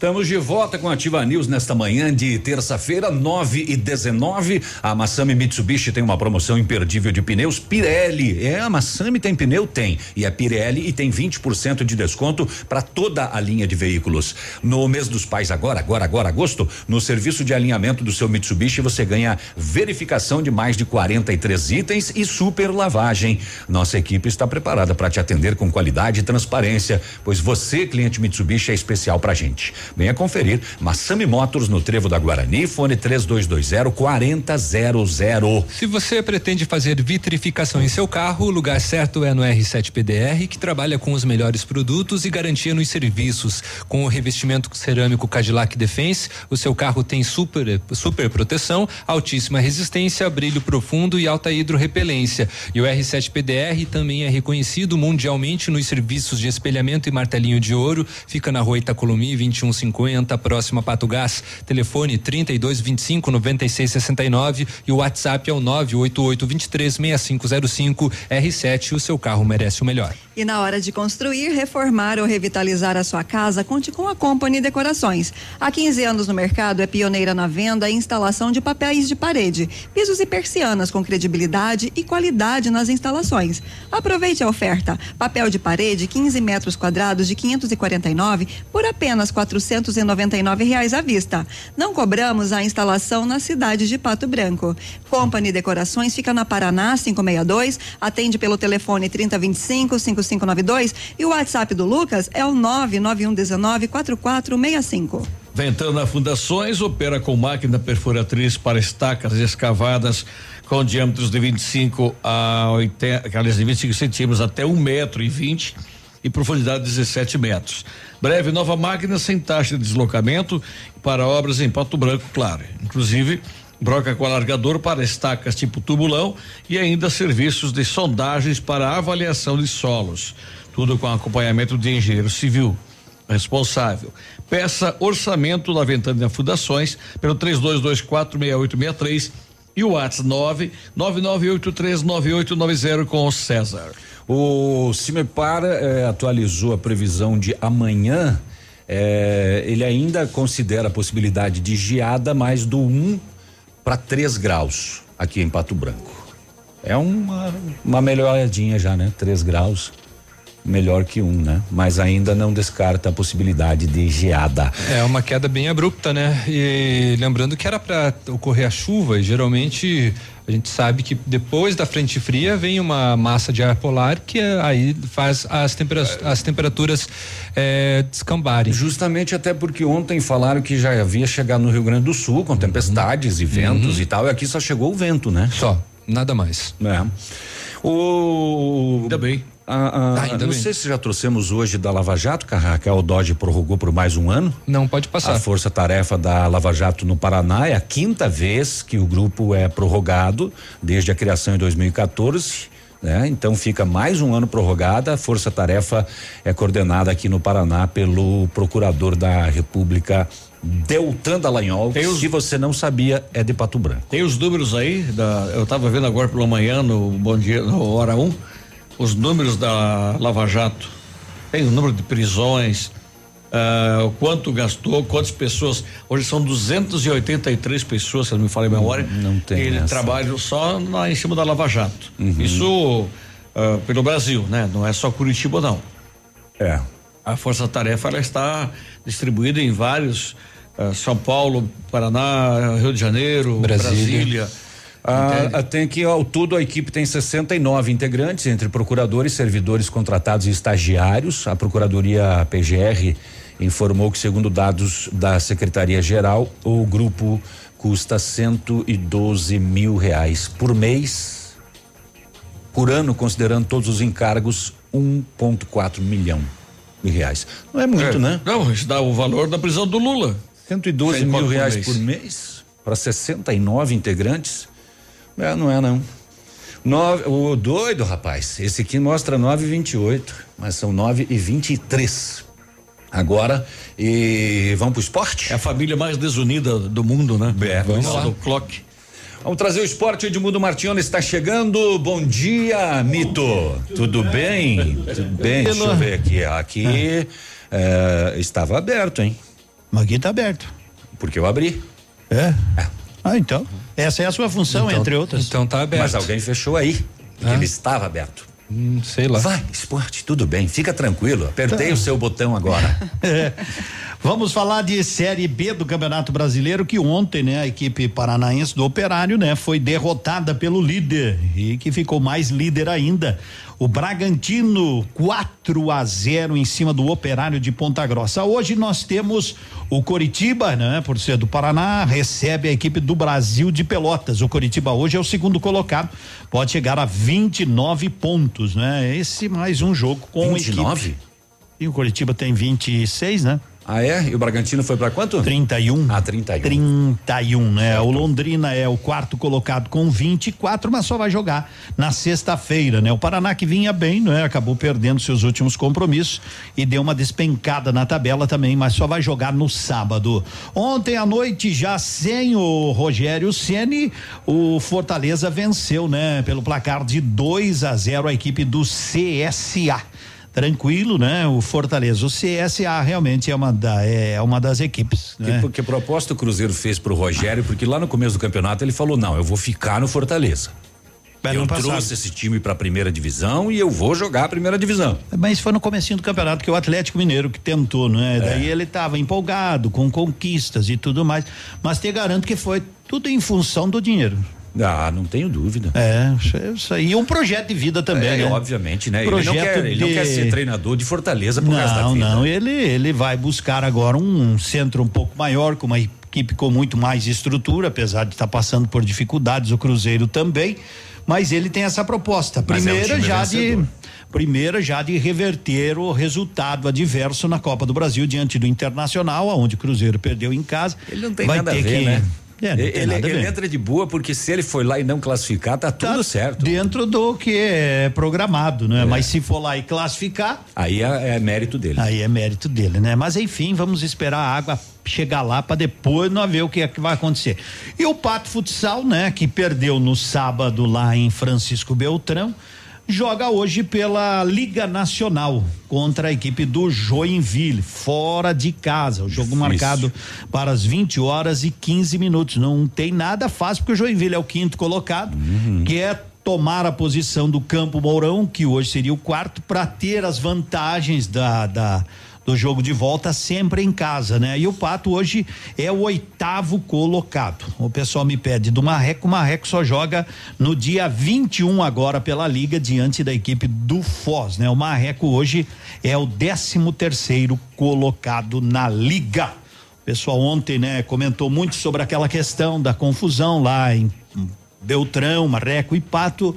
Estamos de volta com a Ativa News nesta manhã de terça-feira, 9 e 19. A Massami Mitsubishi tem uma promoção imperdível de pneus Pirelli. É, a Massami tem pneu? Tem. E é Pirelli e tem 20% de desconto para toda a linha de veículos. No mês dos pais, agora, agora, agora, agosto, no serviço de alinhamento do seu Mitsubishi, você ganha verificação de mais de 43 itens e super lavagem. Nossa equipe está preparada para te atender com qualidade e transparência, pois você, cliente Mitsubishi, é especial pra gente. Venha conferir. Massami Motors no Trevo da Guarani, fone 3220 4000. Se você pretende fazer vitrificação em seu carro, o lugar certo é no R7 PDR, que trabalha com os melhores produtos e garantia nos serviços. Com o revestimento cerâmico Cadillac Defense, o seu carro tem super super proteção, altíssima resistência, brilho profundo e alta hidrorrepelência. E o R7 PDR também é reconhecido mundialmente nos serviços de espelhamento e martelinho de ouro. Fica na rua Itacolomi 21 50, próxima Pato Gás. Telefone 32 25 96 69 e o WhatsApp é o 988 23 6505. R7, o seu carro merece o melhor. E na hora de construir, reformar ou revitalizar a sua casa, conte com a Company Decorações. Há 15 anos no mercado, é pioneira na venda e instalação de papéis de parede, pisos e persianas com credibilidade e qualidade nas instalações. Aproveite a oferta. Papel de parede 15 metros quadrados de 549 por apenas 499 reais à vista. Não cobramos a instalação na cidade de Pato Branco. Company Decorações fica na Paraná 562, atende pelo telefone 3025 5592 e o WhatsApp do Lucas é o 99119 4465. Ventana Fundações opera com máquina perfuratriz para estacas escavadas com diâmetros de 25 a 80, aquelas de 25 centímetros até um metro e 20 e profundidade de 17 metros. Breve nova máquina sem taxa de deslocamento para obras em Pato Branco, claro. Inclusive broca com alargador para estacas tipo tubulão e ainda serviços de sondagens para avaliação de solos. Tudo com acompanhamento de engenheiro civil responsável. Peça orçamento da Ventana Fundações pelo 32246863 e o WhatsApp 999839890 com o César. O Cimepar eh, atualizou a previsão de amanhã. Eh, ele ainda considera a possibilidade de geada mais do 1 para 3 graus aqui em Pato Branco. É uma, uma melhoradinha já, né? 3 graus. Melhor que um, né? Mas ainda não descarta a possibilidade de geada. É uma queda bem abrupta, né? E lembrando que era para ocorrer a chuva e geralmente a gente sabe que depois da frente fria vem uma massa de ar polar que é, aí faz as, tempera as temperaturas é, descambarem. Justamente até porque ontem falaram que já havia chegado no Rio Grande do Sul com tempestades uhum. e ventos uhum. e tal, e aqui só chegou o vento, né? Só, nada mais. É. O. Ainda bem. Ah, ah, não bem. sei se já trouxemos hoje da Lava Jato, que a Raquel Dodge prorrogou por mais um ano. Não, pode passar. A força-tarefa da Lava Jato no Paraná é a quinta vez que o grupo é prorrogado, desde a criação em 2014. Né? Então fica mais um ano prorrogada. A força-tarefa é coordenada aqui no Paraná pelo procurador da República Deltan Dallagnol. Os, se você não sabia, é de Pato Branco. Tem os números aí, da, eu estava vendo agora pela manhã no Bom Dia, no Hora 1. Um, os números da Lava Jato, tem o número de prisões, uh, o quanto gastou, quantas pessoas. Hoje são 283 pessoas, se não me falha a memória. Não, não tem. Ele trabalha só na, em cima da Lava Jato. Uhum. Isso uh, pelo Brasil, né? Não é só Curitiba, não. É. A Força Tarefa ela está distribuída em vários. Uh, São Paulo, Paraná, Rio de Janeiro, Brasília. Brasília ah, tem que ao tudo a equipe tem 69 integrantes entre procuradores, servidores contratados e estagiários. A Procuradoria PGR informou que segundo dados da Secretaria Geral, o grupo custa 112 mil reais por mês, por ano, considerando todos os encargos, 1,4 milhão de reais. Não é muito, é, né? Não, isso dá o valor da prisão do Lula. 112 mil reais por mês, mês para 69 integrantes. É, não é não. Nove, o doido, rapaz. Esse aqui mostra 9 e 28, mas são 9 e 23. Agora, e vamos pro esporte? É a família mais desunida do mundo, né? É, vamos lá. Do clock. Vamos trazer o esporte. Edmundo Martione está chegando. Bom dia, Mito. Tudo bem? Tudo bem? Deixa eu ver aqui. Aqui é, estava aberto, hein? Mas aqui está aberto. Porque eu abri. É? É. Ah, então. Essa é a sua função, então, entre outras. Então tá aberto. Mas alguém fechou aí. Ah. Ele estava aberto. Hum, sei lá. Vai, esporte, tudo bem, fica tranquilo. Apertei tá. o seu botão agora. é. <laughs> <laughs> Vamos falar de Série B do Campeonato Brasileiro que ontem, né, a equipe paranaense do Operário, né, foi derrotada pelo líder e que ficou mais líder ainda. O Bragantino 4 a 0 em cima do Operário de Ponta Grossa. Hoje nós temos o Coritiba, né, por ser do Paraná, recebe a equipe do Brasil de Pelotas. O Coritiba hoje é o segundo colocado, pode chegar a 29 pontos, né? Esse mais um jogo com 29? Equipe. E o Coritiba tem 26, né? Ah, é? E o Bragantino foi para quanto? 31. Ah, 31. 31, né? Certo. O Londrina é o quarto colocado com 24, mas só vai jogar na sexta-feira, né? O Paraná que vinha bem, né? Acabou perdendo seus últimos compromissos e deu uma despencada na tabela também, mas só vai jogar no sábado. Ontem à noite, já sem o Rogério Ceni, o Fortaleza venceu, né? Pelo placar de 2 a 0 a equipe do CSA tranquilo, né? O Fortaleza, o CSA realmente é uma da, é uma das equipes. Que, né? que proposta o Cruzeiro fez pro Rogério? Porque lá no começo do campeonato ele falou não, eu vou ficar no Fortaleza. eu trouxe esse time para a primeira divisão e eu vou jogar a primeira divisão. Mas foi no comecinho do campeonato que o Atlético Mineiro que tentou, né? É. Daí ele estava empolgado com conquistas e tudo mais, mas te garanto que foi tudo em função do dinheiro. Ah, não tenho dúvida. É, isso aí. E um projeto de vida também, é, né? Obviamente, né? Projeto ele, não quer, de... ele não quer ser treinador de Fortaleza por causa da vida. Não, não. Ele, ele vai buscar agora um centro um pouco maior, com uma equipe com muito mais estrutura, apesar de estar tá passando por dificuldades, o Cruzeiro também. Mas ele tem essa proposta. Primeira é um já vencedor. de primeira já de reverter o resultado adverso na Copa do Brasil diante do Internacional, onde o Cruzeiro perdeu em casa. Ele não tem vai nada ter a ver, que, né? É, ele, ele entra de boa porque se ele for lá e não classificar, tá tudo tá certo. Dentro do que é programado, né? É. Mas se for lá e classificar. Aí é, é, mérito dele. Aí é mérito dele, né? Mas enfim, vamos esperar a água chegar lá para depois nós ver o que é que vai acontecer. E o Pato Futsal, né? Que perdeu no sábado lá em Francisco Beltrão joga hoje pela Liga Nacional contra a equipe do Joinville, fora de casa. O jogo Difícil. marcado para as 20 horas e 15 minutos. Não tem nada fácil, porque o Joinville é o quinto colocado, uhum. que é tomar a posição do Campo Mourão, que hoje seria o quarto, para ter as vantagens da, da do jogo de volta sempre em casa, né? E o Pato hoje é o oitavo colocado. O pessoal me pede do Marreco, o Marreco só joga no dia 21 agora pela liga diante da equipe do Foz, né? O Marreco hoje é o décimo terceiro colocado na liga. O pessoal ontem, né, comentou muito sobre aquela questão da confusão lá em Beltrão, Marreco e Pato.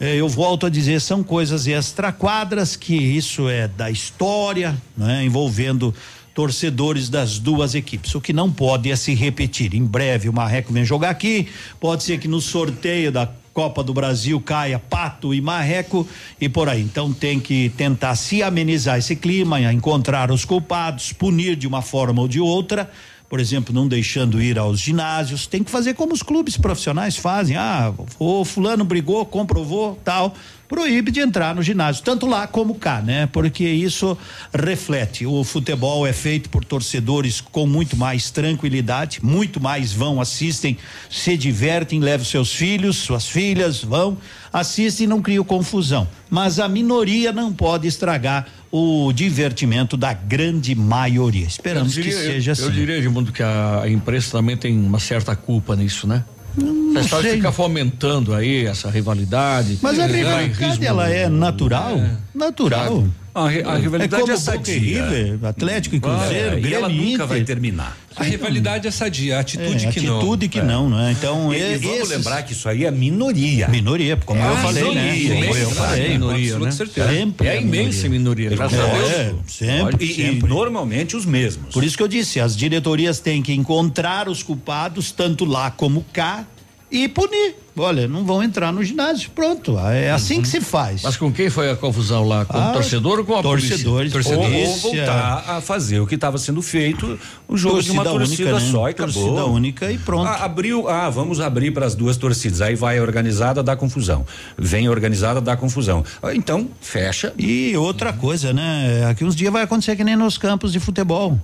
Eh, Eu volto a dizer, são coisas extraquadras, que isso é da história, né, envolvendo torcedores das duas equipes. O que não pode é se repetir. Em breve o Marreco vem jogar aqui, pode ser que no sorteio da Copa do Brasil caia Pato e Marreco e por aí. Então tem que tentar se amenizar esse clima, encontrar os culpados, punir de uma forma ou de outra. Por exemplo, não deixando ir aos ginásios, tem que fazer como os clubes profissionais fazem. Ah, o fulano brigou, comprovou, tal. Proíbe de entrar no ginásio, tanto lá como cá, né? Porque isso reflete. O futebol é feito por torcedores com muito mais tranquilidade, muito mais vão, assistem, se divertem, levam seus filhos, suas filhas, vão, assistem e não criam confusão. Mas a minoria não pode estragar o divertimento da grande maioria. Esperamos diria- que seja eu, assim. Eu diria, Edmundo, que a, imprensa também tem uma certa culpa nisso, né? O pessoal sei. fica fomentando aí essa rivalidade. Mas a É, rivalidade ela é natural, natural. A, a rivalidade é como é Boca sadia. e River, Atlético e Cruzeiro, É, e ela Grêmio, nunca Inter. vai terminar. A rivalidade é sadia, a atitude É, que não. atitude que não, né? Então, e, e- e vamos esses- lembrar que isso aí é minoria. Minoria, como eu É, falei, né? minoria, Como eu falei, minoria, com né? certeza. Sempre É a imensa minoria, graças a Deus. É, sempre, E- e, sempre. normalmente os mesmos. Por isso que eu disse, as diretorias têm que encontrar os culpados, tanto lá como cá, e punir. Olha, não vão entrar no ginásio, pronto. É assim que se faz. Mas com quem foi a confusão lá? Com Ah, o torcedor ou com a torcedores, polícia? Ou, ou voltar a fazer o que estava sendo feito, o jogo de uma Torcida torcida única, né? só e acabou. Torcida única e pronto. Ah, abriu, ah, vamos abrir para as duas torcidas. Aí vai organizada, dá confusão. Vem organizada, dá confusão. Ah, Então, fecha. E outra coisa, né? Aqui uns dias vai acontecer que nem nos campos de futebol.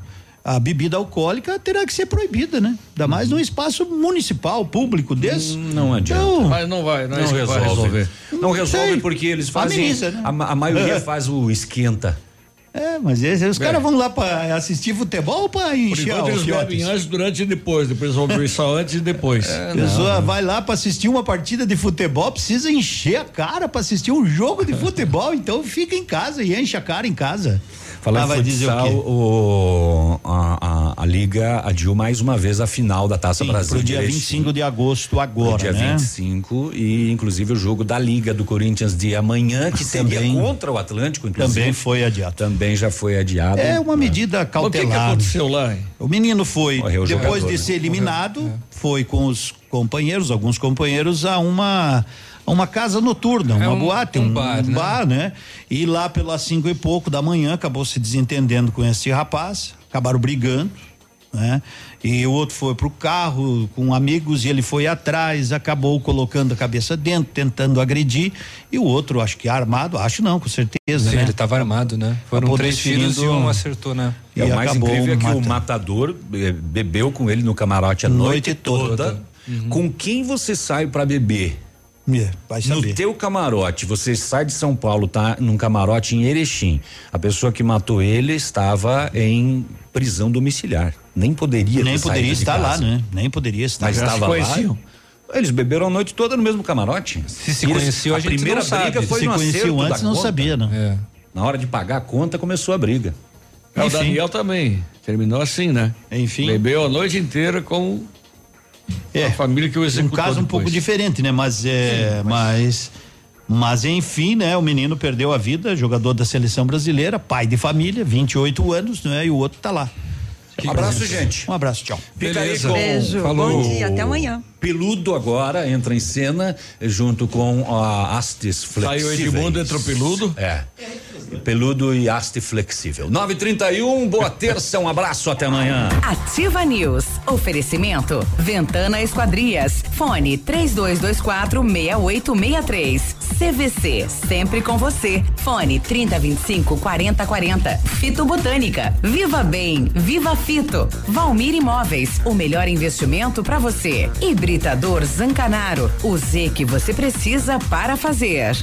A bebida alcoólica terá que ser proibida, né? Ainda mais num espaço municipal, público desse. Não adianta. Então, Mas não vai, não, é Não que vai resolve. resolver. Não resolve sei. porque eles fazem. Ameniza, né? a, a maioria faz o esquenta. É, mas esse- os caras vão lá pra assistir futebol ou pra Por encher enquanto os eles fiotes? bebem antes, durante e depois. Depois vão beber só antes e depois. A pessoa vai lá pra assistir uma partida de futebol, precisa encher a cara pra assistir um jogo de futebol, então fica em casa e enche a cara em casa. Falar Ah, em vai dizer o futsal, quê? o, a, a, a Liga adiou mais uma vez a final da Taça Sim, Brasil. pro dia de 25 de agosto agora, dia né? 25 e inclusive o jogo da Liga do Corinthians de amanhã que <laughs> seria Também- contra o Atlântico inclusive Também foi adiado. também já foi adiado É uma medida O que, que cautelar. aconteceu lá? hein? O menino foi, Morreu depois jogador, de né? ser eliminado, foi com os companheiros, alguns companheiros, a uma uma casa noturna, uma É um- boate, um um, bar, um né? bar, né? E lá pelas cinco e pouco da manhã acabou se desentendendo com esse rapaz, acabaram brigando, né? E o outro foi pro carro com amigos e ele foi atrás, acabou colocando a cabeça dentro, tentando agredir, e o outro, acho que armado, acho não, com certeza, Sim, né? ele estava armado, né? Foram Acabou três tiros e um acertou, né? E o E mais acabou incrível é que o matando. matador eh, bebeu com ele no camarote a noite, Noite toda. toda. Uhum. Com quem você sai pra beber? É, vai No saber. teu camarote, você sai de São Paulo, tá num camarote em Erechim. A pessoa que matou ele estava em prisão domiciliar. Nem poderia Nem ter poderia saído de estar lá, né? Nem poderia estar. Mas estava lá. conheciam? Eles beberam a noite toda no mesmo camarote. Se se eles- conheceu, a gente primeira não sabe. briga foi Se no conheciam acerto antes, não conta. sabia, não. É. Na hora de pagar a conta, começou a briga. É, o. Daniel também. Terminou assim, né? Enfim. Bebeu a noite inteira com É, a família que o um executou. caso um depois. pouco diferente, né? Mas é, mas mas enfim, né? O menino perdeu a vida, jogador da seleção brasileira, pai de família, 28 anos, né? E o outro tá lá. Um abraço, gente. Um abraço, tchau. Fica aí Beleza. Beijo. Falou. Bom dia. Até amanhã. Peludo agora entra em cena junto com a Hastes Saiu o Flexíveis. Edmundo, entrou peludo. É. Peludo e haste flexível. 931, boa terça, um abraço, até amanhã. Ativa News. Oferecimento. Ventana Esquadrias. Fone 3224 6863. CVC. Sempre com você. Fone 3025 4040. Fito Botânica. Viva Bem. Viva Fito. Valmir Imóveis. O melhor investimento para você. Hibridador Zancanaro. O Z que você precisa para fazer.